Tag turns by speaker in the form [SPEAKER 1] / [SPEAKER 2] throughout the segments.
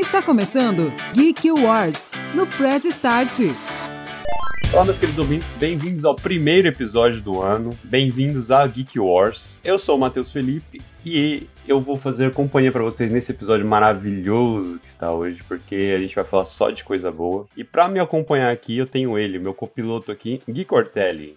[SPEAKER 1] Está começando Geek Wars no Press Start.
[SPEAKER 2] Olá, meus queridos ouvintes, bem-vindos ao primeiro episódio do ano. Bem-vindos a Geek Wars. Eu sou o Matheus Felipe e eu vou fazer companhia para vocês nesse episódio maravilhoso que está hoje, porque a gente vai falar só de coisa boa. E para me acompanhar aqui, eu tenho ele, meu copiloto aqui, Gui Cortelli.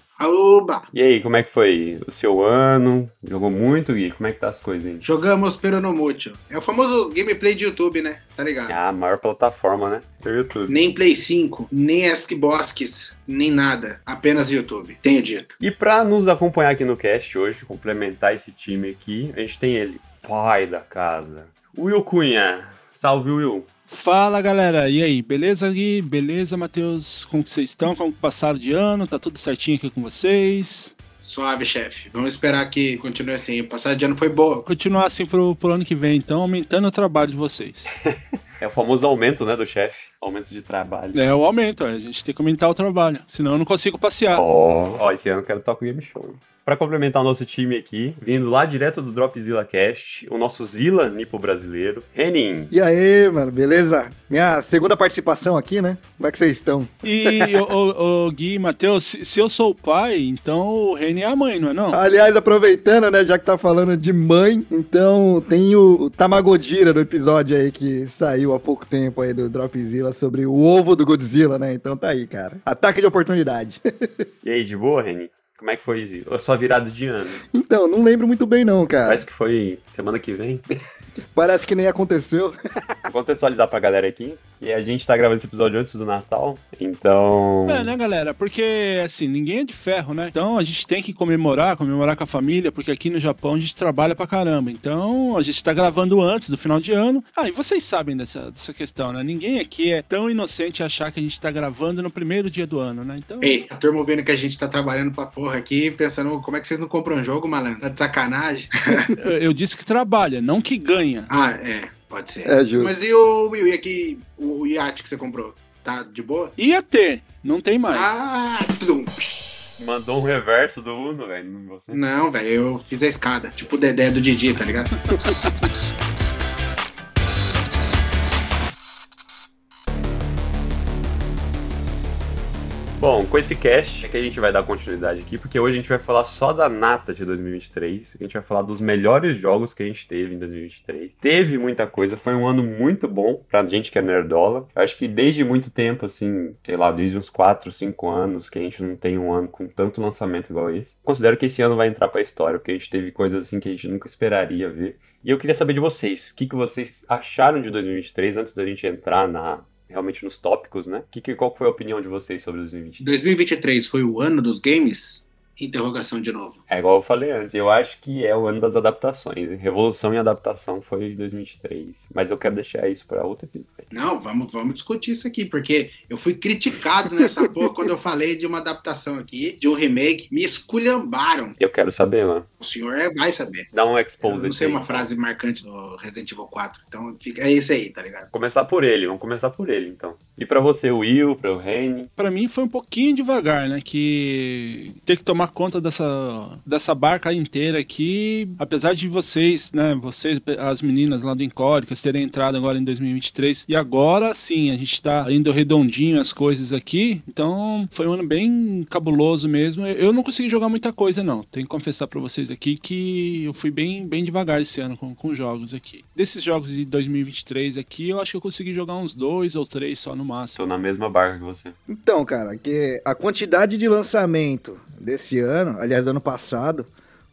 [SPEAKER 2] E aí, como é que foi o seu ano? Jogou muito, Gui? Como é que tá as coisas aí?
[SPEAKER 3] Jogamos pero no mucho. É o famoso gameplay de YouTube, né? Tá ligado?
[SPEAKER 2] Ah, a maior plataforma, né? É o YouTube.
[SPEAKER 3] Nem Play 5, nem Xbox, nem nada. Apenas YouTube. Tenho dito.
[SPEAKER 2] E pra nos acompanhar aqui no cast hoje, complementar esse time aqui, a gente tem ele, pai da casa, Will Cunha. Salve, Will.
[SPEAKER 4] Fala galera, e aí, beleza Gui? Beleza, Matheus? Como que vocês estão? Como que passaram de ano? Tá tudo certinho aqui com vocês?
[SPEAKER 3] Suave, chefe. Vamos esperar que continue assim. O passado de ano foi boa.
[SPEAKER 4] Continuar assim pro, pro ano que vem, então, aumentando o trabalho de vocês.
[SPEAKER 2] É o famoso aumento, né, do chefe. Aumento de trabalho.
[SPEAKER 4] é o aumento, a gente tem que aumentar o trabalho, senão eu não consigo passear.
[SPEAKER 2] Ó, ó, esse ano eu quero tocar o Game Show. Pra complementar o nosso time aqui, vindo lá direto do Dropzilla Cast, o nosso Zilla Nipo brasileiro, Renin.
[SPEAKER 5] E aí, mano, beleza? Minha segunda participação aqui, né? Como é que vocês estão?
[SPEAKER 4] E, o, Gui, Matheus, se, se, eu sou o pai, então o Reni é a mãe, não é não?
[SPEAKER 5] Aliás, aproveitando, né, já que tá falando de mãe, então tem o, o Tamagojira do episódio aí que saiu há pouco tempo aí do Dropzilla sobre o ovo do Godzilla, né? Então tá aí, cara. Ataque de oportunidade.
[SPEAKER 2] e aí, de boa, Reni? Como é que foi a sua virada de ano?
[SPEAKER 5] Então, não lembro muito bem não, cara.
[SPEAKER 2] Parece que foi semana que vem.
[SPEAKER 5] Parece que nem aconteceu.
[SPEAKER 2] Vou contextualizar pra galera aqui. E a gente tá gravando esse episódio antes do Natal, então.
[SPEAKER 4] É, né, galera? Porque, assim, ninguém é de ferro, né? Então a gente tem que comemorar, comemorar com a família, porque aqui no Japão a gente trabalha pra caramba. Então a gente tá gravando antes do final de ano. Ah, e vocês sabem dessa, dessa questão, né? Ninguém aqui é tão inocente achar que a gente tá gravando no primeiro dia do ano, né? Então.
[SPEAKER 3] Ei, a turma vendo que a gente tá trabalhando pra porra aqui, pensando, como é que vocês não compram um jogo, malandro? Tá de sacanagem?
[SPEAKER 4] eu, disse que trabalha, não que ganha.
[SPEAKER 3] Ah, é. Pode ser.
[SPEAKER 5] É justo.
[SPEAKER 3] Mas e o Will, e aqui, o iate que você comprou? Tá de boa?
[SPEAKER 4] Ia ter, não tem mais.
[SPEAKER 3] Ah, tum.
[SPEAKER 2] Mandou um reverso do Uno, velho.
[SPEAKER 3] Não, velho, eu fiz a escada. Tipo o Dedé do Didi, tá ligado?
[SPEAKER 2] Bom, com esse cast é que a gente vai dar continuidade aqui, porque hoje a gente vai falar só da nata de 2023. A gente vai falar dos melhores jogos que a gente teve em 2023. Teve muita coisa, foi um ano muito bom pra gente que é nerdola. Acho que desde muito tempo, assim, sei lá, desde uns 4, 5 anos, que a gente não tem um ano com tanto lançamento igual esse. Considero que esse ano vai entrar pra história, porque a gente teve coisas assim que a gente nunca esperaria ver. E eu queria saber de vocês, o que, que vocês acharam de 2023 antes da gente entrar na realmente nos tópicos, né? Que, que, qual foi a opinião de vocês sobre 2023?
[SPEAKER 3] 2023 foi o ano dos games? Interrogação de novo.
[SPEAKER 2] É igual eu falei antes, eu acho que é o ano das adaptações. Revolução e adaptação foi 2023. Mas eu quero deixar isso para outro episódio.
[SPEAKER 3] Não, vamos, vamos discutir isso aqui, porque eu fui criticado nessa porra quando eu falei de uma adaptação aqui, de um remake. Me esculhambaram.
[SPEAKER 2] Eu quero saber, mano.
[SPEAKER 3] O senhor é, vai saber.
[SPEAKER 2] Dá um expose
[SPEAKER 3] Eu não sei uma frase marcante do Resident Evil 4. Então fica, é esse aí, tá ligado?
[SPEAKER 2] Começar por ele, vamos começar por ele então. E para você, o Will, para o Reni?
[SPEAKER 4] Para mim foi um pouquinho devagar, né? Que ter que tomar conta dessa, dessa barca inteira aqui, apesar de vocês, né? Vocês, as meninas lá do Incódicas, terem entrado agora em 2023 e agora sim a gente tá indo redondinho as coisas aqui. Então foi um ano bem cabuloso mesmo. Eu não consegui jogar muita coisa, não. Tenho que confessar para vocês aqui que eu fui bem, bem devagar esse ano com, com jogos aqui. Desses jogos de 2023 aqui, eu acho que eu consegui jogar uns dois ou três só no máximo.
[SPEAKER 2] Tô na mesma barca que você.
[SPEAKER 5] Então, cara, que a quantidade de lançamento desse ano, aliás, do ano passado,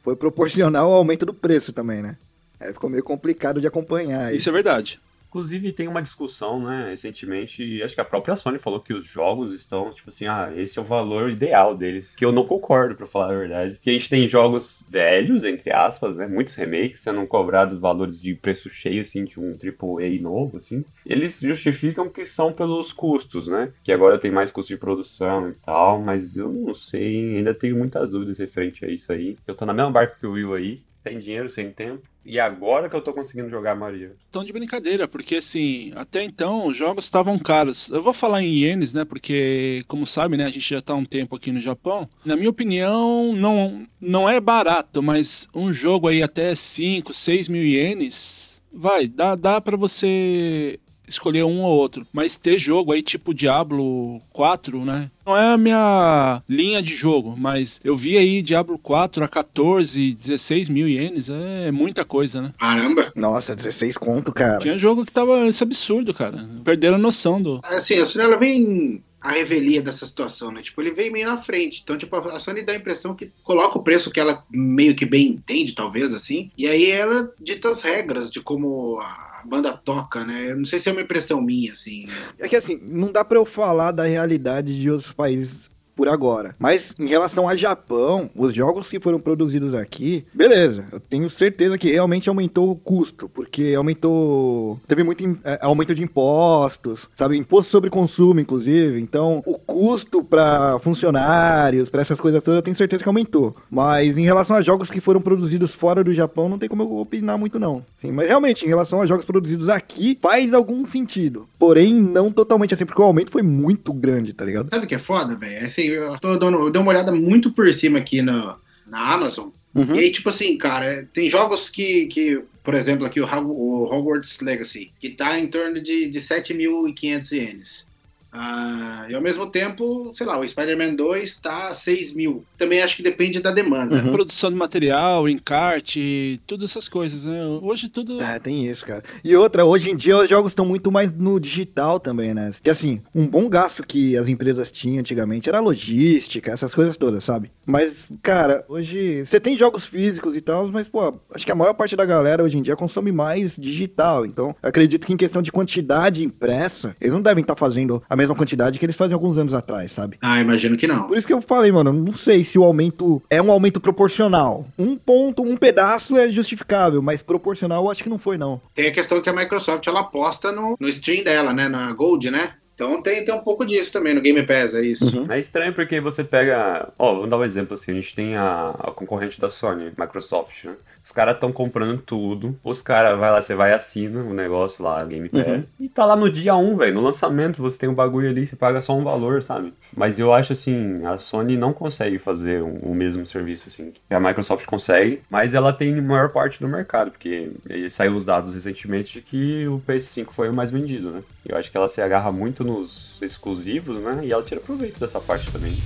[SPEAKER 5] foi proporcional ao aumento do preço também, né? É, ficou meio complicado de acompanhar.
[SPEAKER 4] Isso é verdade.
[SPEAKER 2] Inclusive, tem uma discussão, né, recentemente, acho que a própria Sony falou que os jogos estão, tipo assim, ah, esse é o valor ideal deles. Que eu não concordo, pra falar a verdade. Que a gente tem jogos velhos, entre aspas, né, muitos remakes sendo cobrados valores de preço cheio, assim, de um AAA novo, assim. Eles justificam que são pelos custos, né, que agora tem mais custo de produção e tal, mas eu não sei, ainda tenho muitas dúvidas referente a isso aí. Eu tô na mesma barca que o Will aí, sem dinheiro, sem tempo. E agora que eu tô conseguindo jogar Maria.
[SPEAKER 4] Tão de brincadeira, porque assim, até então os jogos estavam caros. Eu vou falar em ienes, né? Porque, como sabe, né? A gente já tá um tempo aqui no Japão. Na minha opinião, não, não é barato, mas um jogo aí até 5, 6 mil ienes, vai, dá, dá para você escolher um ou outro. Mas ter jogo aí tipo Diablo 4, né? Não é a minha linha de jogo, mas eu vi aí Diablo 4 a 14, 16 mil ienes, é muita coisa, né?
[SPEAKER 3] Caramba.
[SPEAKER 5] Nossa, 16 conto, cara.
[SPEAKER 4] Tinha jogo que tava esse absurdo, cara. Perderam a noção do.
[SPEAKER 3] Assim, a Sony ela vem a revelia dessa situação, né? Tipo, ele vem meio na frente. Então, tipo, a Sony dá a impressão que coloca o preço que ela meio que bem entende, talvez, assim. E aí ela dita as regras de como a banda toca, né? Não sei se é uma impressão minha, assim.
[SPEAKER 5] É que assim, não dá pra eu falar da realidade de outros países por agora. Mas em relação a Japão, os jogos que foram produzidos aqui, beleza, eu tenho certeza que realmente aumentou o custo, porque aumentou. Teve muito é, aumento de impostos, sabe? Imposto sobre consumo, inclusive. Então, o custo para funcionários, para essas coisas todas, eu tenho certeza que aumentou. Mas em relação a jogos que foram produzidos fora do Japão, não tem como eu opinar muito, não. Sim, mas realmente, em relação a jogos produzidos aqui, faz algum sentido. Porém, não totalmente assim, porque o aumento foi muito grande, tá ligado?
[SPEAKER 3] Sabe o que é foda, velho? Assim, eu, tô dando, eu dei uma olhada muito por cima aqui na, na Amazon.
[SPEAKER 5] Uhum.
[SPEAKER 3] E aí, tipo assim, cara, tem jogos que, que por exemplo, aqui o Hogwarts Legacy, que tá em torno de, de 7.500 ienes. Ah, e ao mesmo tempo, sei lá, o Spider-Man 2 tá 6 mil. Também acho que depende da demanda.
[SPEAKER 5] Uhum.
[SPEAKER 4] Produção de material, encarte, todas essas coisas, né? Hoje tudo.
[SPEAKER 5] É, tem isso, cara. E outra, hoje em dia os jogos estão muito mais no digital também, né? Que assim, um bom gasto que as empresas tinham antigamente era logística, essas coisas todas, sabe? Mas, cara, hoje você tem jogos físicos e tal, mas, pô, acho que a maior parte da galera hoje em dia consome mais digital. Então, acredito que em questão de quantidade impressa, eles não devem estar fazendo a mesma quantidade que eles faziam alguns anos atrás, sabe?
[SPEAKER 3] Ah, imagino que não.
[SPEAKER 5] Por isso que eu falei, mano, não sei se o aumento é um aumento proporcional. Um ponto, um pedaço é justificável, mas proporcional eu acho que não foi, não.
[SPEAKER 3] Tem a questão que a Microsoft ela aposta no, no stream dela, né? Na Gold, né? Então tem, tem um pouco disso também no Game Pass, é isso.
[SPEAKER 5] Uhum.
[SPEAKER 2] É estranho porque você pega. Ó, vamos dar um exemplo assim: a gente tem a, a concorrente da Sony, Microsoft, né? Os caras estão comprando tudo. Os caras, vai lá, você vai e assina o negócio lá, Game Pass.
[SPEAKER 5] Uhum.
[SPEAKER 2] E tá lá no dia 1, velho. No lançamento você tem um bagulho ali, você paga só um valor, sabe? Mas eu acho assim: a Sony não consegue fazer um- o mesmo serviço assim. A Microsoft consegue, mas ela tem a maior parte do mercado, porque saiu os dados recentemente de que o PS5 foi o mais vendido, né? Eu acho que ela se agarra muito nos exclusivos, né? E ela tira proveito dessa parte também.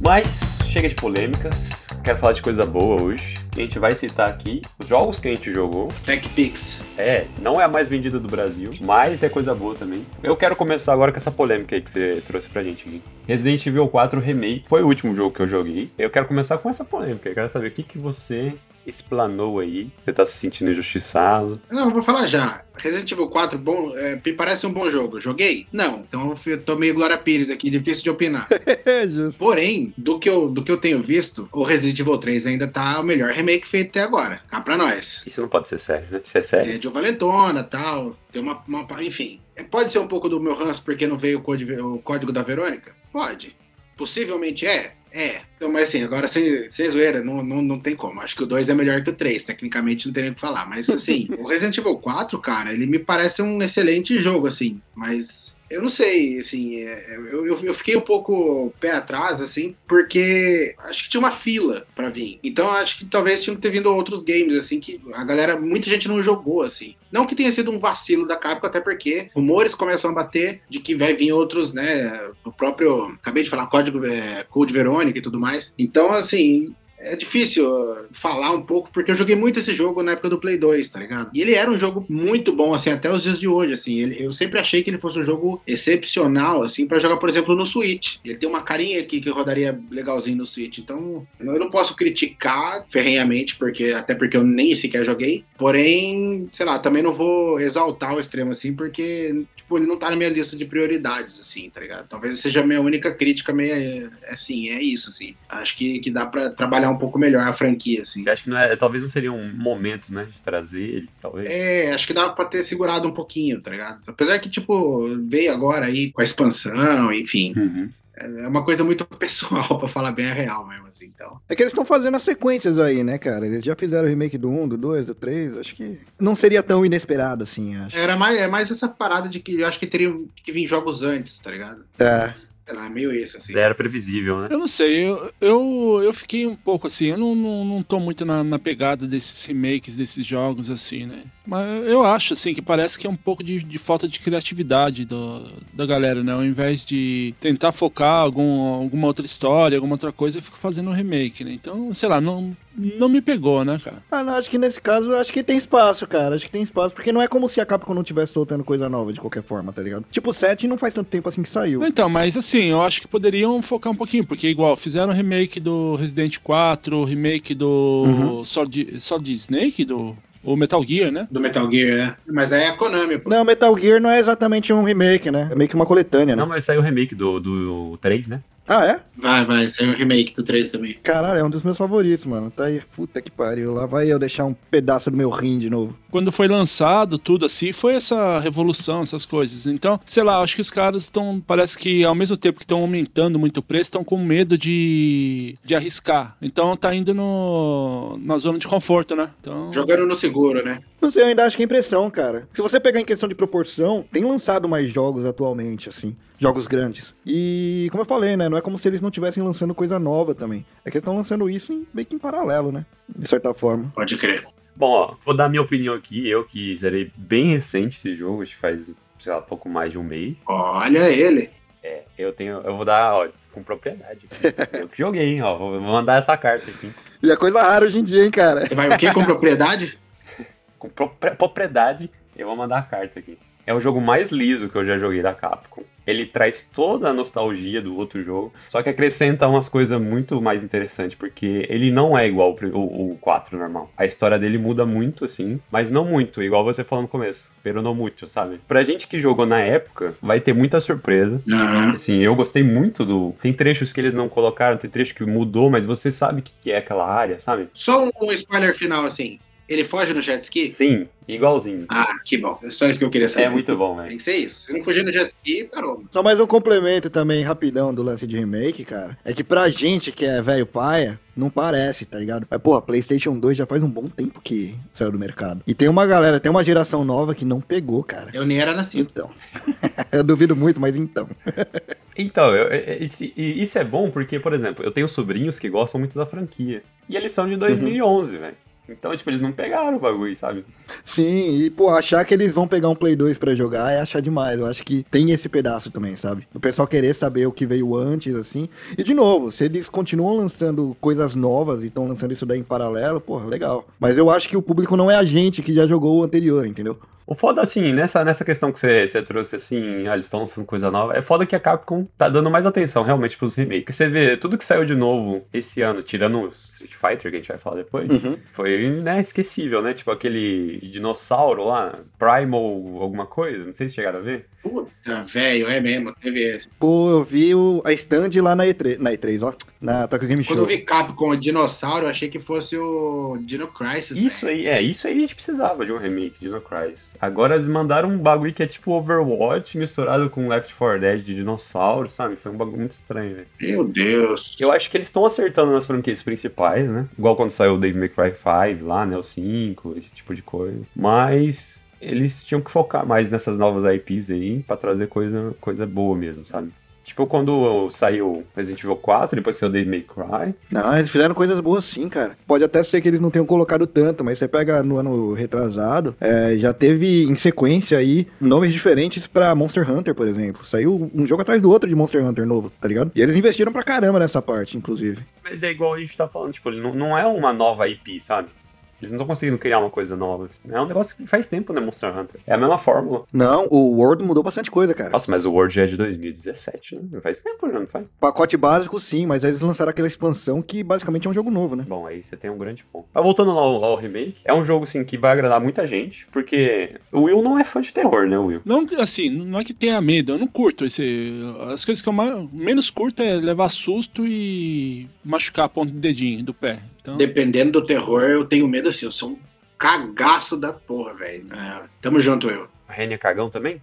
[SPEAKER 2] Mas chega de polêmicas. Quero falar de coisa boa hoje. A gente vai citar aqui os jogos que a gente jogou.
[SPEAKER 3] TechPix.
[SPEAKER 2] É, não é a mais vendida do Brasil, mas é coisa boa também. Eu quero começar agora com essa polêmica aí que você trouxe pra gente aqui. Resident Evil 4 Remake foi o último jogo que eu joguei. Eu quero começar com essa polêmica. Eu quero saber o que, que você explanou aí. Você tá se sentindo injustiçado.
[SPEAKER 3] Não, eu vou falar já. Resident Evil 4, bom, é, me parece um bom jogo. Joguei? Não. Então eu tô meio Glória Pires aqui, difícil de opinar.
[SPEAKER 5] É.
[SPEAKER 3] Porém, do que, eu, do que eu tenho visto, o Resident Evil 3 ainda tá o melhor remake feito até agora. Cá pra nós.
[SPEAKER 2] Isso não pode ser sério, né? Isso é sério.
[SPEAKER 3] Tem a Joe Valentona tal. Tem uma, uma- Enfim. É, Pode ser um pouco do meu ranço porque não veio o, código- o código da Verônica? Pode. Possivelmente é? É. Então, mas assim, agora sem, sem zoeira, não, não, não tem como. Acho que o 2 é melhor que o 3. Tecnicamente não tem nem o que falar. Mas assim, o Resident Evil 4, cara, ele me parece um excelente jogo, assim. Mas. Eu não sei, assim, é, eu, eu, eu fiquei um pouco pé atrás, assim, porque acho que tinha uma fila pra vir. Então acho que talvez tinham que ter vindo outros games, assim, que a galera, muita gente não jogou, assim. Não que tenha sido um vacilo da Capcom, até porque rumores começam a bater de que vai vir outros, né, o próprio, acabei de falar, Código, é, Code Verônica e tudo mais. Então, assim, é difícil uh, falar um pouco, porque eu joguei muito esse jogo na época do Play 2, tá ligado? E ele era um jogo muito bom, assim, até os dias de hoje, assim. Ele- eu sempre achei que ele fosse um jogo excepcional, assim, pra jogar, por exemplo, no Switch. Ele tem uma carinha aqui que rodaria legalzinho no Switch. Então, eu não posso criticar ferrenhamente, porque até porque eu nem sequer joguei. Porém, sei lá, também não vou exaltar o extremo, assim, porque, tipo, ele não tá na minha lista de prioridades, assim, tá ligado? Talvez seja a minha única crítica, meio, é, assim, é isso, assim. Acho que, que dá pra trabalhar um pouco melhor a franquia, assim.
[SPEAKER 2] Você acha que não é, talvez não seria um momento, né, de trazer ele, talvez?
[SPEAKER 3] É, acho que dava pra ter segurado um pouquinho, tá ligado? Apesar que, tipo, veio agora aí com a expansão, enfim.
[SPEAKER 2] Uhum.
[SPEAKER 3] É uma coisa muito pessoal, pra falar bem a real mesmo, assim, então.
[SPEAKER 5] É que eles estão fazendo as sequências aí, né, cara? Eles já fizeram o remake do 1, do 2, do 3. Acho que não seria tão inesperado assim, acho.
[SPEAKER 3] Era mais, é mais essa parada de que eu acho que teriam que vir jogos antes, tá ligado?
[SPEAKER 5] É.
[SPEAKER 3] Sei lá, meio isso, assim.
[SPEAKER 2] Era previsível, né?
[SPEAKER 4] Eu não sei, eu, eu, eu fiquei um pouco assim, eu não, não, não tô muito na, na pegada desses remakes, desses jogos, assim, né? Mas eu acho, assim, que parece que é um pouco de, de falta de criatividade do, da galera, né? Ao invés de tentar focar algum, alguma outra história, alguma outra coisa, eu fico fazendo um remake, né? Então, sei lá, não, não me pegou, né, cara?
[SPEAKER 5] Ah, não, acho que nesse caso, acho que tem espaço, cara. Acho que tem espaço, porque não é como se a Capcom não tivesse soltando coisa nova de qualquer forma, tá ligado? Tipo, o 7 não faz tanto tempo assim que saiu.
[SPEAKER 4] Então, mas assim, eu acho que poderiam focar um pouquinho, porque igual, fizeram remake do Resident 4, remake do Solid, Solid Snake, do o Metal Gear, né?
[SPEAKER 3] Do Metal Gear, é. Mas aí é a Konami, pô.
[SPEAKER 5] Não, Metal Gear não é exatamente um remake, né? É meio que uma coletânea, né?
[SPEAKER 2] Não, mas saiu o remake do, do 3, né?
[SPEAKER 5] Ah, é?
[SPEAKER 3] Vai, vai, saiu o remake do 3 também.
[SPEAKER 5] Caralho, é um dos meus favoritos, mano. Tá aí, puta que pariu. Lá vai eu deixar um pedaço do meu rim de novo.
[SPEAKER 4] Quando foi lançado tudo assim, foi essa revolução, essas coisas. Então, sei lá, acho que os caras estão, parece que ao mesmo tempo que estão aumentando muito o preço, estão com medo de, de arriscar. Então tá indo no, na zona de conforto, né? Então,
[SPEAKER 3] Jogando no seguro, né?
[SPEAKER 5] Não sei, eu ainda acho que é impressão, cara. Se você pegar em questão de proporção, tem lançado mais jogos atualmente, assim. Jogos grandes. E, como eu falei, né? Não é como se eles não estivessem lançando coisa nova também. É que eles estão lançando isso em- meio que em paralelo, né? De certa forma.
[SPEAKER 3] Pode crer.
[SPEAKER 2] Bom, ó, vou dar minha opinião aqui. Eu que zerei bem recente esse jogo, acho que faz, sei lá, pouco mais de um mês.
[SPEAKER 3] Olha ele.
[SPEAKER 2] É, eu tenho. Eu vou dar, ó, com propriedade. Eu que joguei, hein, ó. Vou vou mandar essa carta aqui.
[SPEAKER 5] E é coisa rara hoje em dia, hein, cara?
[SPEAKER 3] Você vai o quê com propriedade?
[SPEAKER 2] Com propri- propriedade, eu vou mandar a carta aqui. É o jogo mais liso que eu já joguei da Capcom. Ele traz toda a nostalgia do outro jogo, só que acrescenta umas coisas muito mais interessantes, porque ele não é igual o, o, o 4 normal. A história dele muda muito, assim, mas não muito, igual você falou no começo. Pero não muito, sabe? Pra gente que jogou na época, vai ter muita surpresa.
[SPEAKER 3] Aham.
[SPEAKER 2] Assim, eu gostei muito do. Tem trechos que eles não colocaram, tem trecho que mudou, mas você sabe o que é aquela área, sabe?
[SPEAKER 3] Só um spoiler final, assim. Ele foge no jet ski?
[SPEAKER 2] Sim, igualzinho.
[SPEAKER 3] Ah, que bom. É só isso que eu queria saber.
[SPEAKER 2] É muito bom,
[SPEAKER 3] Tem
[SPEAKER 2] velho.
[SPEAKER 3] que ser isso. Se não fugir no jet ski, parou.
[SPEAKER 5] Só mais um complemento também, rapidão, do lance de remake, cara. É que pra gente que é velho paia, não parece, tá ligado? Mas, porra, PlayStation 2 já faz um bom tempo que saiu do mercado. E tem uma galera, tem uma geração nova que não pegou, cara.
[SPEAKER 3] Eu nem era nascido.
[SPEAKER 5] Então. eu duvido muito, mas então.
[SPEAKER 2] Então, eu- e isso é bom porque, por exemplo, eu tenho sobrinhos que gostam muito da franquia. E eles são de 2011, velho. Então, tipo, eles não pegaram o bagulho, sabe?
[SPEAKER 5] Sim, e, pô, achar que eles vão pegar um Play 2 pra jogar é achar demais. Eu acho que tem esse pedaço também, sabe? O pessoal querer saber o que veio antes, assim. E, de novo, se eles continuam lançando coisas novas e estão lançando isso daí em paralelo, porra, legal. Mas eu acho que o público não é a gente que já jogou o anterior, entendeu?
[SPEAKER 2] O foda, assim, nessa, nessa questão que você, você trouxe, assim, ah, eles estão lançando coisa nova, é foda que a Capcom tá dando mais atenção realmente pros remakes. Porque você vê, tudo que saiu de novo esse ano, tirando o Street Fighter, que a gente vai falar depois,
[SPEAKER 5] Uhum.
[SPEAKER 2] foi, né, esquecível, né? Tipo aquele dinossauro lá, Primal alguma coisa, não sei se chegaram a ver.
[SPEAKER 3] Puta, velho, é mesmo. Teve esse.
[SPEAKER 5] Pô, eu vi o, a stand lá na E3, na E3, ó, na Tokyo Game
[SPEAKER 3] Quando
[SPEAKER 5] Show.
[SPEAKER 3] eu vi Capcom dinossauro, eu achei que fosse o Dino Crisis.
[SPEAKER 2] Isso aí, é, isso aí a gente precisava de um remake de No Crisis. Agora eles mandaram um bagulho que é tipo Overwatch misturado com Left 4 Dead de dinossauro, sabe? Foi um bagulho muito estranho, velho.
[SPEAKER 3] Meu Deus.
[SPEAKER 2] Eu acho que eles estão acertando nas franquias principais, né? Igual quando saiu o Devil May Cry 5 lá, né? O 5, esse tipo de coisa. Mas eles tinham que focar mais nessas novas IPs aí pra trazer coisa, coisa boa mesmo, sabe? Tipo, quando saiu Resident Evil 4, depois saiu Devil May Cry.
[SPEAKER 5] Não, eles fizeram coisas boas sim, cara. Pode até ser que eles não tenham colocado tanto, mas você pega no ano retrasado, é, já teve em sequência aí nomes diferentes pra Monster Hunter, por exemplo. Saiu um jogo atrás do outro de Monster Hunter novo, tá ligado? E eles investiram pra caramba nessa parte, inclusive.
[SPEAKER 2] Mas é igual a gente tá falando, tipo, não, não é uma nova IP, sabe? Eles não estão conseguindo criar uma coisa nova. É um negócio que faz tempo, né, Monster Hunter? É a mesma fórmula.
[SPEAKER 5] Não, o World mudou bastante coisa, cara.
[SPEAKER 2] Nossa, mas o World já é de 2017, né? Faz tempo já, não faz?
[SPEAKER 5] Pacote básico sim, mas aí eles lançaram aquela expansão que basicamente é um jogo novo, né?
[SPEAKER 2] Bom, aí você tem um grande ponto. Mas voltando ao, ao remake, é um jogo, assim, que vai agradar muita gente, porque o Will não é fã de terror, né, Will?
[SPEAKER 4] Não, assim, não é que tenha medo, eu não curto esse. As coisas que eu mais, menos curto é levar susto e machucar a ponta do dedinho do pé. Então,
[SPEAKER 3] Dependendo do terror, eu tenho medo assim. Eu sou um cagaço da porra, velho. É, tamo junto, eu.
[SPEAKER 2] O Ren é cagão também?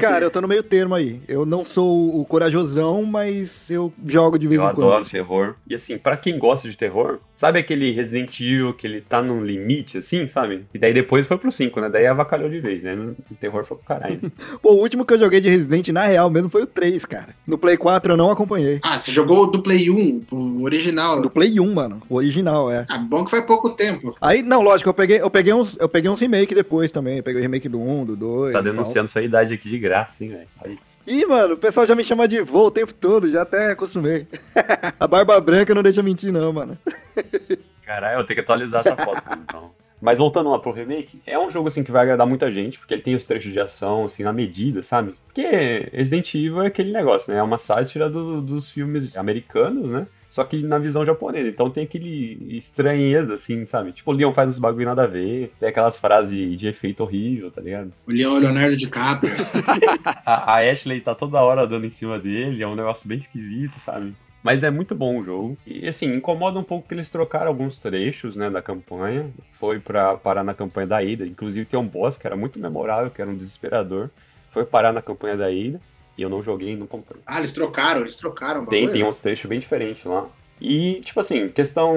[SPEAKER 5] Cara, eu tô no meio termo aí. Eu não sou o corajosão, mas eu jogo de vez
[SPEAKER 2] Eu
[SPEAKER 5] em quando.
[SPEAKER 2] adoro terror. E assim, pra quem gosta de terror, sabe aquele Resident Evil que ele tá num limite, assim, sabe? E daí depois foi pro 5, né? Daí avacalhou de vez, né? O terror foi pro caralho.
[SPEAKER 5] Pô, o último que eu joguei de Resident, na real mesmo, foi o 3, cara. No Play 4 eu não acompanhei.
[SPEAKER 3] Ah, você jogou do Play 1, o original.
[SPEAKER 5] Do Play 1, mano. O original, é.
[SPEAKER 3] Ah, bom que faz pouco tempo.
[SPEAKER 5] Aí, não, lógico, eu peguei, eu peguei uns, eu peguei uns remake depois também. Eu peguei o remake do 1, do 2.
[SPEAKER 2] Tá denunciando sua idade aqui de graça, hein, velho?
[SPEAKER 5] Ih, mano, o pessoal já me chama de vô o tempo todo, já até acostumei. a barba branca não deixa mentir, não, mano.
[SPEAKER 2] Caralho, eu tenho que atualizar essa foto, então. Mas voltando lá pro remake, é um jogo assim que vai agradar muita gente, porque ele tem os trechos de ação, assim, na medida, sabe? Porque Resident Evil é aquele negócio, né? É uma sátira do- dos filmes americanos, né? Só que na visão japonesa. Então tem aquele estranheza, assim, sabe? Tipo, o Leon faz uns bagulho nada a ver, tem aquelas frases de efeito horrível, tá ligado?
[SPEAKER 3] O Leon Leonardo DiCaprio.
[SPEAKER 2] A, a Ashley tá toda hora dando em cima dele, é um negócio bem esquisito, sabe? Mas é muito bom o jogo. E assim, incomoda um pouco que eles trocaram alguns trechos, né, da campanha. Foi pra parar na campanha da Ida. Inclusive tem um boss que era muito memorável, que era um desesperador. Foi parar na campanha da Ida. E eu não joguei e não comprei.
[SPEAKER 3] Ah, eles trocaram, eles trocaram.
[SPEAKER 2] Tem, tem uns trechos bem diferentes lá. E, tipo assim, questão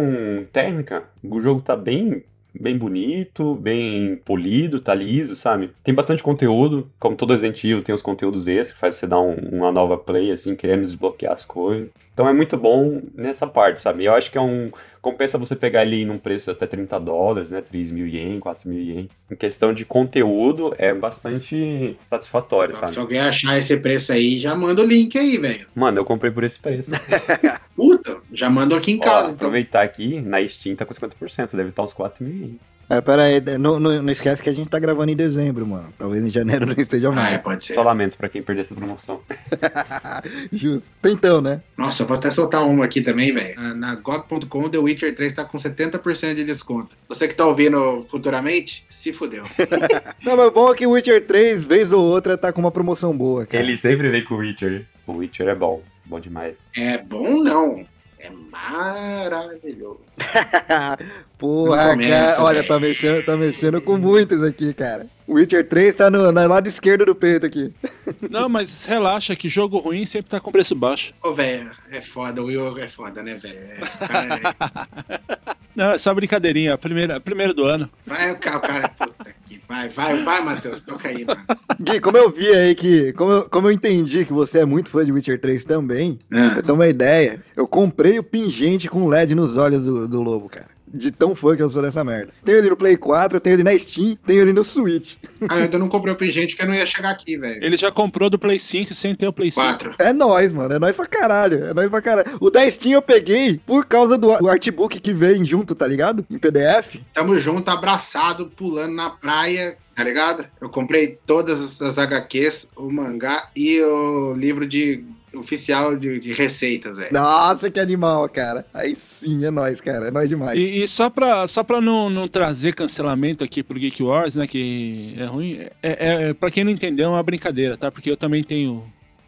[SPEAKER 2] técnica, o jogo tá bem, bem bonito, bem polido, tá liso, sabe? Tem bastante conteúdo, como todo Resident Evil tem os conteúdos extras, que faz você dar um- uma nova play, assim, querendo desbloquear as coisas. Então é muito bom nessa parte, sabe? Eu acho que é um... Compensa você pegar ele num preço até 30 dólares, né? 3 mil ien, 4 mil ien. Em questão de conteúdo, é bastante satisfatório,
[SPEAKER 3] Então, Se
[SPEAKER 2] sabe?
[SPEAKER 3] alguém achar esse preço aí, já manda o link aí, velho.
[SPEAKER 2] Mano, eu comprei por esse preço.
[SPEAKER 3] Puta, já manda aqui em
[SPEAKER 2] Ó,
[SPEAKER 3] casa, então.
[SPEAKER 2] aproveitar aqui, na Steam tá com 50%, deve estar uns 4 mil ien.
[SPEAKER 5] É, pera aí, não, não, não esquece que a gente tá gravando em dezembro, mano. Talvez em janeiro não esteja
[SPEAKER 3] Ah, é,
[SPEAKER 5] mais.
[SPEAKER 3] pode ser.
[SPEAKER 2] Só lamento pra quem perdeu essa promoção.
[SPEAKER 5] Justo. Tentão, né?
[SPEAKER 3] Nossa, eu vou até soltar uma aqui também, velho. Na- GOG.com, The Witcher 3 tá com 70% de desconto. Você que tá ouvindo futuramente, se fudeu.
[SPEAKER 5] Não, mas o bom é que o Witcher 3, vez ou outra, tá com uma promoção boa, cara.
[SPEAKER 2] Ele sempre vem com o Witcher. O Witcher é bom. Bom demais.
[SPEAKER 3] É bom, não. É maravilhoso.
[SPEAKER 5] Porra, cara. Olha,
[SPEAKER 3] velho.
[SPEAKER 5] tá mexendo, tá mexendo com muitos aqui, cara. O Witcher 3 tá no, no lado esquerdo do peito aqui.
[SPEAKER 4] Não, mas relaxa que jogo ruim sempre tá com preço baixo.
[SPEAKER 3] Ô, velho, é foda. O Will é foda, né, velho? É, é-
[SPEAKER 4] Não, é só brincadeirinha. Primeira, primeiro do ano.
[SPEAKER 3] Vai, o cara, o cara que vai, vai, vai, Matheus, toca aí, mano.
[SPEAKER 5] Gui, como eu vi aí que. Como eu, como eu entendi que você é muito fã de Witcher 3 também,
[SPEAKER 3] Ah.
[SPEAKER 5] eu tenho uma ideia. Eu comprei o pingente com LED nos olhos do, do lobo, cara. De tão fã que eu sou dessa merda. Tenho ele no Play 4, tenho ele na Steam, tenho ele no Switch.
[SPEAKER 3] Ah, eu ainda não comprei o pingente que eu não ia chegar aqui, velho.
[SPEAKER 4] Ele já comprou do Play 5 sem ter o Play 5.
[SPEAKER 3] Quatro.
[SPEAKER 5] É nóis, mano. É nóis pra caralho. É nóis pra caralho. O da Steam eu peguei por causa do, do artbook que vem junto, tá ligado? Em PDF.
[SPEAKER 3] Tamo junto, abraçado, pulando na praia, tá ligado? Eu comprei todas as HQs, o mangá e o livro de oficial de, de receitas, velho.
[SPEAKER 5] Nossa, que animal, cara. Aí sim, é nóis, cara. É nóis demais.
[SPEAKER 4] E, e só pra, só pra não, não trazer cancelamento aqui pro Geek Wars, né? Que é ruim. É, é, é, pra quem não entendeu, é uma brincadeira, tá? Porque eu também tenho.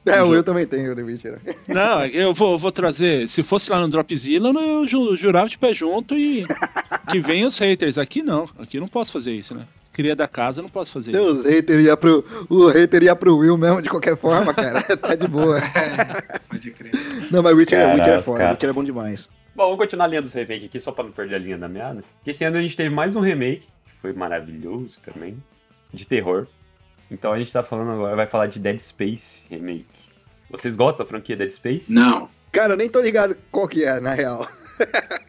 [SPEAKER 5] É, eu também tenho The Witcher.
[SPEAKER 4] Não, eu vou, vou trazer. Se fosse lá no Dropzilla, eu ju- jurava de pé junto e que venham os haters. Aqui não. Aqui não posso fazer isso, né? Cria da casa, eu não posso fazer isso.
[SPEAKER 5] Deus, o hater ia pro. O hater ia pro Will mesmo, de qualquer forma, cara. tá de boa.
[SPEAKER 3] Pode crer.
[SPEAKER 5] Não, mas Witcher, Witcher é
[SPEAKER 2] os
[SPEAKER 5] foda.
[SPEAKER 2] cara.
[SPEAKER 5] Witcher é bom demais.
[SPEAKER 2] Bom, vamos continuar a linha dos remakes aqui, só pra não perder a linha da meada. Esse ano a gente teve mais um remake, que foi maravilhoso também, de terror. Então a gente tá falando agora, vai falar de Dead Space Remake. Vocês gostam da franquia Dead Space?
[SPEAKER 3] Não.
[SPEAKER 5] Cara, eu nem tô ligado qual que é, na real.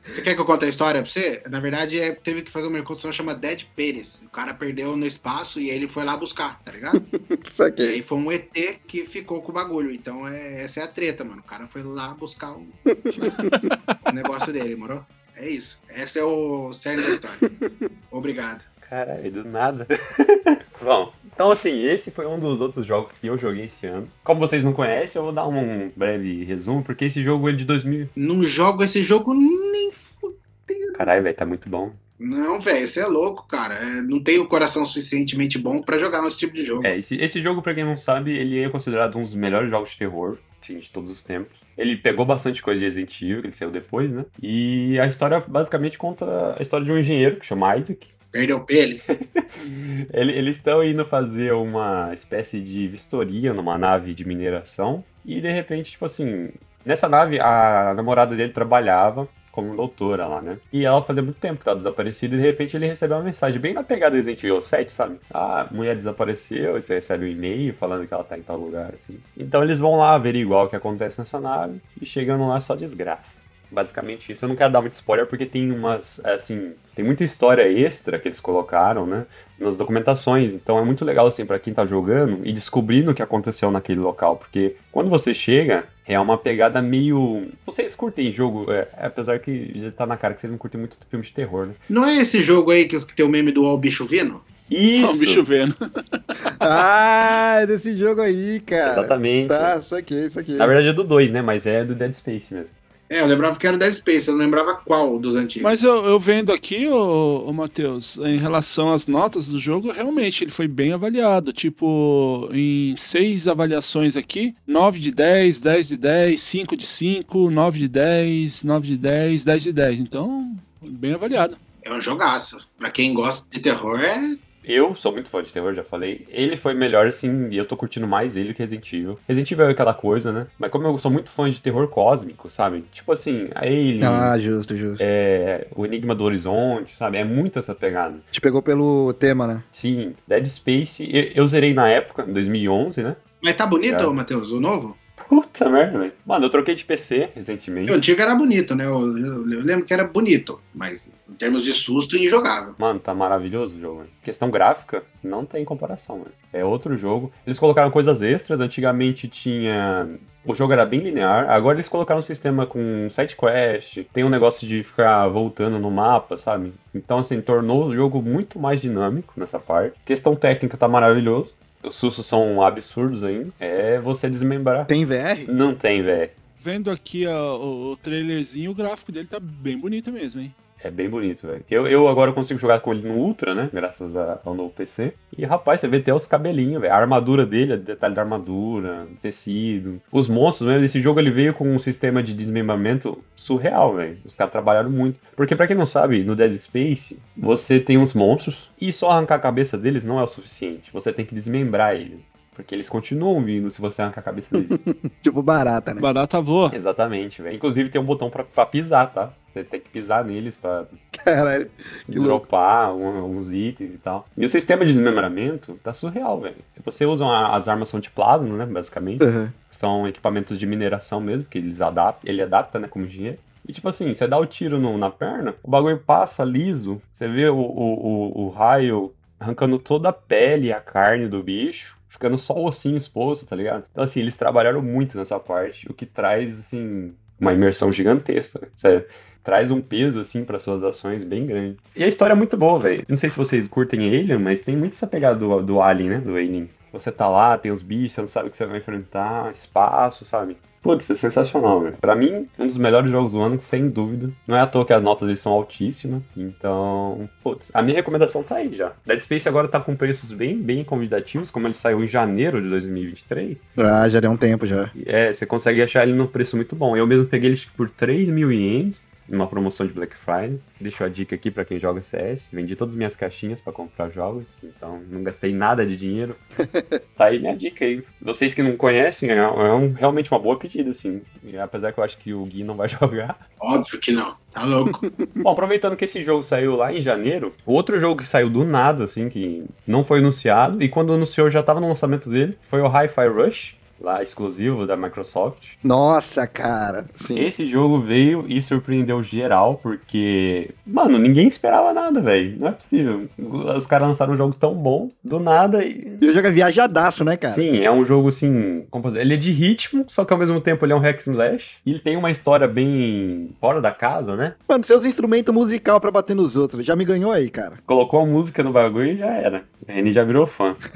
[SPEAKER 3] Você quer que eu conte a história pra você? Na verdade, é, teve que fazer uma reconstrução chama Dead Pérez. O cara perdeu no espaço e ele foi lá buscar, tá ligado?
[SPEAKER 5] Isso
[SPEAKER 3] E
[SPEAKER 5] aqui.
[SPEAKER 3] aí foi um ET que ficou com o bagulho. Então é, essa é a treta, mano. O cara foi lá buscar o, o negócio dele, moro? É isso. Esse é o cerne da história. Obrigado.
[SPEAKER 2] Caralho, do nada. Bom, então assim, esse foi um dos outros jogos que eu joguei esse ano. Como vocês não conhecem, eu vou dar um breve resumo, porque esse jogo é de 2000.
[SPEAKER 3] Não jogo esse jogo nem fudendo.
[SPEAKER 2] Caralho, velho, tá muito bom.
[SPEAKER 3] Não, velho, você é louco, cara. É, não tenho o coração suficientemente bom pra jogar nesse tipo de jogo.
[SPEAKER 2] É, esse, esse jogo, pra quem não sabe, ele é considerado um dos melhores jogos de terror sim, de todos os tempos. Ele pegou bastante coisa de Resident Evil, que ele saiu depois, né? E a história basicamente conta a história de um engenheiro que chama Isaac.
[SPEAKER 3] Perdeu peles.
[SPEAKER 2] Ele- Eles estão indo fazer uma espécie de vistoria numa nave de mineração. E de repente, tipo assim, nessa nave a namorada dele trabalhava como doutora lá, né? E ela fazia muito tempo que tava desaparecida e de repente ele recebeu uma mensagem bem na pegada Resident Evil 7, sabe? Ah, a mulher desapareceu, você recebe um e-mail falando que ela tá em tal lugar, assim. Então eles vão lá averiguar o que acontece nessa nave e chegando lá só desgraça. Basicamente isso. Eu não quero dar muito spoiler porque tem umas, assim, tem muita história extra que eles colocaram, né? Nas documentações. Então é muito legal, assim, pra quem tá jogando e descobrindo o que aconteceu naquele local. Porque quando você chega, é uma pegada meio. Vocês curtem jogo, é, apesar que já tá na cara que vocês não curtem muito filme de terror, né?
[SPEAKER 3] Não é esse jogo aí que, os- que tem o meme do All Bicho Vino?
[SPEAKER 2] Isso!
[SPEAKER 4] Ó, o bicho vendo.
[SPEAKER 5] Ah, é desse jogo aí, cara.
[SPEAKER 2] Exatamente.
[SPEAKER 5] Tá, isso aqui, isso aqui.
[SPEAKER 2] Na verdade é do 2, né? Mas é do Dead Space mesmo.
[SPEAKER 3] É, eu lembrava que era o Dead Space, eu não lembrava qual dos antigos.
[SPEAKER 4] Mas eu, eu vendo aqui, ô, ô Matheus, em relação às notas do jogo, realmente ele foi bem avaliado. Tipo, em seis avaliações aqui, 9 de 10, 10 de 10, 5 de 5, 9 de 10, 9 de 10, 10 de 10. Então, bem avaliado.
[SPEAKER 3] É um jogaço. Pra quem gosta de terror, é.
[SPEAKER 2] Eu sou muito fã de terror, já falei. Ele foi melhor, assim, e eu tô curtindo mais ele que Resident Evil. Resident Evil é aquela coisa, né? Mas como eu sou muito fã de terror cósmico, sabe? Tipo assim, a Alien,
[SPEAKER 5] Ah, justo, justo.
[SPEAKER 2] é, o Enigma do Horizonte, sabe? É muito essa pegada.
[SPEAKER 5] Te pegou pelo tema, né?
[SPEAKER 2] Sim, Dead Space, eu, eu zerei na época, em 2011, né?
[SPEAKER 3] Mas tá bonito,
[SPEAKER 2] É.
[SPEAKER 3] Matheus, o novo?
[SPEAKER 2] Puta merda, velho. Mano, eu troquei de PC recentemente.
[SPEAKER 3] O antigo era bonito, né? Eu, eu- eu lembro que era bonito, mas em termos de susto, injogável.
[SPEAKER 2] Mano, tá maravilhoso o jogo. velho. Questão gráfica, não tem comparação, mano. É outro jogo. Eles colocaram coisas extras. Antigamente tinha. O jogo era bem linear. Agora eles colocaram um sistema com side quest. Tem um negócio de ficar voltando no mapa, sabe? Então, assim, tornou o jogo muito mais dinâmico nessa parte. Questão técnica tá maravilhoso. Os sustos são absurdos ainda. É você desmembrar.
[SPEAKER 5] Tem VR?
[SPEAKER 2] Não tem, velho.
[SPEAKER 4] Vendo aqui ó, o, o trailerzinho, o gráfico dele tá bem bonito mesmo, hein?
[SPEAKER 2] É bem bonito, velho. Eu, eu agora consigo jogar com ele no Ultra, né? Graças a- ao novo PC. E, rapaz, você vê até os cabelinhos, velho. A armadura dele, o detalhe da armadura, tecido. Os monstros, né? Esse jogo ele veio com um sistema de desmembramento surreal, velho. Os caras trabalharam muito. Porque, pra quem não sabe, no Dead Space, você tem uns monstros e só arrancar a cabeça deles não é o suficiente. Você tem que desmembrar ele. Porque eles continuam vindo se você arrancar a cabeça dele.
[SPEAKER 5] Tipo barata, né?
[SPEAKER 4] Barata voa.
[SPEAKER 2] Exatamente, velho. Inclusive tem um botão pra, pra pisar, tá? Você tem que pisar neles pra
[SPEAKER 5] Caralho. Que louco.
[SPEAKER 2] dropar um- uns itens e tal. E o sistema de desmembramento tá surreal, velho. Você usa uma- as armas são de plasma, né, basicamente.
[SPEAKER 5] Aham.
[SPEAKER 2] São equipamentos de mineração mesmo, que eles adaptam, ele adapta, né, como engenheiro. E tipo assim, você dá o tiro no- na perna, o bagulho passa liso, você vê o, o, o, o raio arrancando toda a pele e a carne do bicho, ficando só o ossinho exposto, tá ligado? Então assim, eles trabalharam muito nessa parte, o que traz, assim, uma imersão gigantesca, sério. Traz um peso, assim, para suas ações bem grande. E a história é muito boa, velho. Não sei se vocês curtem Alien, mas tem muito essa pegada do, do Alien, né? Do Alien. Você tá lá, tem os bichos, você não sabe o que você vai enfrentar, espaço, sabe? Putz, é sensacional, velho. Pra mim, um dos melhores jogos do ano, sem dúvida. Não é à toa que as notas eles são altíssimas. Então, putz, a minha recomendação tá aí já. Dead Space agora tá com preços bem, bem convidativos, como ele saiu em janeiro de 2023.
[SPEAKER 5] Ah, já deu um tempo já.
[SPEAKER 2] É, você consegue achar ele no preço muito bom. Eu mesmo peguei ele por 3 mil ienes, numa promoção de Black Friday. Deixo a dica aqui pra quem joga CS. Vendi todas as minhas caixinhas pra comprar jogos, então não gastei nada de dinheiro. tá aí minha dica aí. Vocês que não conhecem, é, é um- realmente uma boa pedida, assim. E apesar que eu acho que o Gui não vai jogar.
[SPEAKER 3] Óbvio que não. Tá louco.
[SPEAKER 2] Bom, aproveitando que esse jogo saiu lá em janeiro, o outro jogo que saiu do nada, assim, que não foi anunciado, e quando anunciou já tava no lançamento dele, foi o Hi-Fi Rush, lá exclusivo da Microsoft.
[SPEAKER 5] Nossa, cara. Sim.
[SPEAKER 2] Esse jogo veio e surpreendeu geral, porque, mano, ninguém esperava nada, velho. Não é possível. Os caras lançaram um jogo tão bom, do nada, e.
[SPEAKER 5] E o jogo é viajadaço, né, cara?
[SPEAKER 2] Sim, é um jogo assim. Como ele é de ritmo, só que ao mesmo tempo ele é um hack and slash. E ele tem uma história bem fora da casa, né?
[SPEAKER 5] Mano, seus instrumentos musical pra bater nos outros. Já me ganhou aí, cara.
[SPEAKER 2] Colocou a música no bagulho e já era. Reni já virou fã.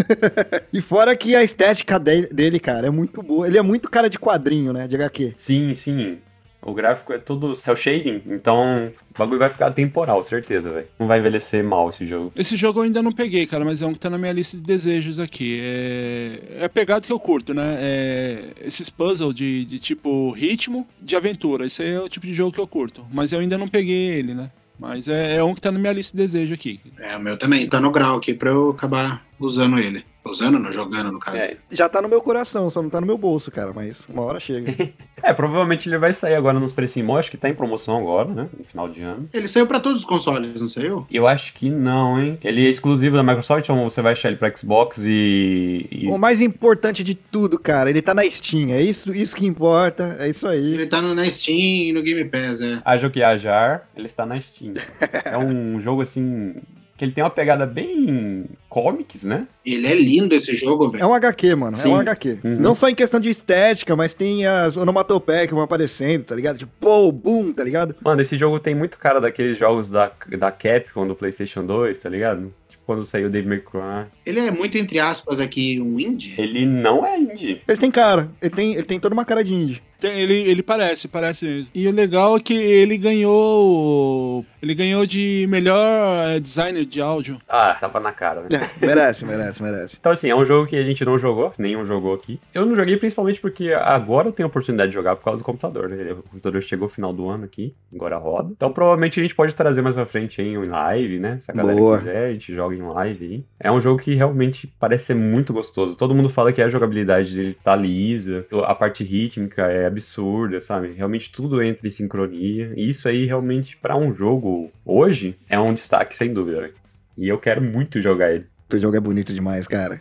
[SPEAKER 5] E fora que a estética de- dele, cara, é muito boa. Ele é muito cara de quadrinho, né? De HQ.
[SPEAKER 2] Sim, sim. O gráfico é todo cel shading, então o bagulho vai ficar temporal, certeza, velho. Não vai envelhecer mal esse jogo.
[SPEAKER 4] Esse jogo eu ainda não peguei, cara, mas é um que tá na minha lista de desejos aqui. É, é a pegada que eu curto, né? É... Esses puzzles de, de tipo ritmo de aventura. Esse aí é o tipo de jogo que eu curto. Mas eu ainda não peguei ele, né? Mas é, é um que tá na minha lista de desejo aqui.
[SPEAKER 3] É, o meu também tá no grau aqui pra eu acabar usando ele. Usando, não jogando, no caso.
[SPEAKER 2] É,
[SPEAKER 5] Já tá no meu coração, só não tá no meu bolso, cara, mas uma hora chega.
[SPEAKER 2] é, provavelmente ele vai sair agora nos precinhos. Acho que tá em promoção agora, né? No final de ano.
[SPEAKER 3] Ele saiu pra todos os consoles, não saiu?
[SPEAKER 2] Eu acho que não, hein? Ele é exclusivo da Microsoft ou você vai achar ele pra Xbox e. e-
[SPEAKER 5] o mais importante de tudo, cara, ele tá na Steam, é isso, isso que importa, é isso aí.
[SPEAKER 3] Ele tá no, na Steam e no Game Pass, é.
[SPEAKER 2] Que hajar, ele está na Steam. é um jogo assim. Que ele tem uma pegada bem comics, né?
[SPEAKER 3] Ele é lindo esse jogo,
[SPEAKER 5] É
[SPEAKER 3] velho.
[SPEAKER 5] um HQ, mano, é
[SPEAKER 2] Sim.
[SPEAKER 5] um HQ.
[SPEAKER 2] Uhum.
[SPEAKER 5] Não só em questão de estética, mas tem as onomatopeias que vão aparecendo, tá ligado? Tipo, pô, boom, tá ligado?
[SPEAKER 2] Mano, esse jogo tem muito cara daqueles jogos da, da Capcom do PlayStation 2, tá ligado? Tipo quando saiu o Devil May Cry.
[SPEAKER 3] Ele é muito, entre aspas, aqui, um indie.
[SPEAKER 2] Ele não é indie.
[SPEAKER 5] Ele tem cara, ele tem, ele tem toda uma cara de indie.
[SPEAKER 4] Tem- ele, ele parece, parece mesmo. E o legal é que ele ganhou. Ele ganhou de melhor eh, designer de áudio.
[SPEAKER 2] Ah, tava na cara, né?
[SPEAKER 5] É, merece, merece, merece.
[SPEAKER 2] Então, assim, é um jogo que a gente não jogou, nenhum jogou aqui. Eu não joguei principalmente porque agora eu tenho a oportunidade de jogar por causa do computador, né? O computador chegou no final do ano aqui, agora roda. Então, provavelmente a gente pode trazer mais pra frente em live, né? Se a galera
[SPEAKER 5] Boa.
[SPEAKER 2] quiser, a gente joga em live aí. É um jogo que realmente parece ser muito gostoso. Todo mundo fala que a jogabilidade dele tá lisa, a parte rítmica é absurda, sabe? Realmente tudo entra em sincronia. E isso aí, realmente, pra um jogo hoje, é um destaque, sem dúvida. E eu quero muito jogar ele.
[SPEAKER 5] Teu jogo é bonito demais, cara.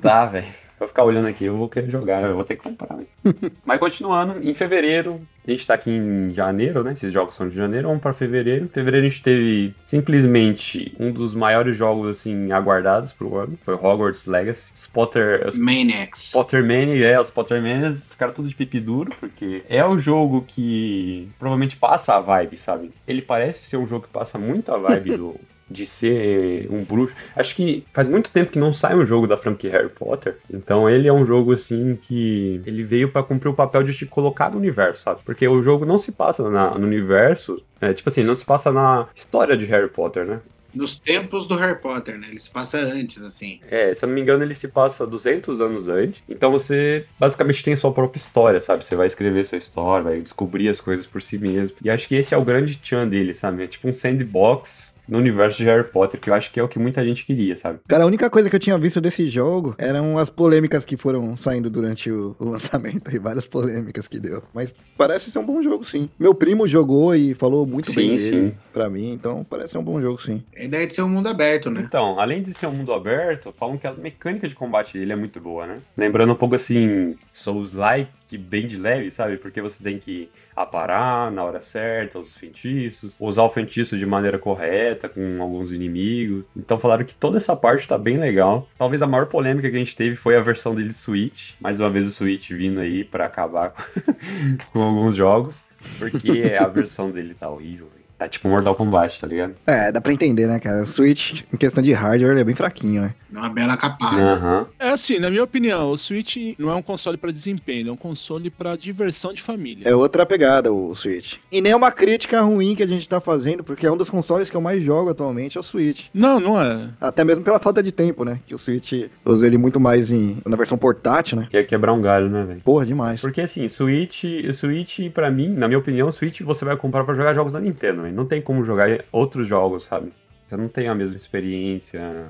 [SPEAKER 2] Tá, velho. Vou ficar olhando aqui, eu vou querer jogar, eu vou ter que comprar. velho. Mas continuando, em fevereiro, a gente tá aqui em janeiro, né? Esses jogos são de janeiro, vamos pra fevereiro. Em fevereiro a gente teve simplesmente um dos maiores jogos, assim, aguardados pro ano. Foi Hogwarts Legacy. Os Potter, os
[SPEAKER 3] Maniacs.
[SPEAKER 2] Pottermania, é, os Pottermanias ficaram tudo de pipi duro, porque é o jogo que provavelmente passa a vibe, sabe? Ele parece ser um jogo que passa muito a vibe do. De ser um bruxo. Acho que faz muito tempo que não sai um jogo da franquia Harry Potter. Então ele é um jogo assim que. Ele veio pra cumprir o papel de te colocar no universo, sabe? Porque o jogo não se passa na- no universo. é, tipo assim, não se passa na história de Harry Potter, né?
[SPEAKER 3] Nos tempos do Harry Potter, né? Ele se passa antes, assim.
[SPEAKER 2] É, se eu não me engano, ele se passa 200 anos antes. Então você basicamente tem a sua própria história, sabe? Você vai escrever sua história, vai descobrir as coisas por si mesmo. E acho que esse é o grande tchan dele, sabe? É tipo um sandbox no universo de Harry Potter, que eu acho que é o que muita gente queria, sabe?
[SPEAKER 5] Cara, a única coisa que eu tinha visto desse jogo eram as polêmicas que foram saindo durante o, o lançamento e várias polêmicas que deu. Mas parece ser um bom jogo, sim. Meu primo jogou e falou muito bem
[SPEAKER 2] Sim,
[SPEAKER 5] dele
[SPEAKER 2] sim.
[SPEAKER 5] pra mim, então parece ser um bom jogo, sim.
[SPEAKER 3] A ideia de ser um mundo aberto, né?
[SPEAKER 2] Então, além de ser um mundo aberto, falam que a mecânica de combate dele é muito boa, né? Lembrando um pouco assim, Souls-like, bem de leve, sabe? Porque você tem que aparar na hora certa os feitiços, usar o feitiço de maneira correta com alguns inimigos. Então falaram que toda essa parte tá bem legal. Talvez a maior polêmica que a gente teve foi a versão dele Switch. Mais uma vez o Switch vindo aí pra acabar com alguns jogos. Porque a versão dele tá horrível, Tá tipo Mortal Kombat, tá ligado?
[SPEAKER 5] É, dá pra entender, né, cara? O Switch, em questão de hardware, ele é bem fraquinho, né?
[SPEAKER 3] Uma bela capada.
[SPEAKER 2] Aham.
[SPEAKER 4] É assim, na minha opinião, o Switch não é um console pra desempenho, é um console pra diversão de família.
[SPEAKER 5] É outra pegada o Switch. E nem é uma crítica ruim que a gente tá fazendo, porque é um dos consoles que eu mais jogo atualmente, é o Switch.
[SPEAKER 4] Não, não é.
[SPEAKER 5] Até mesmo pela falta de tempo, né? Que o Switch eu uso ele muito mais em, na versão portátil, né?
[SPEAKER 2] Ia quebrar um galho, né, velho?
[SPEAKER 5] Porra, demais.
[SPEAKER 2] Porque assim, Switch, o Switch, pra mim, na minha opinião, o Switch você vai comprar pra jogar jogos da Nintendo, Não tem como jogar outros jogos, sabe? Você não tem a mesma experiência.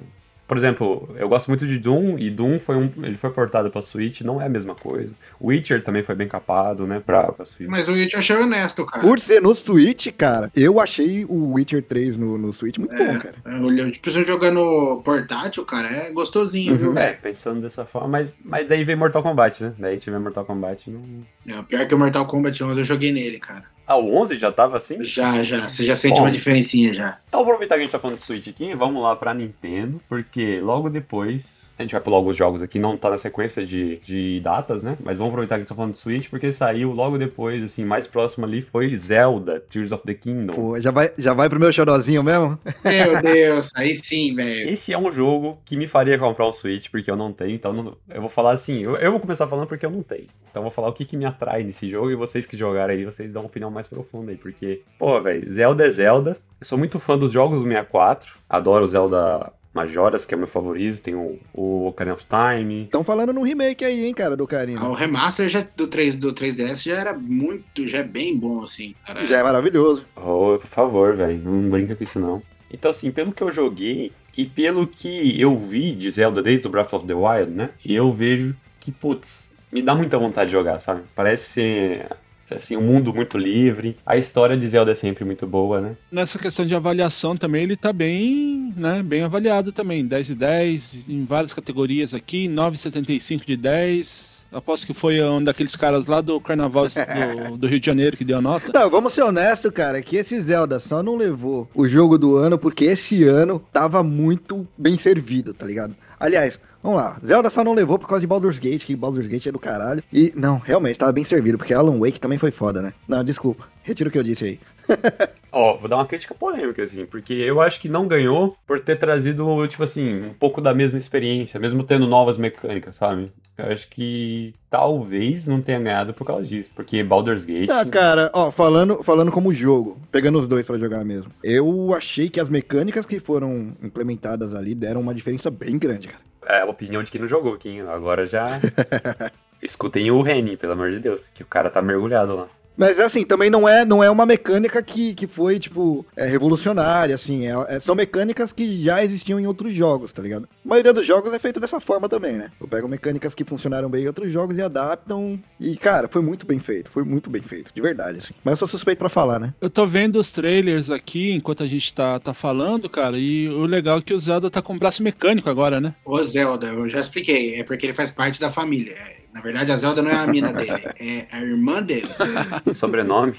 [SPEAKER 2] Por exemplo, eu gosto muito de Doom, e Doom foi um. Ele foi portado pra Switch, não é a mesma coisa. Witcher também foi bem capado, né? Pra, pra Switch.
[SPEAKER 3] Mas o It eu achei honesto, cara.
[SPEAKER 5] Por ser no Switch, cara, eu achei o Witcher 3 no, no Switch muito bom, cara.
[SPEAKER 3] Eu, tipo, se eu jogando portátil, cara, é gostosinho, viu,
[SPEAKER 2] É, pensando dessa forma, mas, mas daí vem Mortal Kombat, né? Daí tiver Mortal Kombat não.
[SPEAKER 3] É, pior que o Mortal Kombat 11 eu joguei nele, cara.
[SPEAKER 2] Ah, o 11 já tava assim?
[SPEAKER 3] Já, já. Você já sente
[SPEAKER 2] Bom.
[SPEAKER 3] uma diferencinha já.
[SPEAKER 2] Então, aproveitar que a gente tá falando de Switch aqui, vamos lá pra Nintendo, porque logo depois. A gente vai pular alguns jogos aqui, não tá na sequência de, de datas, né? Mas vamos aproveitar que a gente tá falando de Switch, porque saiu logo depois, assim, mais próximo ali foi Zelda, Tears of the Kingdom.
[SPEAKER 5] Pô, já vai, já vai pro meu xodózinho mesmo?
[SPEAKER 3] Meu Deus, aí sim, velho.
[SPEAKER 2] Esse é um jogo que me faria comprar um Switch, porque eu não tenho, então não- eu vou falar assim, eu, eu vou começar falando porque eu não tenho. Então eu vou falar o que, que me atrai nesse jogo e vocês que jogaram aí, vocês dão uma opinião mais profunda aí, porque, pô, velho, Zelda é Zelda. Eu sou muito fã dos jogos do 64, adoro o Zelda Majoras, que é meu favorito, tem o, o Ocarina of Time.
[SPEAKER 5] Estão falando no remake aí, hein, cara, do Ocarina.
[SPEAKER 3] Ah, o remaster já, do, 3, do 3DS já era muito, já é bem bom, assim. Cara.
[SPEAKER 5] Já é maravilhoso.
[SPEAKER 2] Oh, por favor, velho, não brinca com isso não. Então, assim, pelo que eu joguei e pelo que eu vi de Zelda desde o Breath of the Wild, né? Eu vejo que, putz, me dá muita vontade de jogar, sabe? Parece ser assim, um mundo muito livre. A história de Zelda é sempre muito boa, né?
[SPEAKER 4] Nessa questão de avaliação também, ele tá bem, né, bem avaliado também. 10 de 10, em várias categorias aqui, 9,75 de 10. Aposto que foi um daqueles caras lá do Carnaval do, do, Rio de Janeiro que deu a nota.
[SPEAKER 5] Não, vamos ser honestos, cara, que esse Zelda só não levou o jogo do ano porque esse ano tava muito bem servido, tá ligado? Aliás, Vamos lá, Zelda só não levou por causa de Baldur's Gate, que Baldur's Gate é do caralho. E, não, realmente, tava bem servido, porque Alan Wake também foi foda, né? Não, desculpa, retiro o que eu disse aí.
[SPEAKER 2] Ó, vou dar uma crítica polêmica, assim, porque eu acho que não ganhou por ter trazido, tipo assim, um pouco da mesma experiência, mesmo tendo novas mecânicas, sabe? Eu acho que talvez não tenha ganhado por causa disso, porque Baldur's Gate...
[SPEAKER 5] Ah, cara, ó, falando, falando como jogo, pegando os dois para jogar mesmo, eu achei que as mecânicas que foram implementadas ali deram uma diferença bem grande, cara.
[SPEAKER 2] É a opinião de quem não jogou, quem agora já... Escutem o Reni, pelo amor de Deus, que o cara tá mergulhado lá.
[SPEAKER 5] Mas assim, também não é, não é uma mecânica que, que foi, tipo, é, revolucionária, assim. É, é, são mecânicas que já existiam em outros jogos, tá ligado? A maioria dos jogos é feito dessa forma também, né? Eu pego mecânicas que funcionaram bem em outros jogos e adaptam. E, cara, foi muito bem feito. Foi muito bem feito, de verdade, assim. Mas eu sou suspeito para falar, né?
[SPEAKER 4] Eu tô vendo os trailers aqui enquanto a gente tá, tá falando, cara. E o legal é que o Zelda tá com braço mecânico agora, né?
[SPEAKER 3] O Zelda, eu já expliquei. É porque ele faz parte da família. É na verdade, a Zelda não é a mina dele, é a irmã dele.
[SPEAKER 2] Sobrenome?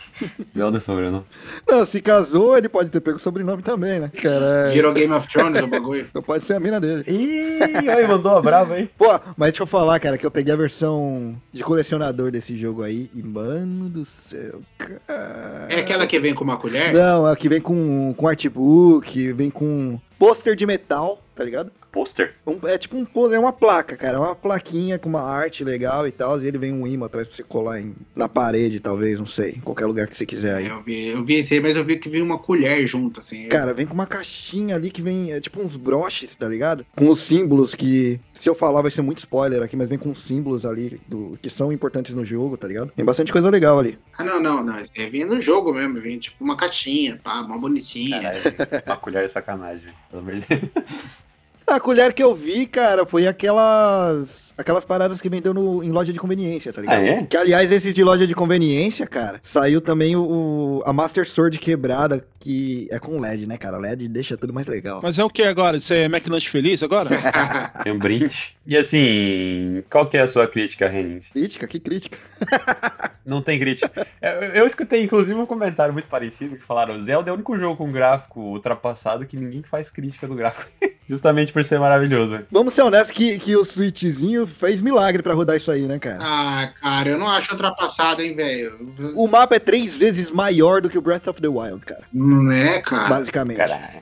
[SPEAKER 2] Zelda é sobrenome.
[SPEAKER 5] Não, se casou, ele pode ter pego o sobrenome também, né?
[SPEAKER 3] Cara, Virou Game of Thrones o bagulho.
[SPEAKER 5] Não pode ser a mina dele.
[SPEAKER 2] Ih, aí mandou a brava aí.
[SPEAKER 5] Pô, mas deixa eu falar, cara, que eu peguei a versão de colecionador desse jogo aí e, mano do céu, cara...
[SPEAKER 3] É aquela que vem com uma colher?
[SPEAKER 5] Não, é a que vem com, com artbook, vem com pôster de metal, tá ligado?
[SPEAKER 2] Pôster?
[SPEAKER 5] Um, é tipo um pôster, é uma placa, cara. É uma plaquinha com uma arte legal e tal. E ele vem um imã atrás pra você colar em, na parede, talvez, não sei. Em qualquer lugar que você quiser aí.
[SPEAKER 3] Eu vi, eu vi esse aí, mas eu vi que vem uma colher junto, assim.
[SPEAKER 5] Cara, vem com uma caixinha ali que vem, é tipo uns broches, tá ligado? Com os símbolos que. Se eu falar vai ser muito spoiler aqui, mas vem com símbolos ali do, que são importantes no jogo, tá ligado? Tem bastante coisa legal ali.
[SPEAKER 3] Ah, não, não, não. Esse aí vem no jogo mesmo. Vem tipo uma caixinha, pá, uma bonitinha.
[SPEAKER 2] Caralho, uma colher é sacanagem, pelo amor.
[SPEAKER 5] A colher que eu vi, cara, foi aquelas. Aquelas paradas que vendeu no, em loja de conveniência, tá ligado?
[SPEAKER 2] Ah, é?
[SPEAKER 5] Que, aliás, esses de loja de conveniência, cara, saiu também o, a Master Sword quebrada, que é com LED, né, cara? LED deixa tudo mais legal.
[SPEAKER 4] Mas é o que agora? Você é McLanche feliz agora?
[SPEAKER 2] Tem um brinde. E assim, qual que é a sua crítica, Renin?
[SPEAKER 5] Crítica? Que crítica?
[SPEAKER 2] Não tem crítica. Eu, eu, escutei, inclusive, um comentário muito parecido que falaram: Zelda é o único jogo com gráfico ultrapassado que ninguém faz crítica do gráfico. Justamente por ser maravilhoso.
[SPEAKER 5] Vamos ser honestos que, que o Switchzinho fez milagre para rodar isso aí, né, cara?
[SPEAKER 3] Ah, cara, eu não acho ultrapassado, hein, velho.
[SPEAKER 5] O mapa é três vezes maior do que o Breath of the Wild, cara.
[SPEAKER 3] Não é, cara?
[SPEAKER 5] Basicamente.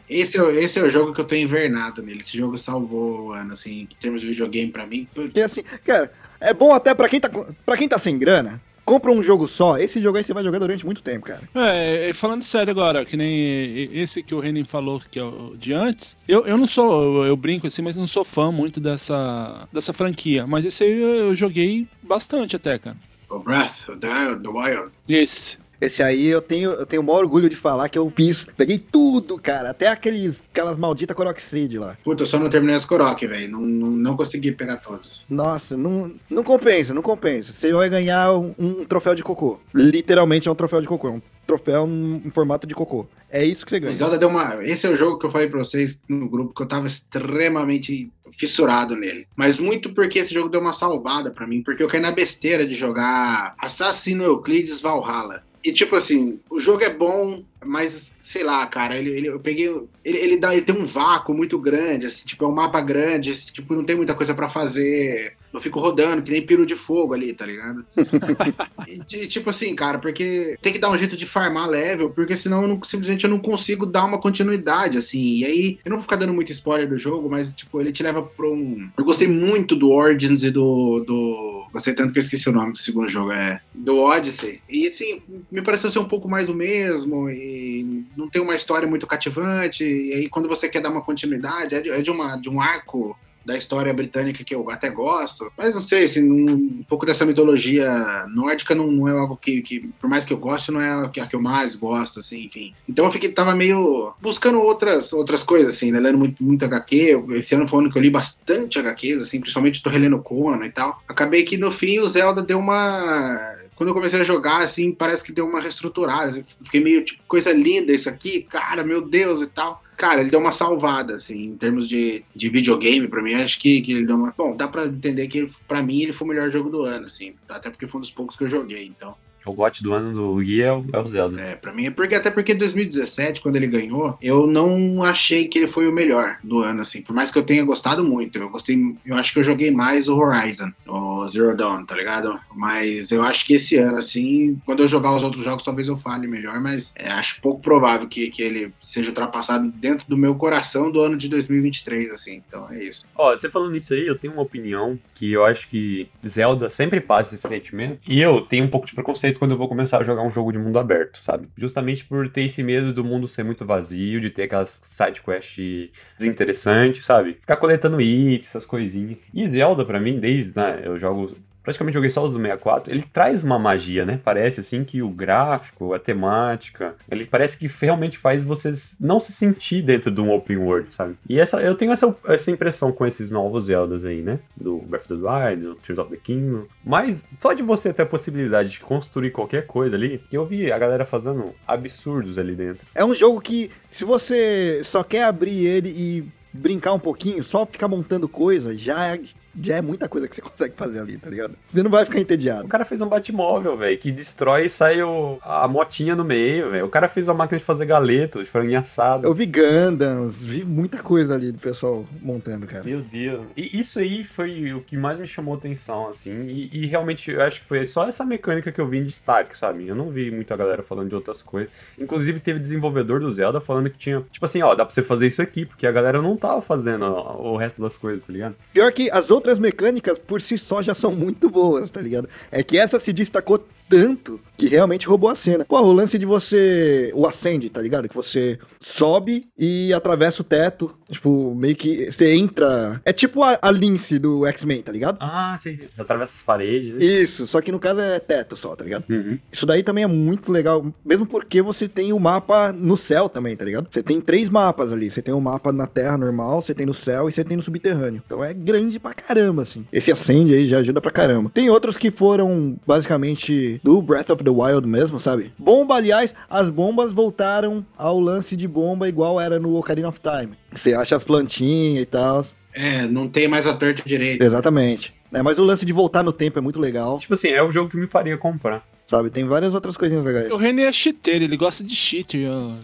[SPEAKER 3] Esse é, esse é o jogo que eu tô invernado nele. Esse jogo salvou o ano, assim, em termos de videogame pra mim.
[SPEAKER 5] Porque assim, cara, é bom até pra quem tá, pra quem tá sem grana compra um jogo só, esse jogo aí você vai jogar durante muito tempo, cara.
[SPEAKER 4] É, falando sério agora, que nem esse que o Renin falou, que é o de antes, eu, eu não sou, eu, eu, brinco assim, mas não sou fã muito dessa, dessa franquia. Mas esse aí eu, eu joguei bastante até, cara.
[SPEAKER 3] O Breath of the Wild.
[SPEAKER 4] Esse.
[SPEAKER 5] Esse aí eu tenho, eu tenho o maior orgulho de falar que eu fiz. Peguei tudo, cara. Até aqueles, aquelas malditas Seed lá.
[SPEAKER 3] Puta, eu só não terminei as Korok, velho. Não, não, não, consegui pegar todos.
[SPEAKER 5] Nossa, não, não compensa, não compensa. Você vai ganhar um, um troféu de cocô. Literalmente é um troféu de cocô. É um troféu em formato de cocô. É isso que você ganha.
[SPEAKER 3] O Zelda deu uma. Esse é o jogo que eu falei pra vocês no grupo que eu tava extremamente fissurado nele. Mas muito porque esse jogo deu uma salvada para mim, porque eu caí na besteira de jogar Assassino Euclides Valhalla. E tipo assim, o jogo é bom, mas sei lá, cara, ele, ele eu peguei. Ele, ele, dá, ele tem um vácuo muito grande, assim, tipo, é um mapa grande, assim, tipo, não tem muita coisa para fazer. Eu fico rodando, que nem piro de fogo ali, tá ligado? e, tipo assim, cara, porque tem que dar um jeito de farmar level, porque senão eu não, simplesmente eu não consigo dar uma continuidade, assim. E aí, eu não vou ficar dando muito spoiler do jogo, mas, tipo, ele te leva pra um. Eu gostei muito do Origins e do, do Gostei tanto que eu esqueci o nome do segundo jogo, é do Odyssey. E assim, me pareceu ser um pouco mais o mesmo e não tem uma história muito cativante. E aí quando você quer dar uma continuidade, é de, é de uma, de um arco da história britânica que eu até gosto, mas não sei, assim, um, um pouco dessa mitologia nórdica não, não é algo que, que, por mais que eu goste, não é a que, a que eu mais gosto, assim, enfim. Então eu fiquei, tava meio buscando outras, outras coisas, assim, né, lendo muito, muito HQ, esse ano foi um ano que eu li bastante HQs, assim, principalmente tô relendo Conan e tal. Acabei que no fim o Zelda deu uma quando eu comecei a jogar, assim, parece que deu uma reestruturada. Fiquei meio, tipo, coisa linda isso aqui, cara, meu Deus e tal. Cara, ele deu uma salvada, assim, em termos de, de videogame, pra mim, acho que, que ele deu uma. Bom, dá pra entender que, ele, pra mim, ele foi o melhor jogo do ano, assim, até porque foi um dos poucos que eu joguei, então.
[SPEAKER 2] O GOT do ano do Gui é o, é o Zelda.
[SPEAKER 3] É, pra mim é porque até porque em 2017, quando ele ganhou, eu não achei que ele foi o melhor do ano, assim. Por mais que eu tenha gostado muito. Eu gostei. Eu acho que eu joguei mais o Horizon, o Zero Dawn, tá ligado? Mas eu acho que esse ano, assim, quando eu jogar os outros jogos, talvez eu fale melhor, mas é, acho pouco provável que, que ele seja ultrapassado dentro do meu coração do ano de 2023, assim. Então é isso.
[SPEAKER 2] Ó, você falando isso aí, eu tenho uma opinião que eu acho que Zelda sempre passa esse sentimento. E eu tenho um pouco de preconceito quando eu vou começar a jogar um jogo de mundo aberto, sabe? Justamente por ter esse medo do mundo ser muito vazio, de ter aquelas side quests desinteressantes, sabe? Ficar coletando itens, essas coisinhas. E Zelda, pra mim, desde, né, eu jogo praticamente joguei só os do 64, ele traz uma magia, né? Parece assim que o gráfico, a temática, ele parece que realmente faz vocês não se sentir dentro de um open world, sabe? E essa, eu tenho essa, essa impressão com esses novos Zeldas aí, né? Do Breath of the Wild, do Tears of the Kingdom. Mas só de você ter a possibilidade de construir qualquer coisa ali, eu vi a galera fazendo absurdos ali dentro.
[SPEAKER 5] É um jogo que, se você só quer abrir ele e brincar um pouquinho, só ficar montando coisa, já já é muita coisa que você consegue fazer ali, tá ligado? Você não vai ficar entediado.
[SPEAKER 2] O cara fez um Batmóvel, velho, que destrói e sai o, a motinha no meio, velho. O cara fez uma máquina de fazer galeto, de franguinho assado.
[SPEAKER 5] Eu vi Gundams, vi muita coisa ali do pessoal montando, cara.
[SPEAKER 2] Meu Deus. E isso aí foi o que mais me chamou atenção, assim. E, e realmente eu acho que foi só essa mecânica que eu vi em destaque, sabe? Eu não vi muita galera falando de outras coisas. Inclusive teve desenvolvedor do Zelda falando que tinha, tipo assim, ó, dá pra você fazer isso aqui, porque a galera não tava fazendo ó, o resto das coisas, tá ligado?
[SPEAKER 5] Pior que as outras mecânicas por si só já são muito boas, tá ligado? É que essa se destacou tanto que realmente roubou a cena. Pô, o lance de você. O acende, tá ligado? Que você sobe e atravessa o teto. Tipo, meio que você entra. É tipo a, a Lince do X-Men, tá ligado?
[SPEAKER 2] Ah, sim. Atravessa as paredes. Né?
[SPEAKER 5] Isso, só que no caso é teto só, tá ligado?
[SPEAKER 2] Uhum.
[SPEAKER 5] Isso daí também é muito legal, mesmo porque você tem o mapa no céu também, tá ligado? Você tem três mapas ali. Você tem o mapa na terra normal, você tem no céu e você tem no subterrâneo. Então é grande pra caramba, assim. Esse acende aí já ajuda pra caramba. Tem outros que foram basicamente do Breath of the Wild mesmo, sabe? Bomba, aliás, as bombas voltaram ao lance de bomba igual era no Ocarina of Time. Você acha as plantinhas e tal.
[SPEAKER 3] É, não tem mais a torta direito.
[SPEAKER 5] Exatamente. É, mas o lance de voltar no tempo é muito legal,
[SPEAKER 2] Tipo assim, é o jogo que me faria comprar.
[SPEAKER 5] sabe? Tem várias outras coisinhas legais.
[SPEAKER 4] O René é cheater, ele gosta de cheat. eu-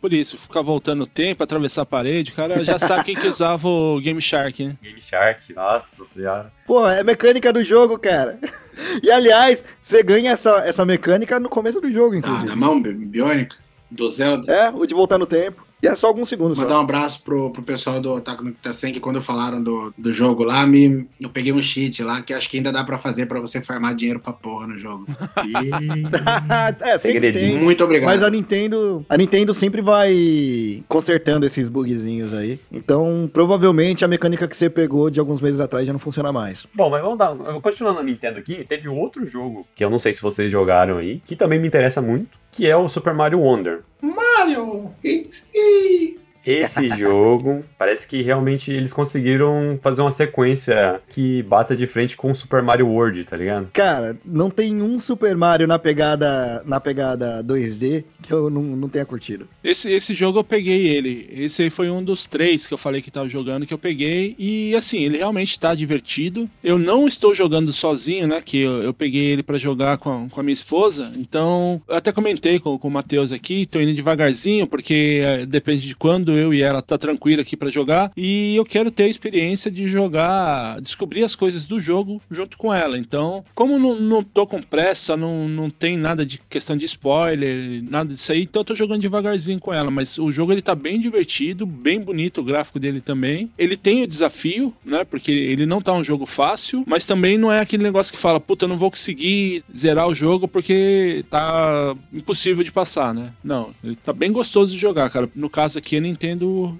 [SPEAKER 4] Por isso, ficar voltando o tempo, atravessar a parede, o cara já sabe quem que usava o Game Shark, né?
[SPEAKER 2] Game Shark, nossa senhora.
[SPEAKER 5] Pô, é mecânica do jogo, cara. E aliás, você ganha essa, essa mecânica no começo do jogo,
[SPEAKER 3] Ah,
[SPEAKER 5] inclusive.
[SPEAKER 3] na mão bi- biônica do Zelda.
[SPEAKER 5] É, o de voltar no tempo. E é só alguns segundos
[SPEAKER 3] Mandar
[SPEAKER 5] só.
[SPEAKER 3] um abraço pro, pro pessoal do Otaku no Kitasen, que quando falaram do, do jogo lá, me, eu peguei um cheat lá, que acho que ainda dá pra fazer pra você farmar dinheiro pra porra no jogo.
[SPEAKER 5] é, sempre tem.
[SPEAKER 3] Muito obrigado.
[SPEAKER 5] Mas a Nintendo, a Nintendo sempre vai consertando esses bugzinhos aí. Então, provavelmente a mecânica que você pegou de alguns meses atrás já não funciona mais.
[SPEAKER 2] Bom, mas vamos dar. Continuando na Nintendo aqui, teve outro jogo que eu não sei se vocês jogaram aí, que também me interessa muito, que é o Super Mario Wonder.
[SPEAKER 3] Mario!
[SPEAKER 2] Esse jogo, parece que realmente eles conseguiram fazer uma sequência que bata de frente com o Super Mario World, tá ligado?
[SPEAKER 5] Cara, não tem um Super Mario na pegada na pegada 2D que eu não, não tenha curtido.
[SPEAKER 4] Esse, esse jogo eu peguei ele. Esse aí foi um dos três que eu falei que tava jogando que eu peguei. E assim, ele realmente tá divertido. Eu não estou jogando sozinho, né? Que eu, eu peguei ele pra jogar com, com a minha esposa. Então, eu até comentei com, com o Matheus aqui, tô indo devagarzinho, porque eh, depende de quando eu e ela tá tranquila aqui pra jogar e eu quero ter a experiência de jogar, descobrir as coisas do jogo junto com ela. Então, como não, não tô com pressa, não, não tem nada de questão de spoiler, nada disso aí, então eu tô jogando devagarzinho com ela, mas o jogo ele tá bem divertido, bem bonito o gráfico dele também. Ele tem o desafio, né? Porque ele não tá um jogo fácil, mas também não é aquele negócio que fala, puta, eu não vou conseguir zerar o jogo porque tá impossível de passar, né? Não, ele tá bem gostoso de jogar, cara. No caso aqui, a Nintendo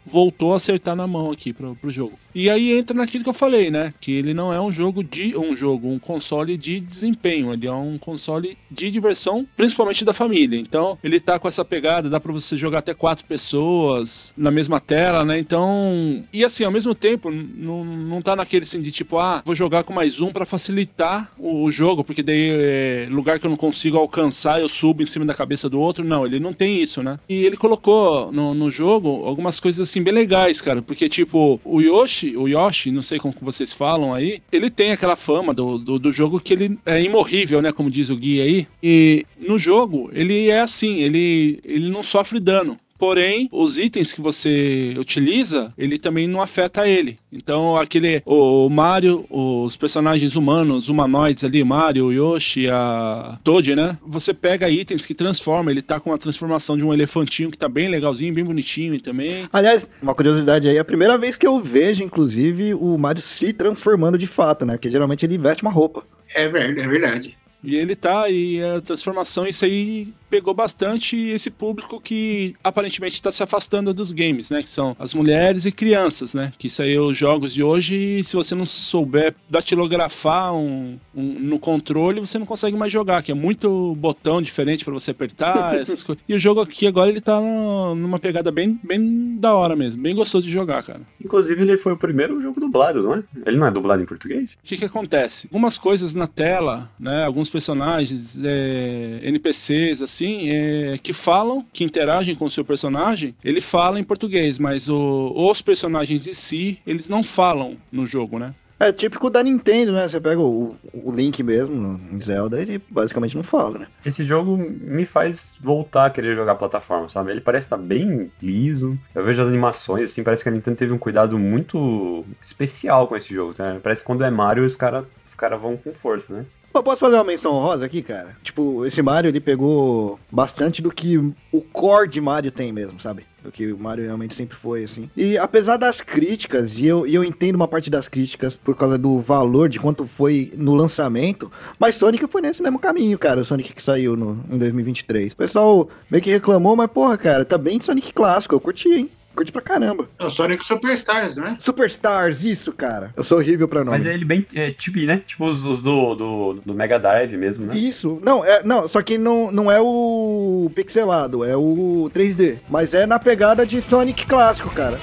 [SPEAKER 4] voltou a acertar na mão aqui pro, pro jogo. E aí entra naquilo que eu falei, né? Que ele não é um jogo de. um jogo, um console de desempenho. Ele é um console de diversão, principalmente da família. Então, ele tá com essa pegada, dá pra você jogar até quatro pessoas na mesma tela, né? Então. E assim, ao mesmo tempo, não, não tá naquele assim de tipo, ah, vou jogar com mais um para facilitar o, o, jogo, porque daí é lugar que eu não consigo alcançar, eu subo em cima da cabeça do outro. Não, ele não tem isso, né? E ele colocou no, no jogo algumas coisas assim bem legais, cara. Porque, tipo, o Yoshi, o Yoshi, não sei como vocês falam aí, ele tem aquela fama do, do, do jogo que ele é imorrível, né? Como diz o guia aí. E no jogo, ele é assim, ele, ele não sofre dano. Porém, os itens que você utiliza, ele também não afeta ele. Então, aquele. O, Mario, os personagens humanos, humanoides ali, Mario, Yoshi, a Toad, né? Você pega itens que transforma. Ele tá com uma transformação de um elefantinho que tá bem legalzinho, bem bonitinho também.
[SPEAKER 5] Aliás, uma curiosidade aí, é a primeira vez que eu vejo, inclusive, o Mario se transformando de fato, né? Porque geralmente ele veste uma roupa.
[SPEAKER 3] É verdade, é verdade.
[SPEAKER 4] E ele tá, e a transformação, isso aí pegou bastante esse público que aparentemente está se afastando dos games, né? Que são as mulheres e crianças, né? Que isso aí os jogos de hoje, e se você não souber datilografar um, um, no controle, você não consegue mais jogar, que é muito botão diferente para você apertar, essas coisas. E o jogo aqui agora ele tá numa pegada bem, bem da hora mesmo, bem gostoso de jogar, cara.
[SPEAKER 2] Inclusive ele foi o primeiro jogo dublado, não é? Ele não é dublado em português?
[SPEAKER 4] O que que acontece? Algumas coisas na tela, né? Alguns personagens, é, NPCs, assim, assim, é, que falam, que interagem com o seu personagem, ele fala em português, mas o, os personagens em si, eles não falam no jogo, né?
[SPEAKER 5] É típico da Nintendo, né? Você pega o, o Link mesmo em Zelda, ele basicamente não fala, né?
[SPEAKER 2] Esse jogo me faz voltar a querer jogar plataforma, sabe? Ele parece estar tá bem liso. Eu vejo as animações, assim, parece que a Nintendo teve um cuidado muito especial com esse jogo, né? Parece que quando é Mario, os caras os cara vão com força, né?
[SPEAKER 5] Pô, posso fazer uma menção honrosa aqui, cara? Tipo, esse Mario, ele pegou bastante do que o core de Mario tem mesmo, sabe? Do que o Mario realmente sempre foi, assim. E apesar das críticas, e eu, e eu entendo uma parte das críticas por causa do valor de quanto foi no lançamento, mas Sonic foi nesse mesmo caminho, cara, o Sonic que saiu no, em 2023. O pessoal meio que reclamou, mas porra, cara, tá bem Sonic clássico, eu curti, hein? Curti pra caramba.
[SPEAKER 3] É o Sonic Superstars, não é?
[SPEAKER 5] Superstars, isso, cara. Eu sou horrível pra nome.
[SPEAKER 2] Mas é ele bem é, tipo, né? Tipo os, os do, do, do, Mega Drive mesmo, né?
[SPEAKER 5] Isso. Não, é, não só que não, não é o pixelado, é o 3D. Mas é na pegada de Sonic clássico, cara.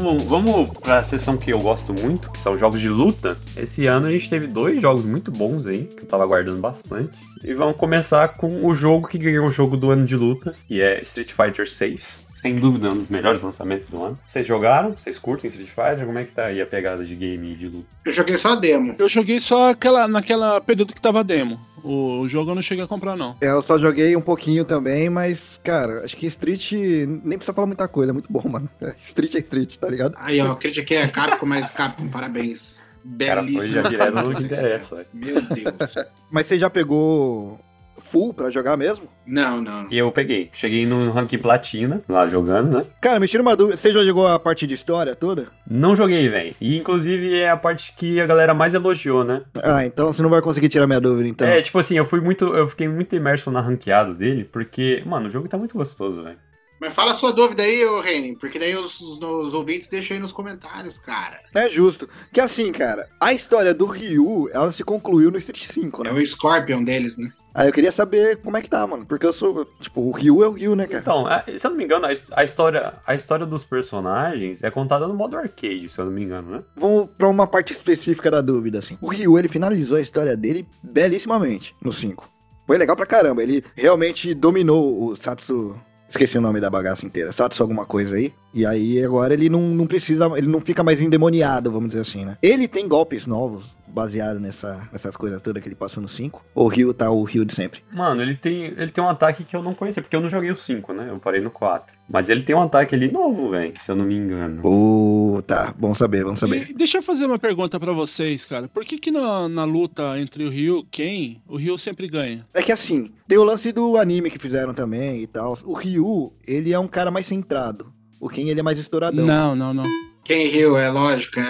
[SPEAKER 2] Vamos para a sessão que eu gosto muito, que são jogos de luta. Esse ano a gente teve dois jogos muito bons aí, que eu tava aguardando bastante. E vamos começar com o jogo que ganhou o jogo do ano de luta, que é Street Fighter 6 sem dúvida, um dos melhores lançamentos do ano. Vocês jogaram? Vocês curtem Street Fighter? Como é que tá aí a pegada de game e de luta?
[SPEAKER 3] Eu joguei só a demo.
[SPEAKER 4] Eu joguei só aquela, naquela período que tava demo. O, o jogo eu não cheguei a comprar, não.
[SPEAKER 5] É, eu só joguei um pouquinho também, mas, cara, acho que Street nem precisa falar muita coisa, é muito bom, mano. Street é Street, tá ligado?
[SPEAKER 3] Aí, ó, critiquei a Capcom, mas Capcom, parabéns.
[SPEAKER 2] Belíssimo. Cara, foi já direto no que interessa.
[SPEAKER 3] Meu Deus.
[SPEAKER 5] Mas você já pegou full pra jogar mesmo?
[SPEAKER 3] Não, não.
[SPEAKER 2] E eu peguei. Cheguei no rank platina, lá jogando, né?
[SPEAKER 5] Cara, me tira uma dúvida. Você já jogou a parte de história toda?
[SPEAKER 2] Não joguei, velho. E inclusive é a parte que a galera mais elogiou, né?
[SPEAKER 5] Ah, então você não vai conseguir tirar minha dúvida, então.
[SPEAKER 2] É, tipo assim, eu fui muito. Eu fiquei muito imerso na ranqueada dele, porque, mano, o jogo tá muito gostoso, velho.
[SPEAKER 3] Mas fala a sua dúvida aí, ô Renin, porque daí os, os, os, ouvintes deixam aí nos comentários, cara.
[SPEAKER 5] É justo. Que assim, cara, a história do Ryu, ela se concluiu no Street 5, né?
[SPEAKER 3] É o Scorpion deles, né?
[SPEAKER 5] Aí eu queria saber como é que tá, mano. Porque eu sou, tipo, o Ryu é o Ryu, né, cara?
[SPEAKER 2] Então, é, se eu não me engano, a, a, história, a história dos personagens é contada no modo arcade, se eu não me engano, né?
[SPEAKER 5] Vamos pra uma parte específica da dúvida, assim. O Ryu, ele finalizou a história dele belíssimamente no 5. Foi legal pra caramba. Ele realmente dominou o Satsu Esqueci o nome da bagaça inteira. Satsu alguma coisa aí. E aí agora ele não, não precisa, ele não fica mais endemoniado, vamos dizer assim, né? Ele tem golpes novos, baseado nessa, nessas coisas todas que ele passou no 5. Ou o Rio tá o Rio de sempre?
[SPEAKER 2] Mano, ele tem, ele tem um ataque que eu não conhecia, porque eu não joguei o 5, né? Eu parei no 4. Mas ele tem um ataque ali novo, velho, se eu não me engano.
[SPEAKER 5] Ô, tá, bom saber, bom saber.
[SPEAKER 4] E deixa eu fazer uma pergunta pra vocês, cara. Por que que na, na luta entre o Ryu e Ken, o Ryu sempre ganha?
[SPEAKER 5] É que assim, tem o lance do anime que fizeram também e tal. O Ryu, ele é um cara mais centrado. O Ken, ele é mais estouradão.
[SPEAKER 4] Não, não, não.
[SPEAKER 3] Quem riu, é lógico, é.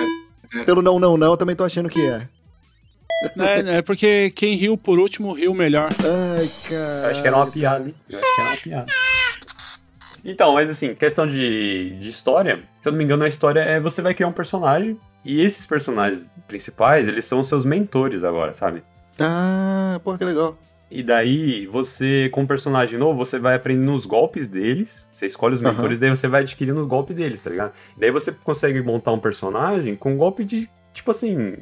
[SPEAKER 5] Pelo não, não, não, eu também tô achando que é.
[SPEAKER 4] É, é porque quem riu por último riu melhor.
[SPEAKER 5] Ai, cara.
[SPEAKER 2] Eu acho que era uma piada, hein? Eu acho que era uma piada. Então, mas assim, questão de, de história, se eu não me engano, a história é você vai criar um personagem, e esses personagens principais, eles são os seus mentores agora, sabe?
[SPEAKER 5] Ah, porra, que legal.
[SPEAKER 2] E daí, você, com o personagem novo, você vai aprendendo os golpes deles. Você escolhe os mentores, daí você vai adquirindo o golpe deles, tá ligado? Daí você consegue montar um personagem com golpe de, tipo assim,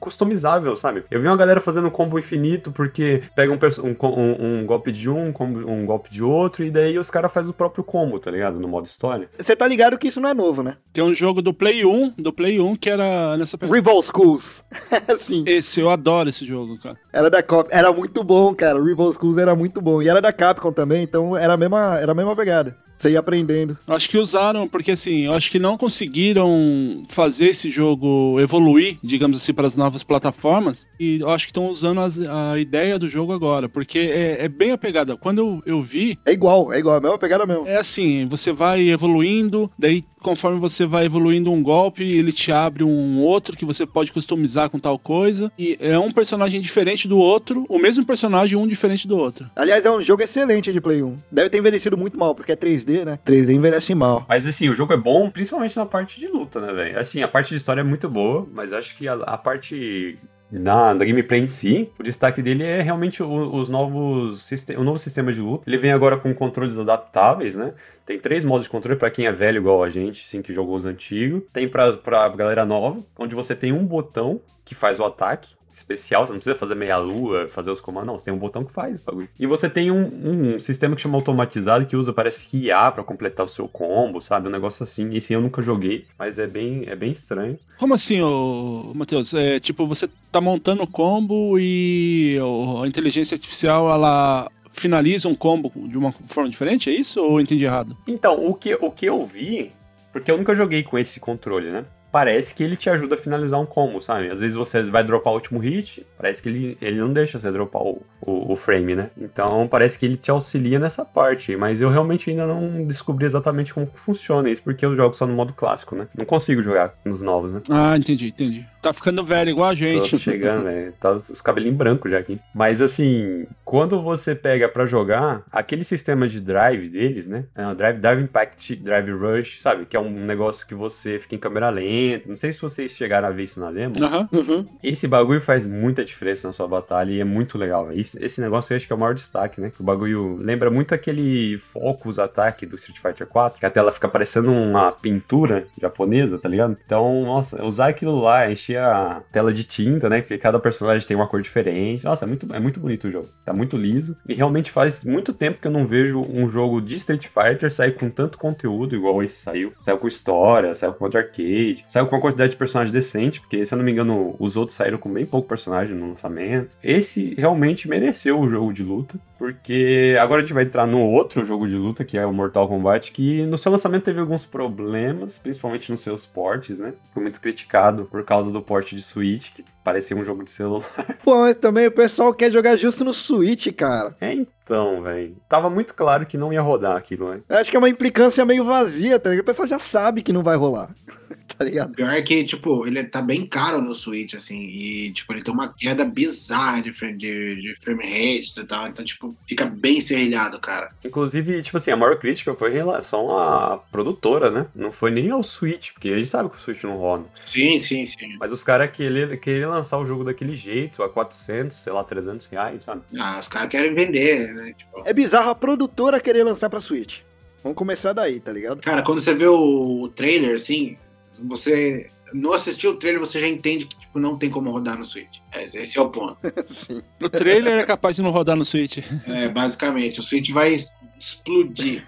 [SPEAKER 2] customizável, sabe? Eu vi uma galera fazendo combo infinito porque pega um, um, um- um golpe de um, combo- um golpe de outro, e daí os caras fazem o próprio combo, tá ligado? No modo história.
[SPEAKER 5] Você tá ligado que isso não é novo, né?
[SPEAKER 4] Tem um jogo do Play 1, do Play 1, que era nessa pegada.
[SPEAKER 5] Rival Schools. Sim.
[SPEAKER 4] Esse, eu adoro esse jogo, cara.
[SPEAKER 5] Era da Cap... Era muito bom, cara. O Rival Schools era muito bom. E era da Capcom também, então era a mesma, era a mesma pegada. Você ia aprendendo.
[SPEAKER 4] Acho que usaram, porque assim, eu acho que não conseguiram fazer esse jogo evoluir, digamos assim, para as novas plataformas. E eu acho que estão usando as- a ideia do jogo agora, porque é, é bem a pegada. Quando eu, eu vi,
[SPEAKER 5] É igual, é igual, a mesma pegada mesmo.
[SPEAKER 4] é assim, você vai evoluindo, daí conforme você vai evoluindo um golpe, ele te abre um outro que você pode customizar com tal coisa. E é um personagem diferente do outro, o mesmo personagem, um diferente do outro.
[SPEAKER 5] Aliás, é um jogo excelente de Play 1. Deve ter envelhecido muito mal, porque é 3D, né? 3D envelhece mal.
[SPEAKER 2] Mas assim, o jogo é bom, principalmente na parte de luta, né, velho? Assim, a parte de história é muito boa, mas acho que a, a parte da, da gameplay em si, o destaque dele é realmente o- os novos o novo sistema de luta. Ele vem agora com controles adaptáveis, né? Tem três modos de controle pra quem é velho igual a gente, assim, que jogou os antigos. Tem pra, pra galera nova, onde você tem um botão que faz o ataque especial, você não precisa fazer meia lua, fazer os comandos, não, você tem um botão que faz o bagulho. E você tem um, um sistema que chama automatizado, que usa, parece que IA pra completar o seu combo, sabe? Um negócio assim. Esse eu nunca joguei, mas é bem, é bem estranho.
[SPEAKER 4] Como assim, ô, Matheus? É, tipo, você tá montando o combo e a inteligência artificial, ela finaliza um combo de uma forma diferente, é isso? Ou eu entendi errado?
[SPEAKER 2] Então, o que, o que eu vi, porque eu nunca joguei com esse controle, né? Parece que ele te ajuda a finalizar um combo, sabe? Às vezes você vai dropar o último hit, parece que ele, ele não deixa você dropar o, o, o frame, né? Então parece que ele te auxilia nessa parte, mas eu realmente ainda não descobri exatamente como funciona isso, porque eu jogo só no modo clássico, né? Não consigo jogar nos novos, né?
[SPEAKER 4] Ah, entendi, entendi. Tá ficando velho igual a
[SPEAKER 2] Tô
[SPEAKER 4] gente.
[SPEAKER 2] chegando, velho. Tá os cabelinhos brancos já aqui. Mas assim, quando você pega pra jogar, aquele sistema de drive deles, né? É um drive, drive Impact, Drive Rush, sabe? Que é um negócio que você fica em câmera lenta. Não sei se vocês chegaram a ver isso na demo.
[SPEAKER 5] Uhum.
[SPEAKER 2] Esse bagulho faz muita diferença na sua batalha e é muito legal. Esse, esse negócio eu acho que é o maior destaque, né? O bagulho lembra muito aquele Focus ataque do Street Fighter 4, que a tela fica parecendo uma pintura japonesa, tá ligado? Então, nossa, usar aquilo lá, encher a tela de tinta, né? Porque cada personagem tem uma cor diferente. Nossa, é muito, é muito bonito o jogo. Tá muito liso. E realmente faz muito tempo que eu não vejo um jogo de Street Fighter sair com tanto conteúdo igual esse saiu. Saiu com história, saiu com modo arcade, saiu com uma quantidade de personagens decente, porque se eu não me engano, os outros saíram com bem pouco personagem no lançamento. Esse realmente mereceu o jogo de luta, porque agora a gente vai entrar no outro jogo de luta, que é o Mortal Kombat, que no seu lançamento teve alguns problemas, principalmente nos seus portes, né? Foi muito criticado por causa do porte de Switch, parecia um jogo de celular.
[SPEAKER 5] Pô, mas também o pessoal quer jogar justo no Switch, cara.
[SPEAKER 2] É então, velho. Tava muito claro que não ia rodar aquilo, né?
[SPEAKER 5] Eu Acho que é uma implicância meio vazia, tá ligado? O pessoal já sabe que não vai rolar. tá ligado?
[SPEAKER 3] Pior é que, tipo, ele tá bem caro no Switch, assim, e, tipo, ele tem uma queda bizarra de, frame- de, de frame rate e tal, então, tipo, fica bem serrilhado, cara.
[SPEAKER 2] Inclusive, tipo assim, a maior crítica foi em relação à produtora, né? Não foi nem ao Switch, porque a gente sabe que o Switch não roda.
[SPEAKER 3] Sim, sim, sim.
[SPEAKER 2] Mas os caras queriam querer lançar o jogo daquele jeito, a 400, sei lá, 300 reais, sabe?
[SPEAKER 3] Ah, os caras querem vender, né? Tipo,
[SPEAKER 5] É bizarro a produtora querer lançar pra Switch. Vamos começar daí, tá ligado?
[SPEAKER 3] cara, quando você vê o trailer, assim, você não assistiu o trailer, você já entende que, tipo, não tem como rodar no Switch. É, Esse é o ponto.
[SPEAKER 5] Sim.
[SPEAKER 4] O trailer é capaz de não rodar no Switch.
[SPEAKER 3] É, basicamente, o Switch vai explodir.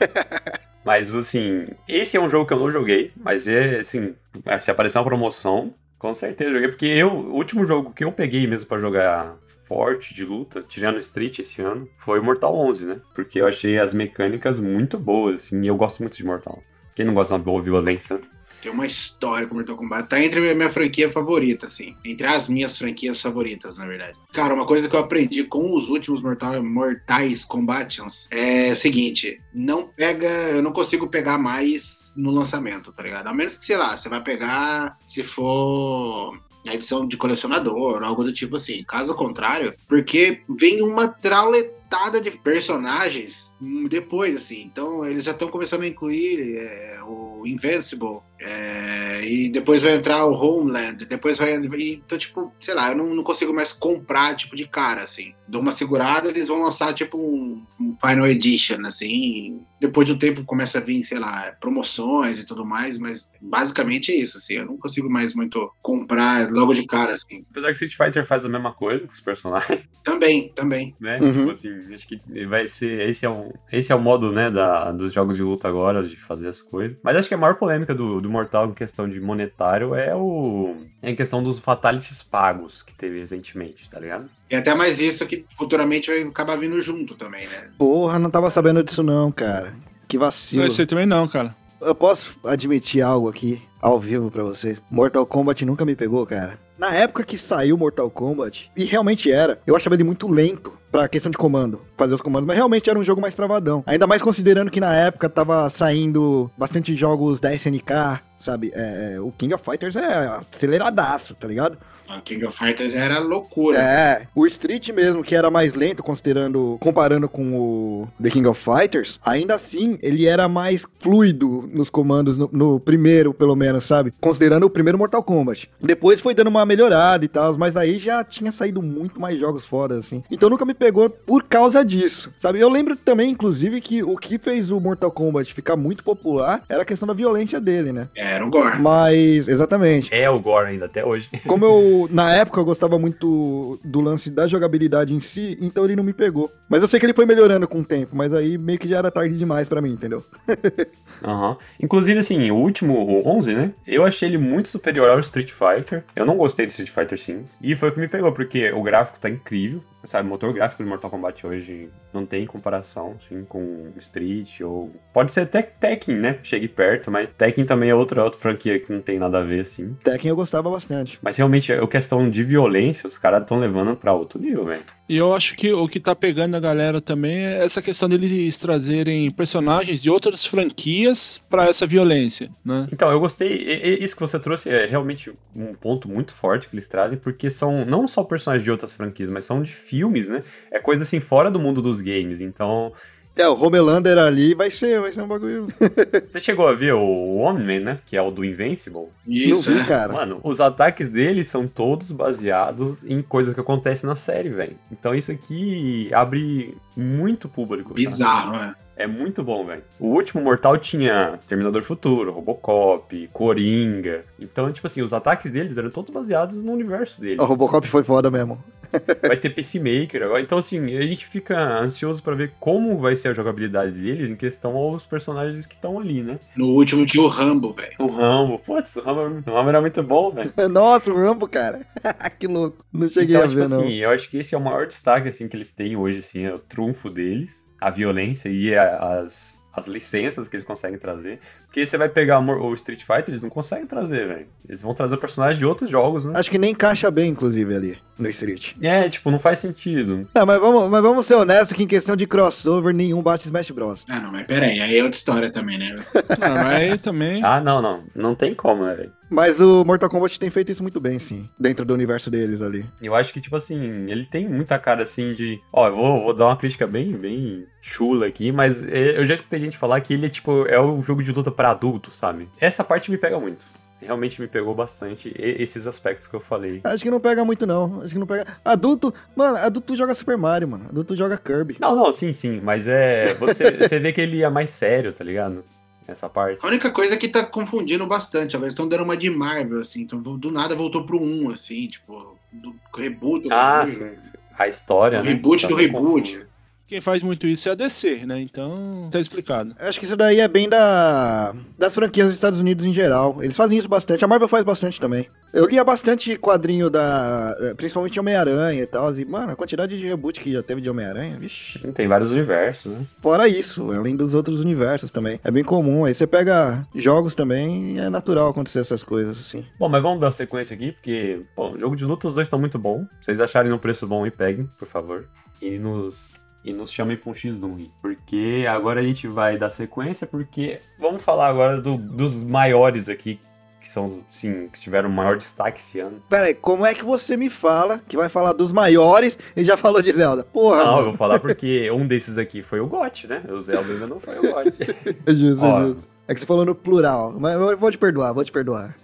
[SPEAKER 2] Mas, assim, esse é um jogo que eu não joguei, mas é, assim, se aparecer uma promoção, com certeza joguei, porque eu, o último jogo que eu peguei mesmo pra jogar forte de luta, tirando Street esse ano, foi Mortal 11, né? Porque eu achei as mecânicas muito boas, assim, e eu gosto muito de Mortal. Quem não gosta de uma boa violência, né?
[SPEAKER 3] Tem uma história com Mortal Kombat. Tá entre a minha franquia favorita, assim. Entre as minhas franquias favoritas, na verdade. Cara, uma coisa que eu aprendi com os últimos Mortal, Mortais Combatants é o seguinte: não pega. Eu não consigo pegar mais no lançamento, tá ligado? A menos que, sei lá, você vai pegar se for. A edição de colecionador, algo do tipo assim. Caso contrário, porque vem uma trauletada de personagens depois, assim. Então eles já estão começando a incluir é, o Invincible, é, e depois vai entrar o Homeland, depois vai. e, Então, tipo, sei lá, eu não, não consigo mais comprar, tipo, de cara, assim. Dou uma segurada, eles vão lançar, tipo, um, um Final Edition, assim. Depois de um tempo começa a vir, sei lá, promoções e tudo mais, mas basicamente é isso, assim. Eu não consigo mais muito comprar logo de cara, assim.
[SPEAKER 2] Apesar que Street Fighter faz a mesma coisa com os personagens,
[SPEAKER 3] Também, também.
[SPEAKER 2] né?
[SPEAKER 5] Uhum.
[SPEAKER 2] Tipo assim, acho que vai ser. Esse é, um, esse é o modo, né, da, dos jogos de luta agora, de fazer as coisas. Mas acho que a maior polêmica do, do Mortal em questão de monetário é o. É em questão dos fatalities pagos que teve recentemente, tá ligado?
[SPEAKER 3] E até mais isso que futuramente vai acabar vindo junto também, né?
[SPEAKER 5] Porra, não tava sabendo disso não, cara. Que vacilo.
[SPEAKER 4] Eu sei também não, cara.
[SPEAKER 5] Eu posso admitir algo aqui, ao vivo pra vocês. Mortal Kombat nunca me pegou, cara. Na época que saiu Mortal Kombat, e realmente era, eu achava ele muito lento pra questão de comando, fazer os comandos, mas realmente era um jogo mais travadão. Ainda mais considerando que na época tava saindo bastante jogos da SNK, sabe? É, é, o King of Fighters é aceleradaço, tá ligado?
[SPEAKER 3] O King of Fighters era loucura.
[SPEAKER 5] É, o Street mesmo, que era mais lento, considerando, comparando com o The King of Fighters, ainda assim, ele era mais fluido nos comandos, no, no primeiro, pelo menos, sabe? Considerando o primeiro Mortal Kombat. Depois foi dando uma melhorada e tal, mas aí já tinha saído muito mais jogos fora, assim. Então nunca me pegou por causa disso, sabe? Eu lembro também, inclusive, que o que fez o Mortal Kombat ficar muito popular era a questão da violência dele, né?
[SPEAKER 3] Era o Gore.
[SPEAKER 5] Mas, exatamente.
[SPEAKER 2] É o Gore ainda até hoje.
[SPEAKER 5] Como eu, na época, eu gostava muito do lance da jogabilidade em si, então ele não me pegou. Mas eu sei que ele foi melhorando com o tempo, mas aí meio que já era tarde demais pra mim, entendeu?
[SPEAKER 2] Aham. Inclusive, assim, o último, o 11, né? Eu achei ele muito superior ao Street Fighter. Eu não gostei do Street Fighter 5. E foi o que me pegou, porque o gráfico tá incrível. Sabe, o motor gráfico do Mortal Kombat hoje não tem comparação, assim, com Street ou... Pode ser até Tekken, né? Chegue perto, mas Tekken também é outra, outra franquia que não tem nada a ver, assim.
[SPEAKER 5] Tekken eu gostava bastante.
[SPEAKER 2] Mas realmente, a questão de violência, os caras estão levando pra outro nível, velho.
[SPEAKER 4] E eu acho que o que tá pegando a galera também é essa questão deles trazerem personagens de outras franquias pra essa violência, né?
[SPEAKER 2] Então, eu gostei. Isso que você trouxe é realmente um ponto muito forte que eles trazem, porque são não só personagens de outras franquias, mas são de filmes, né? É coisa assim fora do mundo dos games. Então,
[SPEAKER 5] É, o Homelander ali vai ser, vai ser um bagulho.
[SPEAKER 2] você chegou a ver o Omni-Man, né? Que é o do Invincible.
[SPEAKER 3] Isso,
[SPEAKER 5] não vi,
[SPEAKER 3] é.
[SPEAKER 5] cara.
[SPEAKER 2] Mano, os ataques dele são todos baseados em coisas que acontecem na série, velho. Então isso aqui abre muito público. tá?
[SPEAKER 3] Bizarro, é.
[SPEAKER 2] Muito bom, velho. O último Mortal tinha Terminador Futuro, Robocop, Coringa. Então, tipo assim, os ataques deles eram todos baseados no universo deles.
[SPEAKER 5] O Robocop foi foda mesmo.
[SPEAKER 2] Vai ter Peacemaker agora. Então, assim, a gente fica ansioso pra ver como vai ser a jogabilidade deles em questão aos personagens que estão ali, né?
[SPEAKER 3] No último tinha o Rambo, velho.
[SPEAKER 2] O Rambo. Putz, o Rambo, o Rambo era muito bom, velho.
[SPEAKER 5] Nossa, o Rambo, cara. que louco. Não cheguei
[SPEAKER 2] Então,
[SPEAKER 5] a
[SPEAKER 2] tipo
[SPEAKER 5] ver, não.
[SPEAKER 2] assim, eu acho que esse é o maior destaque, assim, que eles têm hoje, assim, é o trunfo deles, a violência e a- as, as licenças que eles conseguem trazer. Porque você vai pegar o Street Fighter, eles não conseguem trazer, velho. Eles vão trazer personagens de outros jogos, né?
[SPEAKER 5] Acho que nem encaixa bem, inclusive, ali no Street.
[SPEAKER 2] É, tipo, não faz sentido.
[SPEAKER 5] Não, mas vamos, mas vamos ser honestos que em questão de crossover, nenhum bate Smash Bros.
[SPEAKER 3] Ah, não, mas peraí, aí é outra história também, né?
[SPEAKER 4] Ah, mas aí também.
[SPEAKER 2] Ah, não, não. Não tem como, né, velho?
[SPEAKER 5] Mas o Mortal Kombat tem feito isso muito bem, sim. Dentro do universo deles ali.
[SPEAKER 2] Eu acho que, tipo assim, ele tem muita cara, assim, de... Ó, eu vou, vou dar uma crítica bem, bem chula aqui, mas é, eu já escutei gente falar que ele é, tipo, é o jogo de luta pra adulto, sabe? Essa parte me pega muito. Realmente me pegou bastante e- esses aspectos que eu falei.
[SPEAKER 5] Acho que não pega muito, não. Acho que não pega. Adulto, mano, adulto joga Super Mario, mano. Adulto joga Kirby.
[SPEAKER 2] Não, não, sim, sim, mas é. Você, você vê que ele é mais sério, tá ligado? essa parte.
[SPEAKER 3] A única coisa é que tá confundindo bastante. Eles estão dando uma de Marvel, assim. Então, do nada voltou pro 1, assim, tipo, do reboot.
[SPEAKER 2] Ah, sim. sim. A história,
[SPEAKER 3] O
[SPEAKER 2] né?
[SPEAKER 3] reboot
[SPEAKER 2] Tá
[SPEAKER 3] do reboot.
[SPEAKER 2] confuso.
[SPEAKER 4] Quem faz muito isso é a DC, né? Então, tá explicado.
[SPEAKER 5] Eu Acho que isso daí é bem da das franquias dos Estados Unidos em geral. Eles fazem isso bastante. A Marvel faz bastante também. Eu lia bastante quadrinho da. eh, Principalmente Homem-Aranha e tal. E, mano, a quantidade de reboot que já teve de Homem-Aranha, vixi.
[SPEAKER 2] Tem vários universos, né?
[SPEAKER 5] Fora isso, além dos outros universos também. É bem comum. Aí você pega jogos também e é natural acontecer essas coisas, assim.
[SPEAKER 2] Bom, mas vamos dar sequência aqui, porque, bom, jogo de luta os dois estão muito bom. Se vocês acharem no preço bom, e peguem, por favor. E nos, e nos chamem pra um X do Rio. Porque agora a gente vai dar sequência, porque vamos falar agora do- dos maiores aqui, que são, sim, que tiveram maior destaque esse ano.
[SPEAKER 5] Pera aí, como é que você me fala que vai falar dos maiores e já falou de Zelda? Porra,
[SPEAKER 2] Não, eu
[SPEAKER 5] mano.
[SPEAKER 2] vou falar porque um desses aqui foi o GOT, né? O Zelda ainda não foi o GOT.
[SPEAKER 5] É justo,
[SPEAKER 2] Ó.
[SPEAKER 5] é justo. É que você falou no plural. Mas eu vou te perdoar, vou te perdoar.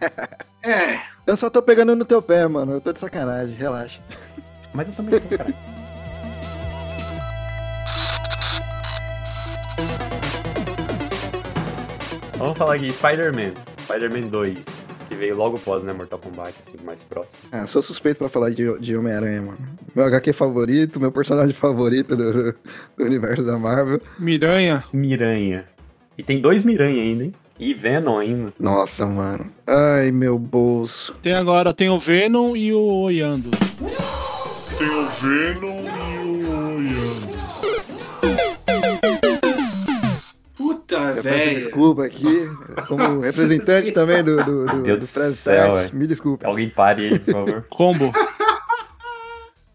[SPEAKER 3] É,
[SPEAKER 5] Eu só tô pegando no teu pé, mano. Eu tô de sacanagem, relaxa.
[SPEAKER 2] Mas eu também tô, cara. Vamos falar aqui, Spider-Man. Spider-Man 2, que veio logo após, né, Mortal Kombat, assim, mais próximo.
[SPEAKER 5] Ah, sou suspeito pra falar de, de Homem-Aranha, mano. Meu HQ favorito, meu personagem favorito do, do universo da Marvel.
[SPEAKER 4] Miranha,
[SPEAKER 2] Miranha. E tem dois Miranha ainda, hein? E Venom ainda.
[SPEAKER 5] Nossa, mano. Ai, meu bolso.
[SPEAKER 4] tem agora, tem o Venom e o Oyando.
[SPEAKER 6] Tem o Venom e
[SPEAKER 3] puta,
[SPEAKER 5] Eu peço desculpa aqui, como representante também do, do, do,
[SPEAKER 2] Deus
[SPEAKER 5] do
[SPEAKER 2] céu, velho.
[SPEAKER 5] Me desculpe.
[SPEAKER 2] Alguém pare ele, por favor.
[SPEAKER 4] Combo.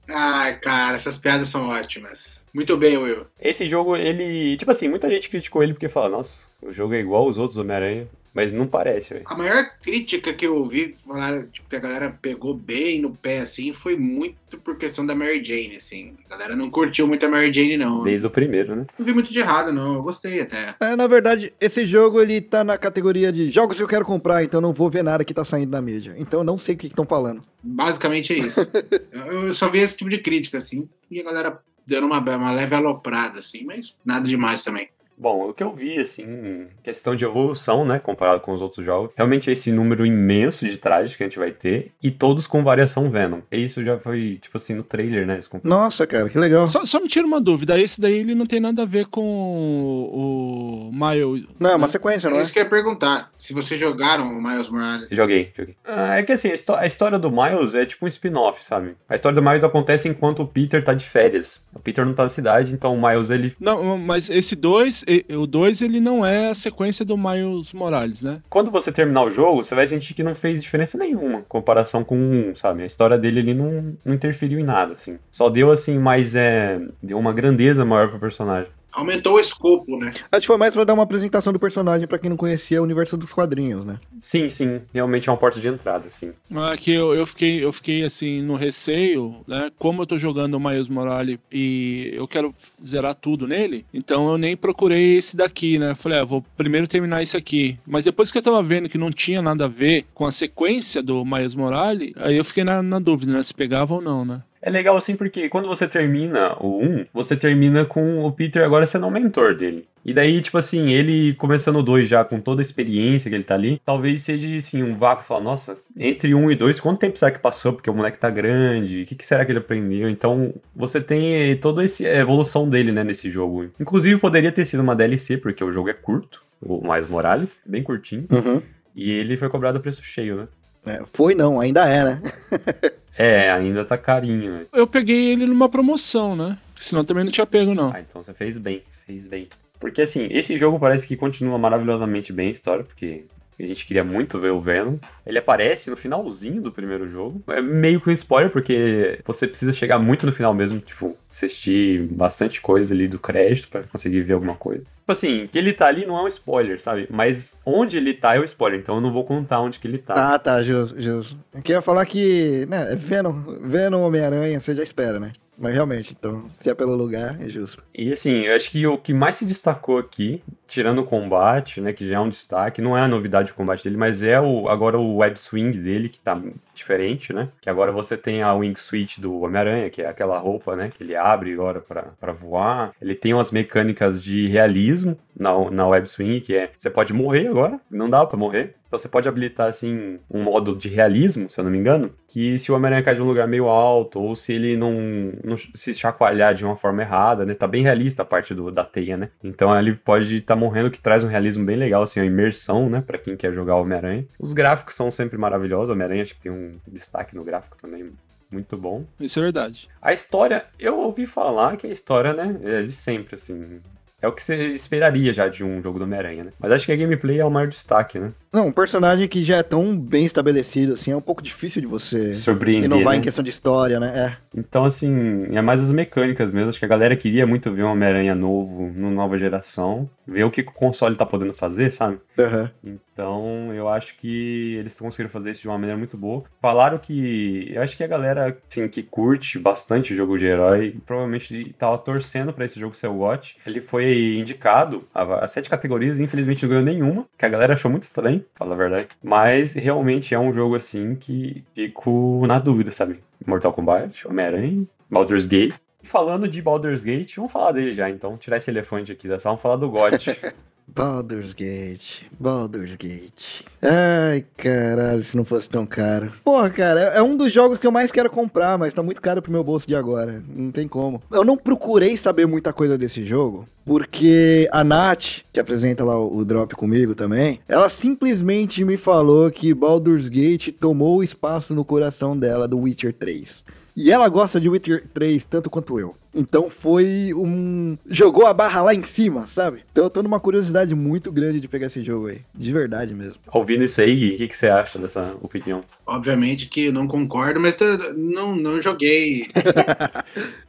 [SPEAKER 3] Ai, cara, essas piadas são ótimas. Muito bem, Will.
[SPEAKER 2] Esse jogo, ele. Tipo assim, muita gente criticou ele porque fala, nossa, o jogo é igual aos outros Homem-Aranha. Mas não parece, velho.
[SPEAKER 3] A maior crítica que eu ouvi falar, tipo, que a galera pegou bem no pé, assim, foi muito por questão da Mary Jane, assim. A galera não curtiu muito a Mary Jane, não.
[SPEAKER 2] Desde o primeiro, né?
[SPEAKER 3] Não vi muito de errado, não. Eu gostei até.
[SPEAKER 5] É, na verdade, esse jogo ele tá na categoria de jogos que eu quero comprar, então não vou ver nada que tá saindo na mídia. Então eu não sei o que estão falando.
[SPEAKER 3] Basicamente é isso. eu eu só vi esse tipo de crítica, assim, e a galera dando uma, uma leve aloprada, assim, mas nada demais também.
[SPEAKER 2] Bom, o que eu vi, assim, questão de evolução, né, comparado com os outros jogos, realmente é esse número imenso de trajes que a gente vai ter, e todos com variação Venom. E isso já foi, tipo assim, no trailer, né?
[SPEAKER 5] Nossa, cara, que legal.
[SPEAKER 4] Só, só me tira uma dúvida, esse daí ele não tem nada a ver com o, o Miles.
[SPEAKER 5] Não, é uma sequência, não
[SPEAKER 3] É
[SPEAKER 5] é?
[SPEAKER 3] isso que eu ia perguntar. Se vocês jogaram o Miles Morales.
[SPEAKER 2] Joguei, joguei. Ah, é que assim, a, a história do Miles é tipo um spin-off, sabe? A história do Miles acontece enquanto o Peter tá de férias. O Peter não tá na cidade, então o Miles, ele...
[SPEAKER 4] Não, mas esse 2, o 2 ele não é a sequência do Miles Morales, né?
[SPEAKER 2] Quando você terminar o jogo, você vai sentir que não fez diferença nenhuma em comparação com o 1, sabe? A história dele ali não, não interferiu em nada, assim. Só deu, assim, mais, é... Deu uma grandeza maior pro personagem.
[SPEAKER 3] Aumentou o escopo, né?
[SPEAKER 5] Acho que foi mais pra dar uma apresentação do personagem pra quem não conhecia o universo dos quadrinhos, né?
[SPEAKER 2] Sim, sim. Realmente é uma porta de entrada, assim.
[SPEAKER 4] É que eu, eu, fiquei, eu fiquei assim no receio, né? Como eu tô jogando o Miles Morales e eu quero zerar tudo nele, então eu nem procurei esse daqui, né? Falei, ah, vou primeiro terminar esse aqui. Mas depois que eu tava vendo que não tinha nada a ver com a sequência do Miles Morales, aí eu fiquei na, na dúvida, né? Se pegava ou não, né?
[SPEAKER 2] É legal assim porque quando você termina o 1, você termina com o Peter agora sendo o mentor dele. E daí, tipo assim, ele começando o 2 já com toda a experiência que ele tá ali, talvez seja assim, um vácuo falar, nossa, entre 1 e 2, quanto tempo será que passou? Porque o moleque tá grande, o que, que será que ele aprendeu? Então, você tem toda essa evolução dele, né, nesse jogo. Inclusive, poderia ter sido uma DLC, porque o jogo é curto, o Mais Morales, bem curtinho.
[SPEAKER 5] Uhum.
[SPEAKER 2] E ele foi cobrado a preço cheio, né?
[SPEAKER 5] É, foi não, ainda é, né?
[SPEAKER 2] É, ainda tá carinho, né?
[SPEAKER 4] Eu peguei ele numa promoção, né? Senão também não tinha pego, não.
[SPEAKER 2] Ah, então você fez bem, fez bem. Porque assim, esse jogo parece que continua maravilhosamente bem a história, porque a gente queria muito ver o Venom. Ele aparece no finalzinho do primeiro jogo. É meio que um spoiler, porque você precisa chegar muito no final mesmo, tipo, assistir bastante coisa ali do crédito pra conseguir ver alguma coisa. Tipo assim, que ele tá ali não é um spoiler, sabe? Mas onde ele tá é o spoiler, então eu não vou contar onde que ele tá.
[SPEAKER 5] Ah, tá, justo, justo. Eu queria falar que, né, é Venom, Venom Homem-Aranha, você já espera, né? Mas realmente, então, se é pelo lugar, é justo.
[SPEAKER 2] E assim, eu acho que o que mais se destacou aqui, tirando o combate, né, que já é um destaque, não é a novidade do combate dele, mas é o agora o web swing dele, que tá diferente, né? Que agora você tem a wing suit do Homem-Aranha, que é aquela roupa, né, que ele abre agora pra voar. Ele tem umas mecânicas de realismo, na, na Web Swing, que é você pode morrer agora, não dá pra morrer. Então você pode habilitar, assim, um modo de realismo, se eu não me engano, que se o Homem-Aranha cai de um lugar meio alto, ou se ele não, não se chacoalhar de uma forma errada, né? Tá bem realista a parte do, da teia, né? Então ele pode estar tá morrendo, que traz um realismo bem legal, assim, a imersão, né? Pra quem quer jogar Homem-Aranha. Os gráficos são sempre maravilhosos, Homem-Aranha acho que tem um destaque no gráfico também muito bom.
[SPEAKER 4] Isso é verdade.
[SPEAKER 2] A história, eu ouvi falar que a história, né, é de sempre, assim. É o que você esperaria já de um jogo do Homem-Aranha, né? Mas acho que a gameplay é o maior destaque, né?
[SPEAKER 5] Não, um personagem que já é tão bem estabelecido, assim, é um pouco difícil de você
[SPEAKER 2] Surpreender,
[SPEAKER 5] inovar
[SPEAKER 2] né?
[SPEAKER 5] em questão de história, né? É.
[SPEAKER 2] Então, assim, é mais as mecânicas mesmo. Acho que a galera queria muito ver um Homem-Aranha novo, numa nova geração. Ver o que o console tá podendo fazer, sabe?
[SPEAKER 5] Aham.
[SPEAKER 2] Então, eu acho que eles conseguiram fazer isso de uma maneira muito boa. Falaram que. Eu acho que a galera, assim, que curte bastante jogo de herói, provavelmente tava torcendo pra esse jogo ser o GOT. Ele foi indicado a, sete categorias infelizmente não ganhou nenhuma, que a galera achou muito estranho, fala a verdade. Mas realmente é um jogo, assim, que fico na dúvida, sabe? Mortal Kombat, Homem-Aranha, Baldur's Gate. E falando de Baldur's Gate, vamos falar dele já, então. Tirar esse elefante aqui da sala, vamos falar do GOT.
[SPEAKER 5] Baldur's Gate, Baldur's Gate. Ai, caralho, se não fosse tão caro. Porra, cara, é um dos jogos que eu mais quero comprar, mas tá muito caro pro meu bolso de agora. Não tem como. Eu não procurei saber muita coisa desse jogo, porque a Nath, que apresenta lá o, o Drop comigo também, ela simplesmente me falou que Baldur's Gate tomou o espaço no coração dela do Witcher 3. E ela gosta de Witcher 3 tanto quanto eu. Então foi um. Jogou a barra lá em cima, sabe? Então eu tô numa curiosidade muito grande de pegar esse jogo aí. De verdade mesmo.
[SPEAKER 2] Ouvindo isso aí, Gui, o que, que você acha dessa opinião?
[SPEAKER 3] Obviamente que eu não concordo, mas eu não, não joguei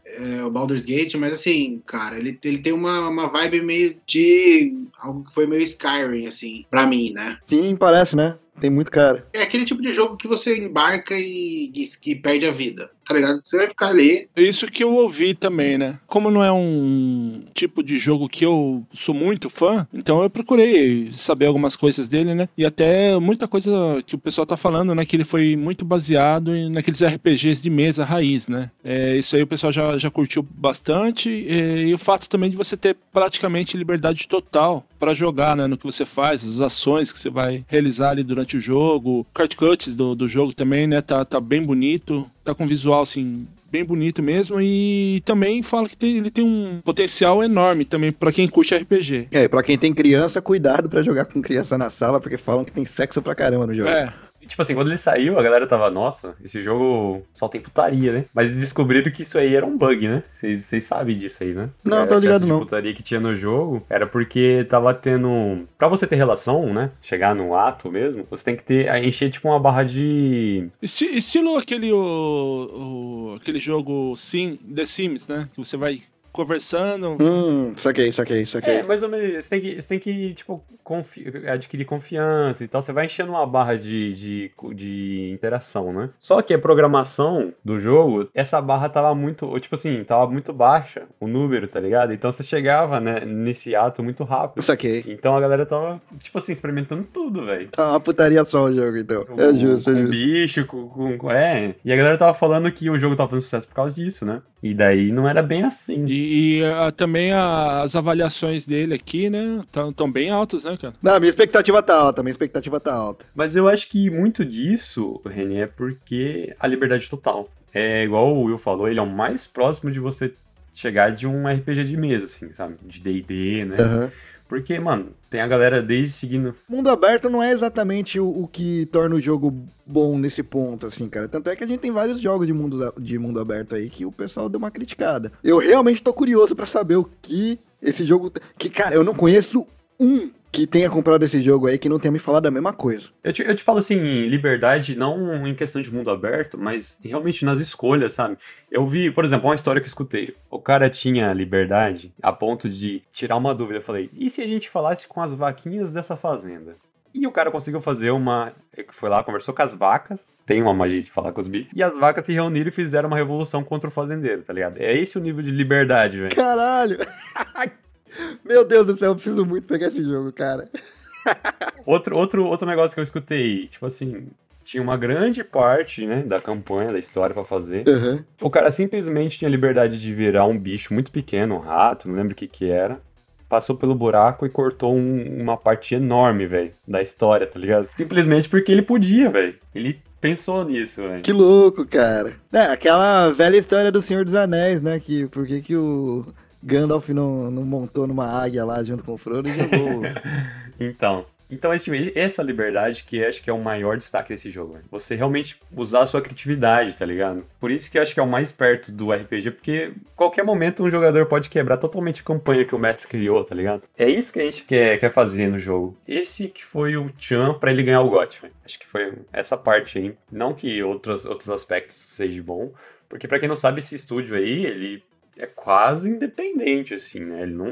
[SPEAKER 3] é, o Baldur's Gate, mas assim, cara, ele, ele tem uma, uma vibe meio de algo que foi meio Skyrim, assim, pra mim, né?
[SPEAKER 5] Sim, parece, né? Tem muito cara.
[SPEAKER 3] É aquele tipo de jogo que você embarca e, e que perde a vida, tá ligado? Você vai ficar ali.
[SPEAKER 4] Isso que eu ouvi também, né? Como não é um tipo de jogo que eu sou muito fã, então eu procurei saber algumas coisas dele, né? E até muita coisa que o pessoal tá falando, né? Que ele foi muito baseado naqueles RPGs de mesa raiz, né? É, isso aí o pessoal já, já curtiu bastante. E, e o fato também de você ter praticamente liberdade total para jogar, né? No que você faz, as ações que você vai realizar ali durante o jogo. Cut cuts do, do jogo também, né? Tá, tá bem bonito. Tá com visual, assim, bem bonito mesmo. E também fala que tem- ele tem um potencial enorme também para quem curte RPG.
[SPEAKER 5] É, e pra quem tem criança, cuidado pra jogar com criança na sala, porque falam que tem sexo pra caramba no jogo.
[SPEAKER 4] É,
[SPEAKER 2] Tipo assim, quando ele saiu, a galera tava, nossa, esse jogo só tem putaria, né? Mas descobriram que isso aí era um bug, né? Vocês sabem disso aí, né?
[SPEAKER 5] Não,
[SPEAKER 2] Era
[SPEAKER 5] tô ligado
[SPEAKER 2] de
[SPEAKER 5] não.
[SPEAKER 2] putaria que tinha no jogo era porque tava tendo. Pra você ter relação, né? Chegar no ato mesmo, você tem que ter. encher tipo uma barra de.
[SPEAKER 4] Esti- estilo aquele, o, o- aquele jogo Sim, The Sims, né? Que você vai conversando.
[SPEAKER 5] Hum, saquei, saquei, saquei.
[SPEAKER 2] É, mais ou menos. Você tem que, você tem que tipo, confi- adquirir confiança e tal. Você vai enchendo uma barra de, de, de interação, né? Só que a programação do jogo, essa barra tava muito. Tipo assim, tava muito baixa o número, tá ligado? Então você chegava né, nesse ato muito rápido.
[SPEAKER 5] Saquei.
[SPEAKER 2] Então a galera tava, tipo assim, experimentando tudo, velho.
[SPEAKER 5] Tá uma putaria só o jogo, então. É justo, é
[SPEAKER 2] com
[SPEAKER 5] justo.
[SPEAKER 2] bicho, com, com- com- É. E a galera tava falando que o jogo tava fazendo sucesso por causa disso, né? E daí não era bem assim.
[SPEAKER 4] E, e, ah, também a- as avaliações dele aqui, né? Estão bem altas, né, cara?
[SPEAKER 5] Não, minha expectativa tá alta, minha expectativa tá alta.
[SPEAKER 2] Mas eu acho que muito disso, René, é porque a liberdade total. É igual o Will falou, ele é o mais próximo de você chegar de um RPG de mesa, assim, sabe? De D&D, né?
[SPEAKER 5] Aham.
[SPEAKER 2] Porque, mano, tem a galera desde seguindo...
[SPEAKER 5] Mundo aberto não é exatamente o, o que torna o jogo bom nesse ponto, assim, cara. Tanto é que a gente tem vários jogos de mundo, de mundo aberto aí que o pessoal deu uma criticada. Eu realmente tô curioso pra saber o que esse jogo. Que, cara, eu não conheço um que tenha comprado esse jogo aí que não tenha me falado a mesma coisa.
[SPEAKER 2] Eu te, eu te falo assim, liberdade não em questão de mundo aberto, mas realmente nas escolhas, sabe? Eu vi, por exemplo, uma história que eu escutei. O cara tinha liberdade a ponto de tirar uma dúvida. Eu falei, e se a gente falasse com as vaquinhas dessa fazenda? E o cara conseguiu fazer uma. Foi lá, conversou com as vacas. Tem uma magia de falar com os bichos. E as vacas se reuniram e fizeram uma revolução contra o fazendeiro, tá ligado? É esse o nível de liberdade, velho.
[SPEAKER 5] Caralho! Meu Deus do céu, eu preciso muito pegar esse jogo, cara.
[SPEAKER 2] Outro, outro, outro negócio que eu escutei, tipo assim, tinha uma grande parte, né, da campanha, da história pra fazer.
[SPEAKER 5] Aham.
[SPEAKER 2] O cara simplesmente tinha liberdade de virar um bicho muito pequeno, um rato, não lembro o que que era. passou pelo buraco e cortou um- uma parte enorme, velho, da história, tá ligado? Simplesmente porque ele podia, velho. Ele pensou nisso, velho.
[SPEAKER 5] Que louco, cara. É, aquela velha história do Senhor dos Anéis, né? Que por que, que o Gandalf não, não montou numa águia lá junto com o Frodo e jogou.
[SPEAKER 2] Então, então esse, essa liberdade que acho que é o maior destaque desse jogo, velho. Você realmente usar a sua criatividade, tá ligado? Por isso que acho que é o mais perto do RPG, porque qualquer momento um jogador pode quebrar totalmente a campanha que o mestre criou, tá ligado? É isso que a gente quer, quer fazer no jogo. Esse que foi o Chan pra ele ganhar o GOT, velho. Acho que foi essa parte aí. Não que outros, outros aspectos sejam bom, porque pra quem não sabe, esse estúdio aí, ele é quase independente, assim, né? Ele não,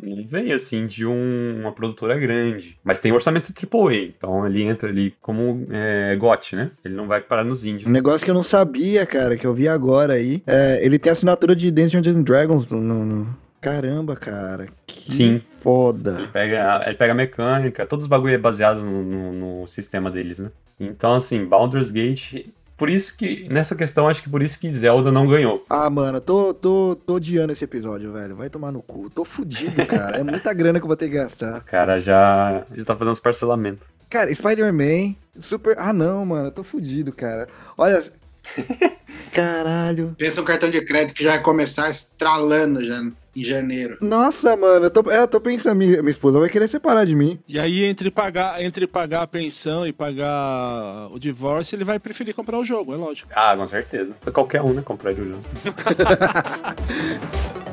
[SPEAKER 2] não vem, assim, de um- uma produtora grande. Mas tem orçamento AAA, então ele entra ali como é, GOT, né? Ele não vai parar nos
[SPEAKER 5] Um
[SPEAKER 2] índios.
[SPEAKER 5] negócio que eu não sabia, cara, que eu vi agora aí. É, ele tem assinatura de Dungeons and Dragons no, no- Caramba, cara. Que
[SPEAKER 2] Sim.
[SPEAKER 5] foda.
[SPEAKER 2] Ele pega, ele pega a mecânica, todos os bagulho é baseado no, no- no sistema deles, né? Então, assim, Baldur's Gate... Por isso que, nessa questão, acho que por isso que Zelda não ganhou.
[SPEAKER 5] Ah, mano, tô, tô, tô odiando esse episódio, velho. Vai tomar no cu. Tô fudido, cara. É muita grana que eu vou ter que gastar.
[SPEAKER 2] O cara já, já tá fazendo os parcelamentos.
[SPEAKER 5] Cara, Spider-Man, Super. Ah, não, mano, eu tô fudido, cara. Olha. Caralho.
[SPEAKER 3] Pensa um cartão de crédito que já vai começar estralando já em janeiro.
[SPEAKER 5] Nossa, mano, eu tô, é, eu tô pensando, minha, minha esposa vai querer separar de mim.
[SPEAKER 4] E aí, entre pagar, entre pagar a pensão e pagar o divórcio, ele vai preferir comprar o jogo, é lógico.
[SPEAKER 2] Ah, com certeza. Qualquer um, né? Comprar de jogo.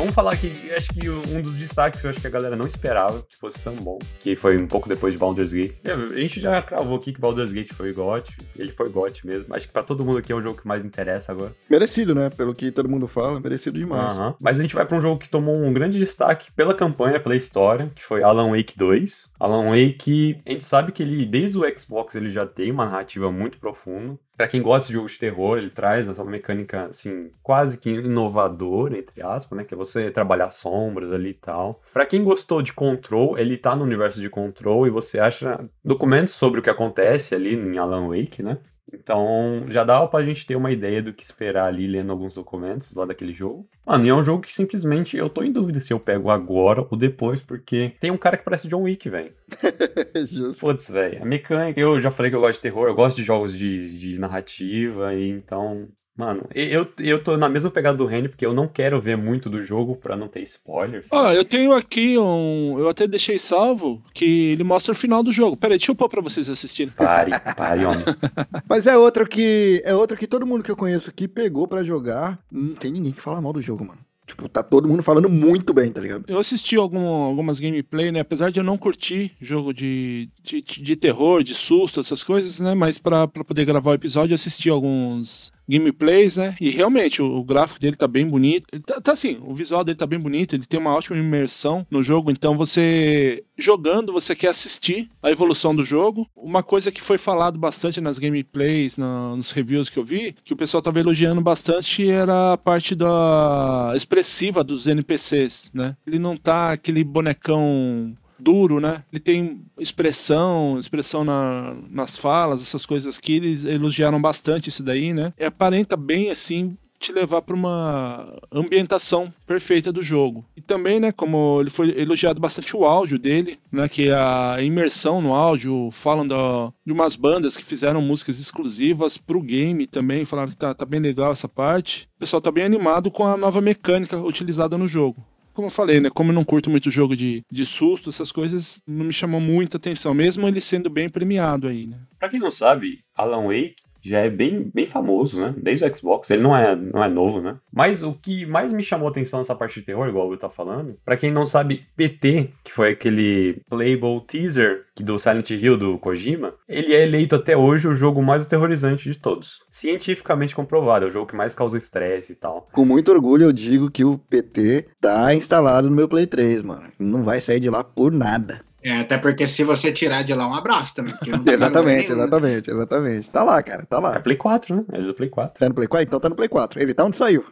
[SPEAKER 2] Vamos falar aqui, acho que um dos destaques que eu acho que a galera não esperava que fosse tão bom, que foi um pouco depois de Baldur's Gate. É, A gente já cravou aqui que Baldur's Gate foi GOT, ele foi GOT mesmo. Acho que pra todo mundo aqui é o jogo que mais interessa agora.
[SPEAKER 5] Merecido, né? Pelo que todo mundo fala, merecido demais.
[SPEAKER 2] Aham. Mas a gente vai pra um jogo que tomou um grande destaque pela campanha, pela história, que foi Alan Wake 2. Alan Wake, a gente sabe que ele, desde o Xbox, ele já tem uma narrativa muito profunda. Pra quem gosta de jogos de terror, ele traz essa mecânica, assim, quase que inovadora, entre aspas, né? Que é você trabalhar sombras ali e tal. Pra quem gostou de Control, ele tá no universo de Control e você acha documentos sobre o que acontece ali em Alan Wake, né? Então, já dava pra gente ter uma ideia do que esperar ali lendo alguns documentos lá daquele jogo. Mano, e é um jogo que simplesmente eu tô em dúvida se eu pego agora ou depois, porque tem um cara que parece John Wick, velho. Putz, velho, a mecânica, eu já falei que eu gosto de terror, eu gosto de jogos de, de narrativa, e então. Mano, eu, eu tô na mesma pegada do Randy, porque eu não quero ver muito do jogo pra não ter spoilers.
[SPEAKER 4] Ó, eu tenho aqui um. Eu até deixei salvo que ele mostra o final do jogo. Pera aí, deixa eu pôr pra vocês assistirem.
[SPEAKER 2] Pare, pare, homem.
[SPEAKER 5] Mas é outro que. É outro que todo mundo que eu conheço aqui pegou pra jogar. Não tem ninguém que fala mal do jogo, mano. Tipo, tá todo mundo falando muito bem, tá ligado?
[SPEAKER 4] Eu assisti algum- algumas gameplay, né? Apesar de eu não curtir jogo de, de, de terror, de susto, essas coisas, né? Mas pra poder gravar o episódio, eu assisti alguns gameplays, né? E realmente, o, o gráfico dele tá bem bonito. Tá, tá assim, o visual dele tá bem bonito, ele tem uma ótima imersão no jogo. Então, você jogando, você quer assistir a evolução do jogo. Uma coisa que foi falado bastante nas gameplays, na- nos reviews que eu vi, que o pessoal tava elogiando bastante, era a parte da expressiva dos NPCs, né? Ele não tá aquele bonecão duro, né? Ele tem expressão, expressão na- nas falas, essas coisas que eles elogiaram bastante isso daí, né? E aparenta bem assim te levar para uma ambientação perfeita do jogo. E também, né, como ele foi elogiado bastante o áudio dele, né, que a imersão no áudio, falam de umas bandas que fizeram músicas exclusivas pro game também, falaram que tá, tá bem legal essa parte. O pessoal tá bem animado com a nova mecânica utilizada no jogo. Como eu falei, né? Como eu não curto muito jogo de, de susto, essas coisas não me chamam muita atenção, mesmo ele sendo bem premiado aí, né?
[SPEAKER 2] Pra quem não sabe, Alan Wake já é bem, bem famoso, né? Desde o Xbox, ele não é, não é novo, né? Mas o que mais me chamou a atenção nessa parte de terror, igual o Will tá falando, pra quem não sabe, PT, que foi aquele playable teaser do Silent Hill do Kojima, ele é eleito até hoje o jogo mais aterrorizante de todos. Cientificamente comprovado, é o jogo que mais causa estresse e tal.
[SPEAKER 5] Com muito orgulho eu digo que o PT tá instalado no meu Play 3, mano. Não vai sair de lá por nada.
[SPEAKER 3] É, até porque se você tirar de lá, um abraço também. tá
[SPEAKER 5] exatamente, exatamente, exatamente. Tá lá, cara, tá
[SPEAKER 2] É
[SPEAKER 5] lá.
[SPEAKER 2] Play 4, né? É do Play 4.
[SPEAKER 5] Tá no Play 4? Então tá no Play 4. Ele tá onde saiu.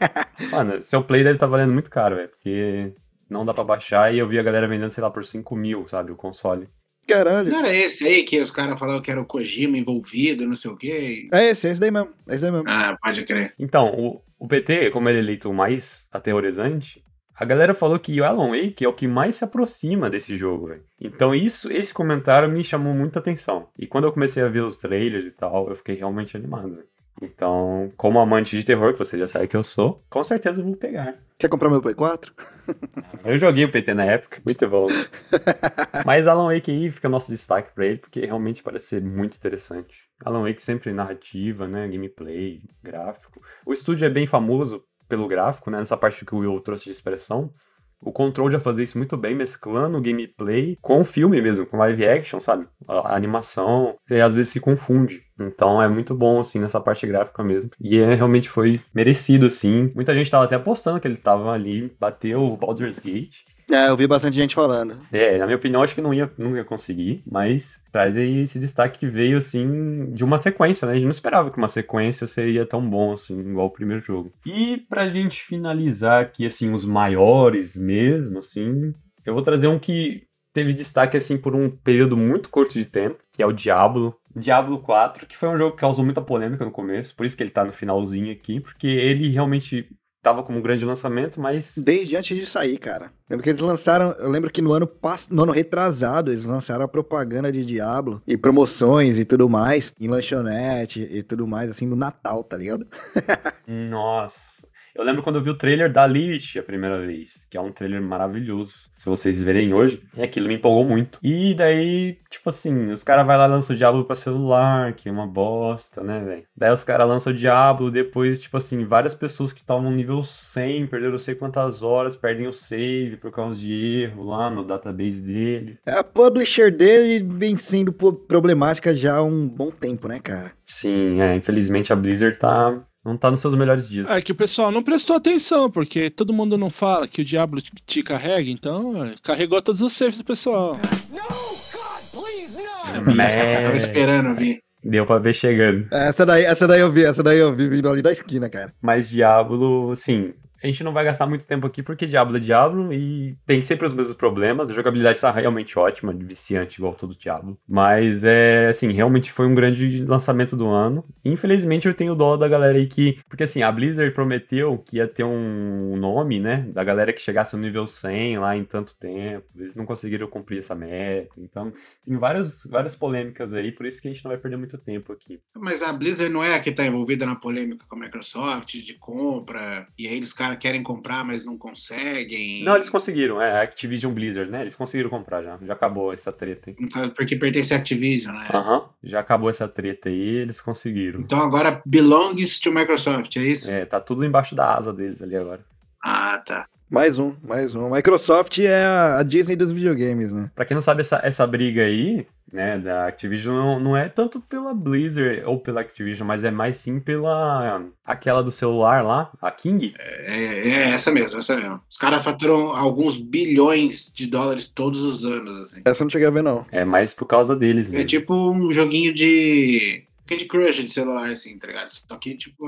[SPEAKER 2] Mano, seu Play deve tá valendo muito caro, velho, porque não dá pra baixar e eu vi a galera vendendo, sei lá, por 5 mil, sabe, o console.
[SPEAKER 5] Caralho.
[SPEAKER 3] Não era esse aí que os caras falavam que era o Kojima envolvido, não sei o quê?
[SPEAKER 5] É esse, é esse daí mesmo. É esse daí mesmo.
[SPEAKER 3] Ah, pode crer.
[SPEAKER 2] Então, o, o PT, como ele é eleito o mais aterrorizante, a galera falou que o Alan Wake é o que mais se aproxima desse jogo, velho. Então isso, esse comentário me chamou muita atenção. E quando eu comecei a ver os trailers e tal, eu fiquei realmente animado, velho. Então, como amante de terror, que você já sabe que eu sou, com certeza eu vou pegar.
[SPEAKER 5] Quer comprar meu Play 4?
[SPEAKER 2] Eu joguei o PT na época, muito bom. Mas Alan Wake aí fica nosso destaque pra ele, porque realmente parece ser muito interessante. Alan Wake sempre narrativa, né, gameplay, gráfico. O estúdio é bem famoso pelo gráfico, né, nessa parte que o Will trouxe de expressão. O Control já fazia isso muito bem, mesclando o gameplay com o filme mesmo, com live action, sabe? A, animação, você às vezes se confunde. Então é muito bom, assim, nessa parte gráfica mesmo. E é, realmente foi merecido, assim. Muita gente tava até apostando que ele tava ali, bateu o Baldur's Gate.
[SPEAKER 5] É, eu vi bastante gente falando.
[SPEAKER 2] É, na minha opinião, acho que não ia, não ia conseguir, mas traz aí esse destaque que veio, assim, de uma sequência, né? A gente não esperava que uma sequência seria tão bom, assim, igual o primeiro jogo. E pra gente finalizar aqui, assim, os maiores mesmo, assim, eu vou trazer um que teve destaque, assim, por um período muito curto de tempo, que é o Diablo. Diablo 4, que foi um jogo que causou muita polêmica no começo, por isso que ele tá no finalzinho aqui, porque ele realmente tava como um grande lançamento, mas
[SPEAKER 5] Desde antes de sair, cara. Lembro que eles lançaram. Eu lembro que no ano, pass... no ano retrasado eles lançaram a propaganda de Diablo e promoções e tudo mais, em lanchonete e tudo mais, assim, no Natal, tá ligado?
[SPEAKER 2] Nossa. Eu lembro quando eu vi o trailer da Lilith a primeira vez, que é um trailer maravilhoso. Se vocês verem hoje, e aquilo me empolgou muito. E daí, tipo assim, os caras vai lá e lançam o Diablo pra celular, que é uma bosta, né, velho? Daí os caras lançam o Diablo, depois, tipo assim, várias pessoas que estavam no nível 100, perderam não sei quantas horas, perdem o save por causa de erro lá no database dele.
[SPEAKER 5] É, A publisher dele vem sendo problemática já há um bom tempo, né, cara?
[SPEAKER 2] Sim, é, infelizmente a Blizzard tá. Não tá nos seus melhores dias.
[SPEAKER 4] É que o pessoal não prestou atenção, porque todo mundo não fala que o diabo te- te carrega, então é, carregou todos os saves do pessoal.
[SPEAKER 2] É.
[SPEAKER 3] Tava esperando vir.
[SPEAKER 2] Deu pra ver chegando.
[SPEAKER 5] Essa daí, essa daí eu vi, essa daí eu vi vindo ali da esquina, cara.
[SPEAKER 2] Mas Diablo, assim, a gente não vai gastar muito tempo aqui porque Diablo é Diablo e tem sempre os mesmos problemas. A jogabilidade tá realmente ótima, viciante igual todo Diablo. Mas é, assim, realmente foi um grande lançamento do ano. Infelizmente eu tenho dó da galera aí que. Porque assim, a Blizzard prometeu que ia ter um nome, né? Da galera que chegasse no nível 100 lá em tanto tempo. Eles não conseguiram cumprir essa meta. Então, tem várias, várias polêmicas aí, por isso que a gente não vai perder muito tempo aqui.
[SPEAKER 3] Mas a Blizzard não é a que tá envolvida na polêmica com a Microsoft de compra, e aí os caras querem comprar, mas não conseguem.
[SPEAKER 2] Não, eles conseguiram, é, a Activision Blizzard, né? Eles conseguiram comprar já. Já acabou essa treta aí.
[SPEAKER 3] Caso, Porque pertence à Activision, né?
[SPEAKER 2] Aham, já acabou essa treta aí, eles conseguiram.
[SPEAKER 3] Então agora belongs to Microsoft, é isso?
[SPEAKER 2] É, tá tudo embaixo da asa deles ali agora.
[SPEAKER 3] Ah, tá.
[SPEAKER 5] Mais um, mais um. Microsoft é a Disney dos videogames, né?
[SPEAKER 2] Pra quem não sabe, essa, essa briga aí, né, da Activision não, não é tanto pela Blizzard ou pela Activision, mas é mais sim pela aquela do celular lá, a King.
[SPEAKER 3] É, é essa mesmo, essa mesmo. Os caras faturam alguns bilhões de dólares todos os anos, assim.
[SPEAKER 5] Essa eu não cheguei a ver, não.
[SPEAKER 2] É mais por causa deles
[SPEAKER 3] É
[SPEAKER 2] mesmo.
[SPEAKER 3] tipo um joguinho de Candy Crush de celular, assim, tá ligado? Só que, tipo,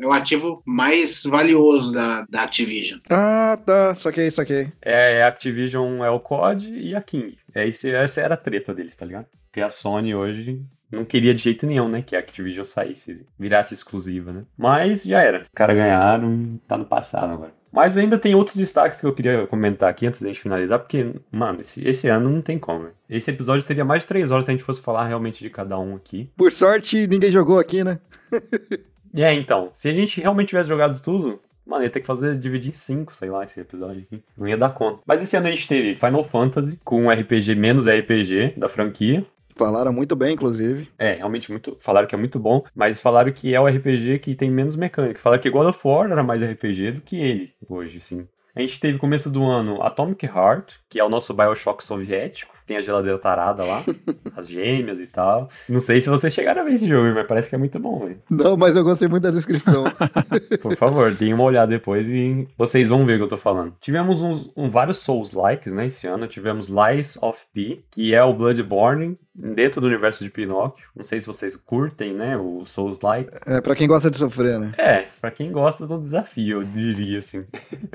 [SPEAKER 3] é o ativo mais valioso da, da Activision.
[SPEAKER 5] Ah, tá. Saquei, saquei.
[SPEAKER 2] É, a Activision é o COD e a King. É isso, essa era a treta deles, tá ligado? Porque a Sony hoje não queria de jeito nenhum, né? Que a Activision saísse, virasse exclusiva, né? Mas já era. Os caras ganharam, tá no passado agora. Mas ainda tem outros destaques que eu queria comentar aqui antes da gente finalizar, porque, mano, esse, esse ano não tem como. Esse episódio teria mais de três horas se a gente fosse falar realmente de cada um aqui.
[SPEAKER 5] Por sorte, ninguém jogou aqui, né?
[SPEAKER 2] É, então, se a gente realmente tivesse jogado tudo, mano, ia ter que fazer, dividir em cinco, sei lá, esse episódio aqui. Não ia dar conta. Mas esse ano a gente teve Final Fantasy, com um RPG menos RPG da franquia.
[SPEAKER 5] Falaram muito bem, inclusive.
[SPEAKER 2] É, realmente muito. Falaram que é muito bom, mas falaram que é o RPG que tem menos mecânica. Falaram que God of War era mais RPG do que ele hoje, sim. A gente teve começo do ano Atomic Heart, que é o nosso Bioshock soviético. Tem a geladeira tarada lá, as gêmeas e tal. Não sei se vocês chegaram a ver esse jogo, mas parece que é muito bom, velho.
[SPEAKER 5] Não, mas eu gostei muito da descrição.
[SPEAKER 2] Por favor, deem uma olhada depois e vocês vão ver o que eu tô falando. Tivemos uns, um, vários Souls-likes, né, esse ano. Tivemos Lies of P, que é o Bloodborne dentro do universo de Pinóquio. Não sei se vocês curtem, né, o Souls-like.
[SPEAKER 5] É, pra quem gosta de sofrer, né?
[SPEAKER 2] É, pra quem gosta do desafio, eu diria assim.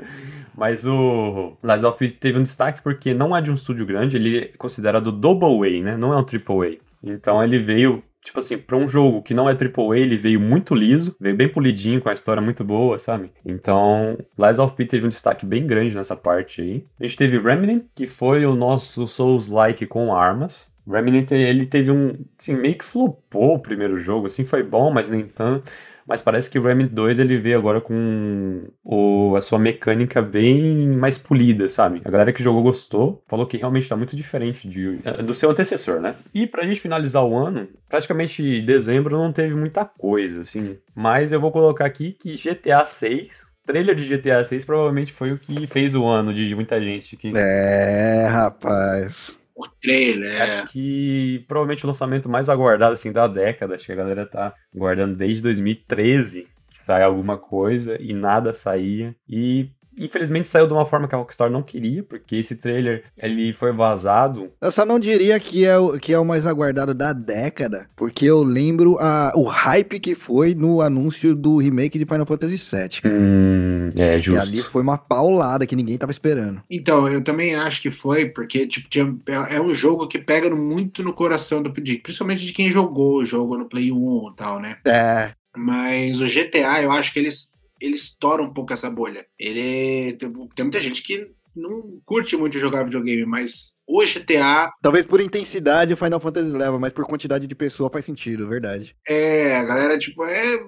[SPEAKER 2] Mas o Lies of P teve um destaque porque não é de um estúdio grande, ele é considerado double A, né? Não é um triple A. Então ele veio tipo assim, pra um jogo que não é AAA, ele veio muito liso, veio bem polidinho, com a história muito boa, sabe? Então, Lies of P teve um destaque bem grande nessa parte aí. A gente teve Remnant, que foi o nosso Souls-like com armas. Remnant, ele teve um, assim, meio que flopou o primeiro jogo, assim, foi bom, mas nem tanto. Mas parece que o Remnant 2 ele veio agora com o, a sua mecânica bem mais polida, sabe? A galera que jogou gostou, falou que realmente tá muito diferente de, do seu antecessor, né? E pra gente finalizar o ano, praticamente dezembro não teve muita coisa, assim. Mas eu vou colocar aqui que GTA 6 trailer de GTA 6 provavelmente foi o que fez o ano de muita gente que
[SPEAKER 5] É, rapaz.
[SPEAKER 3] O trailer, é.
[SPEAKER 2] Acho que provavelmente o lançamento mais aguardado assim da década. Acho que a galera tá guardando desde 2013 que sai alguma coisa e nada saía. E infelizmente saiu de uma forma que a Rockstar não queria, porque esse trailer ele foi vazado.
[SPEAKER 5] Eu só não diria que é, o, que é o mais aguardado da década, porque eu lembro a, o hype que foi no anúncio do remake de Final Fantasy VII. cara.
[SPEAKER 2] Hum, é
[SPEAKER 5] E
[SPEAKER 2] justo.
[SPEAKER 5] ali foi uma paulada que ninguém tava esperando.
[SPEAKER 3] Então, eu também acho que foi, porque tipo, tinha- é é um jogo que pega muito no coração do de- principalmente de quem jogou o jogo no Play 1 e tal, né?
[SPEAKER 5] É,
[SPEAKER 3] Mas o GTA, eu acho que eles, ele estoura um pouco essa bolha. Ele. Tem, muita gente que não curte muito jogar videogame, mas o GTA
[SPEAKER 5] talvez por intensidade o Final Fantasy leva, mas por quantidade de pessoa faz sentido, verdade.
[SPEAKER 3] é. A galera, tipo, é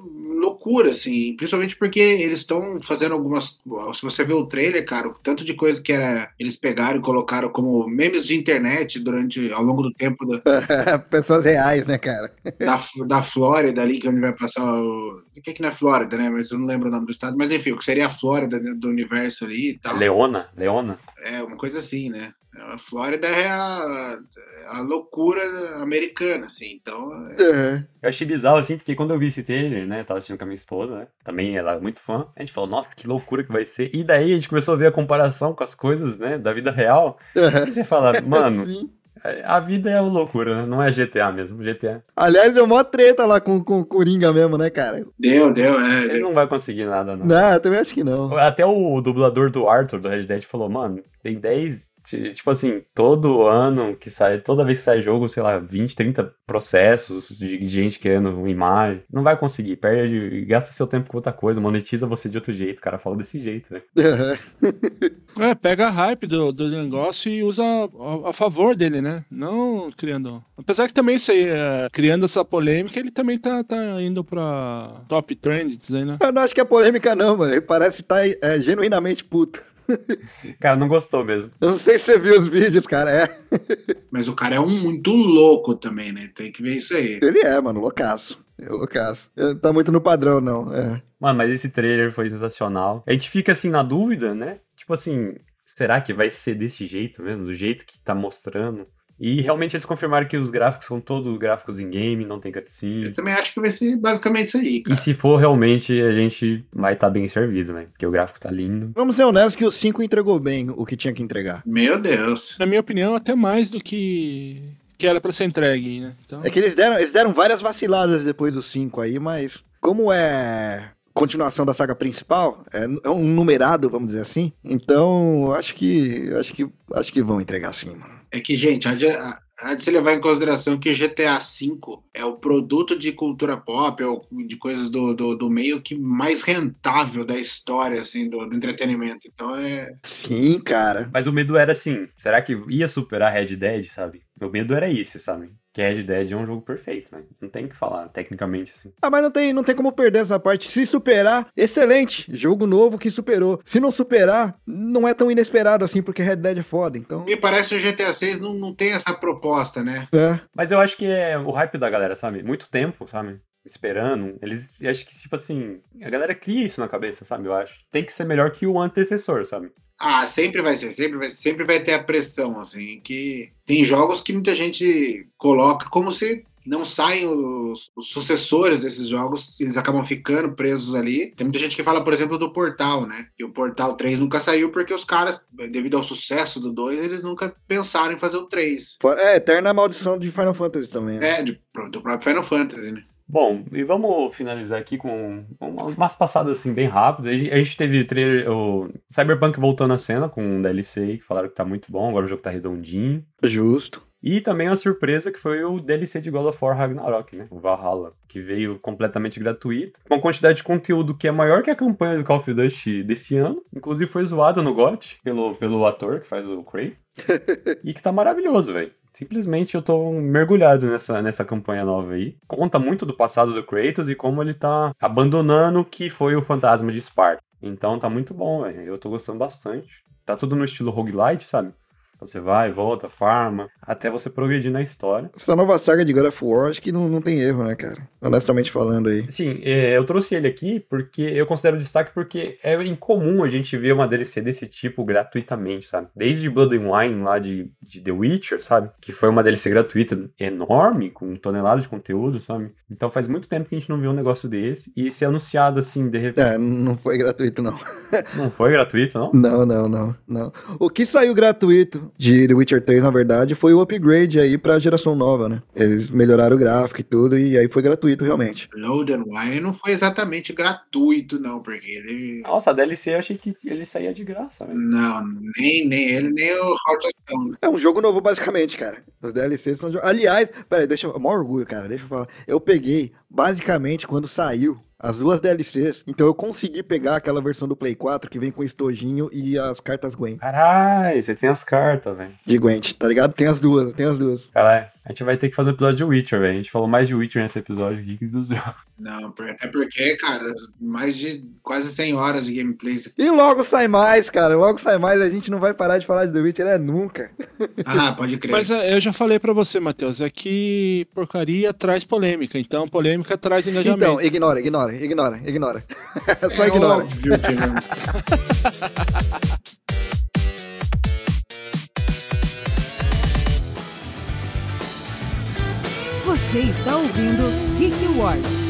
[SPEAKER 3] loucura, assim. Principalmente porque eles estão fazendo algumas. Se você vê o trailer, cara, o tanto de coisa que era. Eles pegaram e colocaram como memes de internet durante. ao longo do tempo da,
[SPEAKER 5] Pessoas reais, né, cara?
[SPEAKER 3] da, da Flórida ali, que é onde vai passar o. O que é que não é Flórida, né? Mas eu não lembro o nome do estado. Mas enfim, o que seria a Flórida dentro do universo ali e tal.
[SPEAKER 2] Leona, Leona.
[SPEAKER 3] É, uma coisa assim, né? A Flórida é a, a loucura americana, assim. Então, é-
[SPEAKER 5] É.
[SPEAKER 2] Eu achei bizarro, assim, porque quando eu vi esse trailer, né, tava assistindo com a minha esposa, né, também ela é muito fã, a gente falou, nossa, que loucura que vai ser. E daí a gente começou a ver a comparação com as coisas, né, da vida real. E você fala, mano,
[SPEAKER 5] Sim.
[SPEAKER 2] a vida é uma loucura, né, não é GTA mesmo, GTA.
[SPEAKER 5] Aliás, deu mó treta lá com, com o Coringa mesmo, né, cara?
[SPEAKER 3] deu, deu, é.
[SPEAKER 2] Ele não vai conseguir nada, não.
[SPEAKER 5] Não, eu também acho que não.
[SPEAKER 2] Até o dublador do Arthur, do Red Dead, falou, mano, tem 10. Ti- Tipo assim, todo ano que sai, toda vez que sai jogo, sei lá, 20, 30 processos de gente querendo uma imagem. Não vai conseguir, perde, gasta seu tempo com outra coisa, monetiza você de outro jeito. O cara fala desse jeito, né?
[SPEAKER 4] É, pega a hype do, do negócio e usa a, a favor dele, né? Não criando. Apesar que também sei, é, criando essa polêmica, ele também tá, tá indo pra top trends aí, né?
[SPEAKER 5] Eu não acho que é polêmica, não, mano. Ele parece estar é, genuinamente puto.
[SPEAKER 2] Cara, não gostou mesmo.
[SPEAKER 5] Eu não sei se você viu os vídeos, cara. É.
[SPEAKER 3] Mas o cara é um muito louco também, né? Tem que ver isso aí.
[SPEAKER 5] Ele é, mano, loucaço. É loucaço. Ele Tá muito no padrão, não. É.
[SPEAKER 2] Mano, mas esse trailer foi sensacional. A gente fica assim na dúvida, né? Tipo assim, será que vai ser desse jeito mesmo? Do jeito que tá mostrando? E realmente eles confirmaram que os gráficos são todos gráficos em game, não tem cutscene.
[SPEAKER 3] Eu também acho que vai ser basicamente isso aí,
[SPEAKER 2] E
[SPEAKER 3] cara.
[SPEAKER 2] se for realmente, a gente vai estar bem servido, né? Porque o gráfico tá lindo.
[SPEAKER 5] Vamos ser honestos que o 5 entregou bem o que tinha que entregar.
[SPEAKER 3] Meu Deus.
[SPEAKER 4] Na minha opinião, até mais do que, que era pra ser entregue, né? Então,
[SPEAKER 5] É que eles deram, eles deram várias vaciladas depois do 5 aí, mas como é continuação da saga principal, é, é um numerado, vamos dizer assim. Então, eu acho que acho que acho que vão entregar sim, mano.
[SPEAKER 3] É que, gente, há de, há de se levar em consideração que o GTA V é o produto de cultura pop, é o, de coisas do, do, do meio que mais rentável da história, assim, do, do entretenimento. Então é.
[SPEAKER 5] Sim, cara.
[SPEAKER 2] Mas o medo era assim, será que ia superar Red Dead, sabe? Meu medo era isso, sabe? Que Red Dead é um jogo perfeito, né? Não tem o que falar, tecnicamente, assim.
[SPEAKER 5] Ah, mas não tem, não tem como perder essa parte. Se superar, excelente. Jogo novo que superou. Se não superar, não é tão inesperado assim, porque Red Dead é foda. Então,
[SPEAKER 3] Me parece que o GTA VI não, não tem essa proposta, né?
[SPEAKER 5] é.
[SPEAKER 2] Mas eu acho que é o hype da galera, sabe? Muito tempo, sabe? Esperando. Eles. eu Acho que, tipo assim. A galera cria isso na cabeça, sabe? Eu acho. Tem que ser melhor que o antecessor, sabe?
[SPEAKER 3] Ah, sempre vai ser, sempre vai, sempre vai ter a pressão, assim, que tem jogos que muita gente coloca como se não saem os, os sucessores desses jogos, eles acabam ficando presos ali. Tem muita gente que fala, por exemplo, do Portal, né? Que o Portal 3 nunca saiu porque os caras, devido ao sucesso do 2, eles nunca pensaram em fazer o 3.
[SPEAKER 5] É, eterna maldição de Final Fantasy também. Né?
[SPEAKER 3] É, do próprio Final Fantasy, né?
[SPEAKER 2] Bom, e vamos finalizar aqui com umas passadas assim bem rápidas. A gente teve trailer, o Cyberpunk voltou na cena com um DLC que falaram que tá muito bom, agora o jogo tá redondinho.
[SPEAKER 5] Justo.
[SPEAKER 2] E também uma surpresa que foi o DLC de God of War Ragnarok, né? O Valhalla, que veio completamente gratuito, com uma quantidade de conteúdo que é maior que a campanha do Call of Duty desse ano. Inclusive foi zoado no GOT pelo, pelo ator que faz o Cray. e que tá maravilhoso, velho. Simplesmente eu tô mergulhado nessa, nessa campanha nova aí. Conta muito do passado do Kratos e como ele tá abandonando o que foi o fantasma de Sparta. Então tá muito bom. Eu tô gostando bastante. Tá tudo no estilo roguelite, sabe? Você vai, volta, farma, até você progredir na história.
[SPEAKER 5] Essa nova saga de God of War, acho que não, não tem erro, né, cara? Honestamente falando aí.
[SPEAKER 2] Sim, é, eu trouxe ele aqui porque eu considero destaque porque é incomum a gente ver uma DLC desse tipo gratuitamente, sabe? Desde Blood and Wine lá de, de The Witcher, sabe? Que foi uma DLC gratuita enorme, com toneladas de conteúdo, sabe? Então faz muito tempo que a gente não vê um negócio desse. E ser anunciado assim, de repente.
[SPEAKER 5] É, não foi gratuito, não.
[SPEAKER 2] não foi gratuito, não?
[SPEAKER 5] Não, não, não, não. O que saiu gratuito de The Witcher 3, na verdade, foi o upgrade aí pra geração nova, né? Eles melhoraram o gráfico e tudo, e aí foi gratuito realmente.
[SPEAKER 3] Load and Wine não foi exatamente gratuito, não, porque ele.
[SPEAKER 2] Nossa, a DLC eu achei que ele saía de graça, velho.
[SPEAKER 3] Não, nem, nem ele, nem o Hearthstone.
[SPEAKER 5] É um jogo novo, basicamente, cara. Os DLCs são. Aliás, peraí, deixa eu. Maior orgulho, cara, deixa eu falar. Eu peguei, basicamente, quando saiu as duas DLCs. Então eu consegui pegar aquela versão do Play 4 que vem com estojinho e as cartas Gwen.
[SPEAKER 2] Caralho, você tem as cartas, velho.
[SPEAKER 5] De Gwent, tá ligado? Tem as duas, tem as duas.
[SPEAKER 2] Caralho, a gente vai ter que fazer um episódio de Witcher, velho. A gente falou mais de Witcher nesse episódio aqui que dos jogos.
[SPEAKER 3] Não, até porque, cara, mais de quase 100 horas de gameplay.
[SPEAKER 5] E logo sai mais, cara. Logo sai mais. A gente não vai parar de falar de The Witcher, é nunca.
[SPEAKER 3] Ah, pode crer.
[SPEAKER 4] Mas é, eu já falei pra você, Matheus, é que porcaria traz polêmica. Então, polêmica traz engajamento.
[SPEAKER 5] Então, ignora, ignora, ignora, ignora. Só é ignora.
[SPEAKER 3] Óbvio que não.
[SPEAKER 1] Você está ouvindo Geek Wars.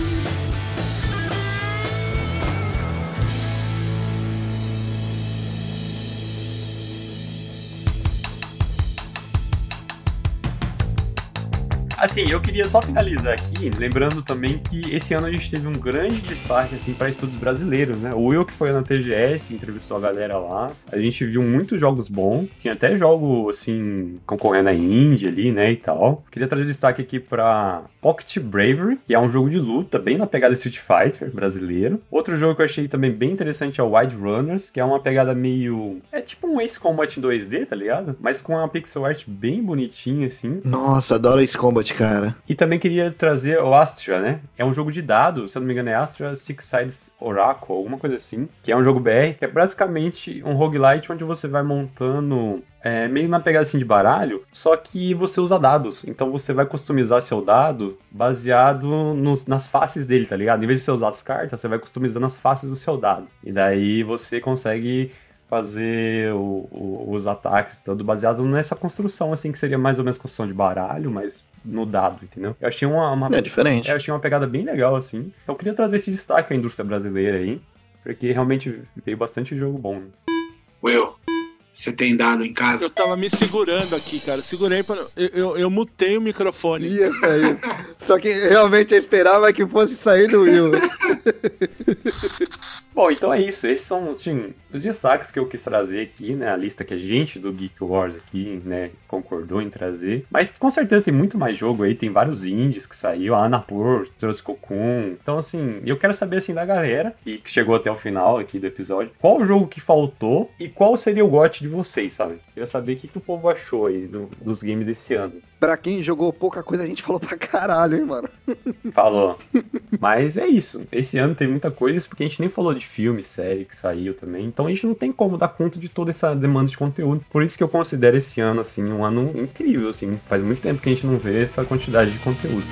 [SPEAKER 2] Assim, eu queria só finalizar aqui, lembrando também que esse ano a gente teve um grande destaque assim para estudos brasileiros, né? O Will que foi na TGS, entrevistou a galera lá. A gente viu muitos jogos bons, tinha até jogo assim concorrendo à Índia ali, né, e tal. Queria trazer destaque aqui para Pocket Bravery, que é um jogo de luta bem na pegada Street Fighter brasileiro. Outro jogo que eu achei também bem interessante é o Wide Runners, que é uma pegada meio é tipo um Ace Combat 2D, tá ligado? Mas com uma pixel art bem bonitinha assim.
[SPEAKER 5] Nossa, adoro Ace Combat, cara.
[SPEAKER 2] E também queria trazer o Astra, né? É um jogo de dados, se eu não me engano é Astra Six Sides Oracle, alguma coisa assim. Que é um jogo BR, que é basicamente um roguelite onde você vai montando é, meio na pegada assim de baralho, só que você usa dados. Então você vai customizar seu dado baseado nos, nas faces dele, tá ligado? Em vez de você usar as cartas, você vai customizando as faces do seu dado. E daí você consegue fazer o, o, os ataques todo baseado nessa construção, assim, que seria mais ou menos construção de baralho, mas no dado, entendeu? Eu achei uma, uma
[SPEAKER 5] É diferente.
[SPEAKER 2] eu achei uma pegada bem legal, assim. Então eu queria trazer esse destaque à indústria brasileira aí, porque realmente veio bastante jogo bom. né?
[SPEAKER 3] Will, você tem dado em casa?
[SPEAKER 4] Eu tava me segurando aqui, cara. Segurei para. Eu, eu, eu mutei o microfone.
[SPEAKER 5] Ia sair. Só que realmente eu esperava que fosse sair do Will.
[SPEAKER 2] Bom, então é isso. Esses são assim, os destaques que eu quis trazer aqui, né? A lista que a gente do Geek Wars aqui, né, concordou em trazer. Mas com certeza tem muito mais jogo aí. Tem vários indies que saiu. A Anapur trouxe Cocoon. Então, assim, eu quero saber, assim, da galera e que chegou até o final aqui do episódio. Qual o jogo que faltou e qual seria o gote de vocês, sabe? Queria saber o que, que o povo achou aí do- dos games esse ano.
[SPEAKER 5] Pra quem jogou pouca coisa, a gente falou pra caralho, hein, mano.
[SPEAKER 2] Falou. Mas é isso. Esse ano tem muita coisa, porque a gente nem falou de filme, série que saiu também. Então a gente não tem como dar conta de toda essa demanda de conteúdo. Por isso que eu considero esse ano, assim, um ano incrível, assim. Faz muito tempo que a gente não vê essa quantidade de conteúdo.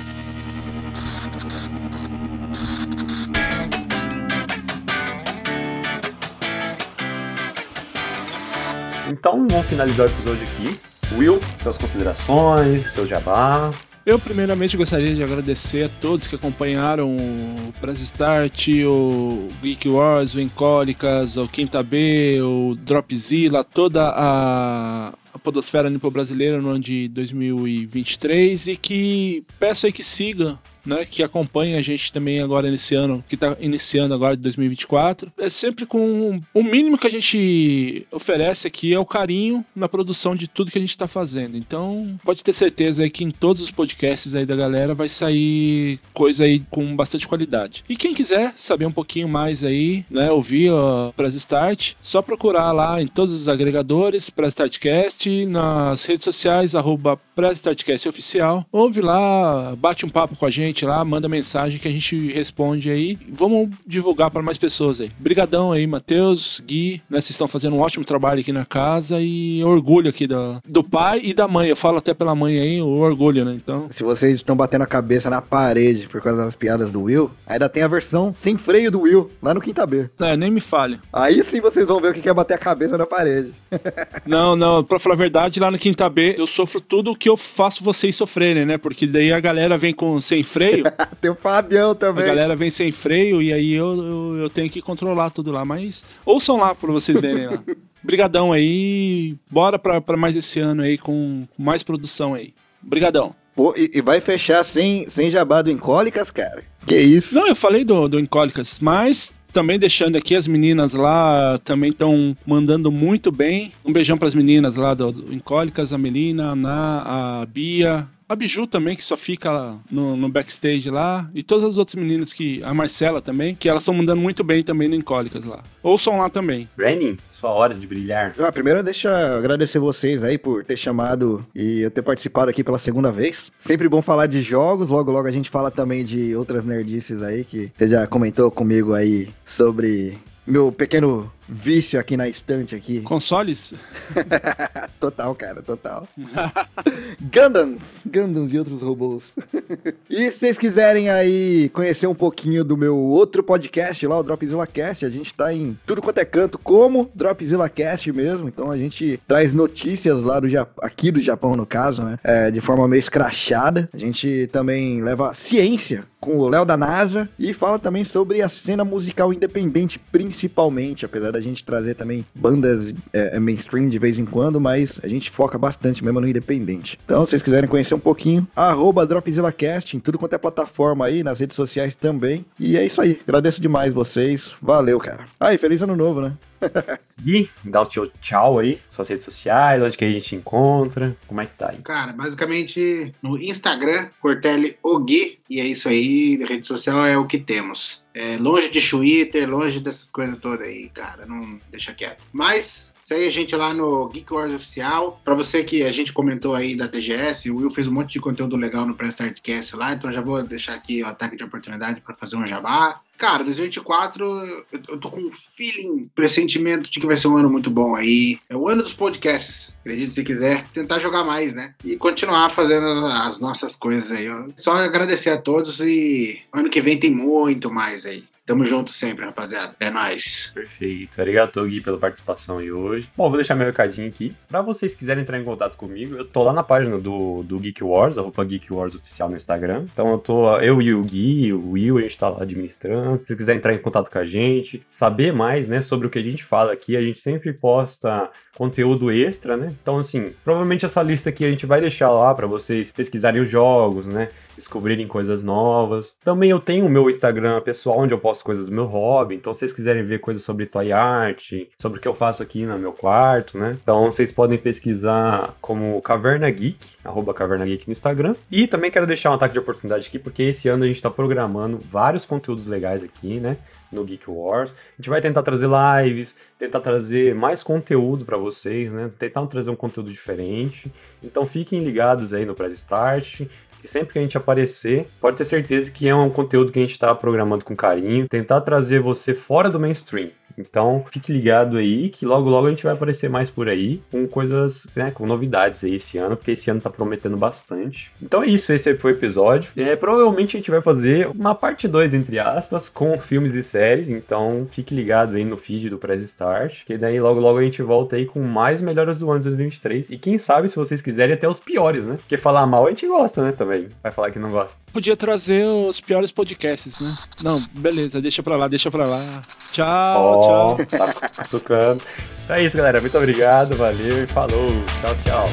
[SPEAKER 2] Então vamos finalizar o episódio aqui. Will, suas considerações, seu jabá.
[SPEAKER 4] Eu, primeiramente, gostaria de agradecer a todos que acompanharam o Press Start, o Geek Wars, o Encólicas, o Quinta B, o Dropzilla, toda a, a Podosfera Nipo Brasileira no ano de 2023 e que peço aí que siga né, que acompanha a gente também agora nesse ano, que está iniciando agora de 2024. É sempre com o mínimo que a gente oferece aqui é o carinho na produção de tudo que a gente está fazendo. Então, pode ter certeza aí que em todos os podcasts aí da galera vai sair coisa aí com bastante qualidade. E quem quiser saber um pouquinho mais aí, né, ouvir o Press Start, só procurar lá em todos os agregadores, Press Startcast, nas redes sociais, arroba Press Startcast Oficial. Ouve lá, bate um papo com a gente gente lá, manda mensagem que a gente responde aí. Vamos divulgar para mais pessoas aí. Brigadão aí, Matheus, Gui, né? Vocês estão fazendo um ótimo trabalho aqui na casa e orgulho aqui do, do pai e da mãe. Eu falo até pela mãe aí, o orgulho, né? Então.
[SPEAKER 5] Se vocês estão batendo a cabeça na parede por causa das piadas do Will, ainda tem a versão sem freio do Will, lá no Quinta B.
[SPEAKER 4] É, nem me fale.
[SPEAKER 5] Aí sim vocês vão ver o que é bater a cabeça na parede.
[SPEAKER 4] não, não, pra falar a verdade, lá no Quinta B eu sofro tudo o que eu faço vocês sofrerem, né? Porque daí a galera vem com sem freio.
[SPEAKER 5] Tem o Fabião também.
[SPEAKER 4] A galera vem sem freio e aí eu, eu, eu tenho que controlar tudo lá. Mas ouçam lá pra vocês verem lá. Brigadão aí. Bora pra, pra mais esse ano aí com, com mais produção aí. Brigadão.
[SPEAKER 5] Pô, e, e, vai fechar sem, sem jabá do Incólicas, cara? Que isso?
[SPEAKER 4] Não, eu falei do, do Incólicas, mas também deixando aqui as meninas lá também estão mandando muito bem. Um beijão para as meninas lá do, do Incólicas, a Melina, a Ana, a Bia, a Biju também, que só fica no, no, backstage lá. E todas as outras meninas que. A Marcela também, que elas estão mandando muito bem também no Incólicas lá. Ouçam lá também.
[SPEAKER 2] Rennie, sua hora de brilhar.
[SPEAKER 5] Ah, primeiro deixa eu agradecer vocês aí por ter chamado e eu ter participado aqui pela segunda vez. Sempre bom falar de jogos, logo logo a gente fala também de outras nerdices aí que você já comentou comigo aí sobre meu pequeno vício aqui na estante aqui.
[SPEAKER 4] Consoles?
[SPEAKER 5] total, cara, total. Gundams, Gundams e outros robôs. e se vocês quiserem aí conhecer um pouquinho do meu outro podcast lá, o Dropzilla Cast, a gente tá em tudo quanto é canto, como Dropzilla Cast mesmo. Então a gente traz notícias lá do Japão, aqui do Japão no caso, né? É, de forma meio escrachada. A gente também leva ciência com o Léo da NASA e fala também sobre a cena musical independente, principalmente, apesar da gente trazer também bandas é, é, mainstream de vez em quando, mas a gente foca bastante mesmo no independente. Então, se vocês quiserem conhecer um pouquinho, arroba DropzillaCast em tudo quanto é plataforma aí, nas redes sociais também. E é isso aí. Agradeço demais vocês. Valeu, cara. Ah, e feliz ano novo, né?
[SPEAKER 2] Gui, dá o teu tchau aí, suas redes sociais, onde que a gente encontra, como é que tá aí?
[SPEAKER 3] Cara, basicamente no Instagram, Cortelli Ogui, e é isso aí, rede social é o que temos. É, longe de Twitter, longe dessas coisas todas aí, cara, não deixa quieto. Mas Segue a gente lá no Geek Wars Oficial. Para você que a gente comentou aí da TGS, o Will fez um monte de conteúdo legal no Press Startcast lá, então já vou deixar aqui o ataque de oportunidade para fazer um jabá. Cara, 2024, eu tô com um feeling, pressentimento de que vai ser um ano muito bom aí. É o ano dos podcasts, acredite se quiser. Tentar jogar mais, né? E continuar fazendo as nossas coisas aí. Só agradecer a todos e ano que vem tem muito mais aí. Tamo junto sempre, rapaziada. É nóis.
[SPEAKER 2] Perfeito. Obrigado, Gui, pela participação aí hoje. Bom, vou deixar meu recadinho aqui. Pra vocês quiserem entrar em contato comigo, eu tô lá na página do, do Geek Wars, a roupa Geek Wars oficial no Instagram. Então eu tô, eu e o Gui, o Will, a gente tá lá administrando. Se vocês quiserem entrar em contato com a gente, saber mais, né, sobre o que a gente fala aqui, a gente sempre posta conteúdo extra, né? Então, assim, provavelmente essa lista aqui a gente vai deixar lá para vocês pesquisarem os jogos, né? Descobrirem coisas novas. Também eu tenho o meu Instagram pessoal, onde eu posto coisas do meu hobby. Então, se vocês quiserem ver coisas sobre toy art, sobre o que eu faço aqui no meu quarto, né? Então, vocês podem pesquisar como Caverna Geek, arroba Caverna Geek no Instagram. E também quero deixar um ataque de oportunidade aqui, porque esse ano a gente está programando vários conteúdos legais aqui, né? no Geek Wars. A gente vai tentar trazer lives, tentar trazer mais conteúdo para vocês, né? Tentar trazer um conteúdo diferente. Então fiquem ligados aí no Press Start. E sempre que a gente aparecer, pode ter certeza que é um conteúdo que a gente está programando com carinho, tentar trazer você fora do mainstream. Então, fique ligado aí que logo logo a gente vai aparecer mais por aí com coisas, né, com novidades aí esse ano, porque esse ano tá prometendo bastante. Então é isso, esse foi o episódio. É, provavelmente a gente vai fazer uma parte 2, entre aspas, com filmes e séries, então fique ligado aí no feed do Press Start, que daí logo logo a gente volta aí com mais melhores do ano de 2023. E quem sabe, se vocês quiserem, até os piores, né? Porque falar mal a gente gosta, né, também. Vai falar que não gosta.
[SPEAKER 4] Podia trazer os piores podcasts, né? Não, beleza, deixa pra lá, deixa pra lá. Tchau,
[SPEAKER 2] Ó,
[SPEAKER 4] tchau.
[SPEAKER 2] tá tocando. Então é isso, galera. Muito obrigado, valeu e falou. Tchau, tchau.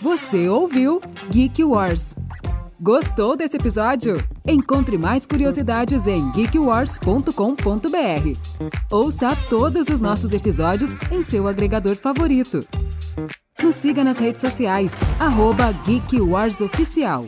[SPEAKER 1] Você ouviu Geek Wars. Gostou desse episódio? Encontre mais curiosidades em geekwars.com.br. Ouça todos os nossos episódios em seu agregador favorito. Nos siga nas redes sociais, arroba Geek Wars Oficial.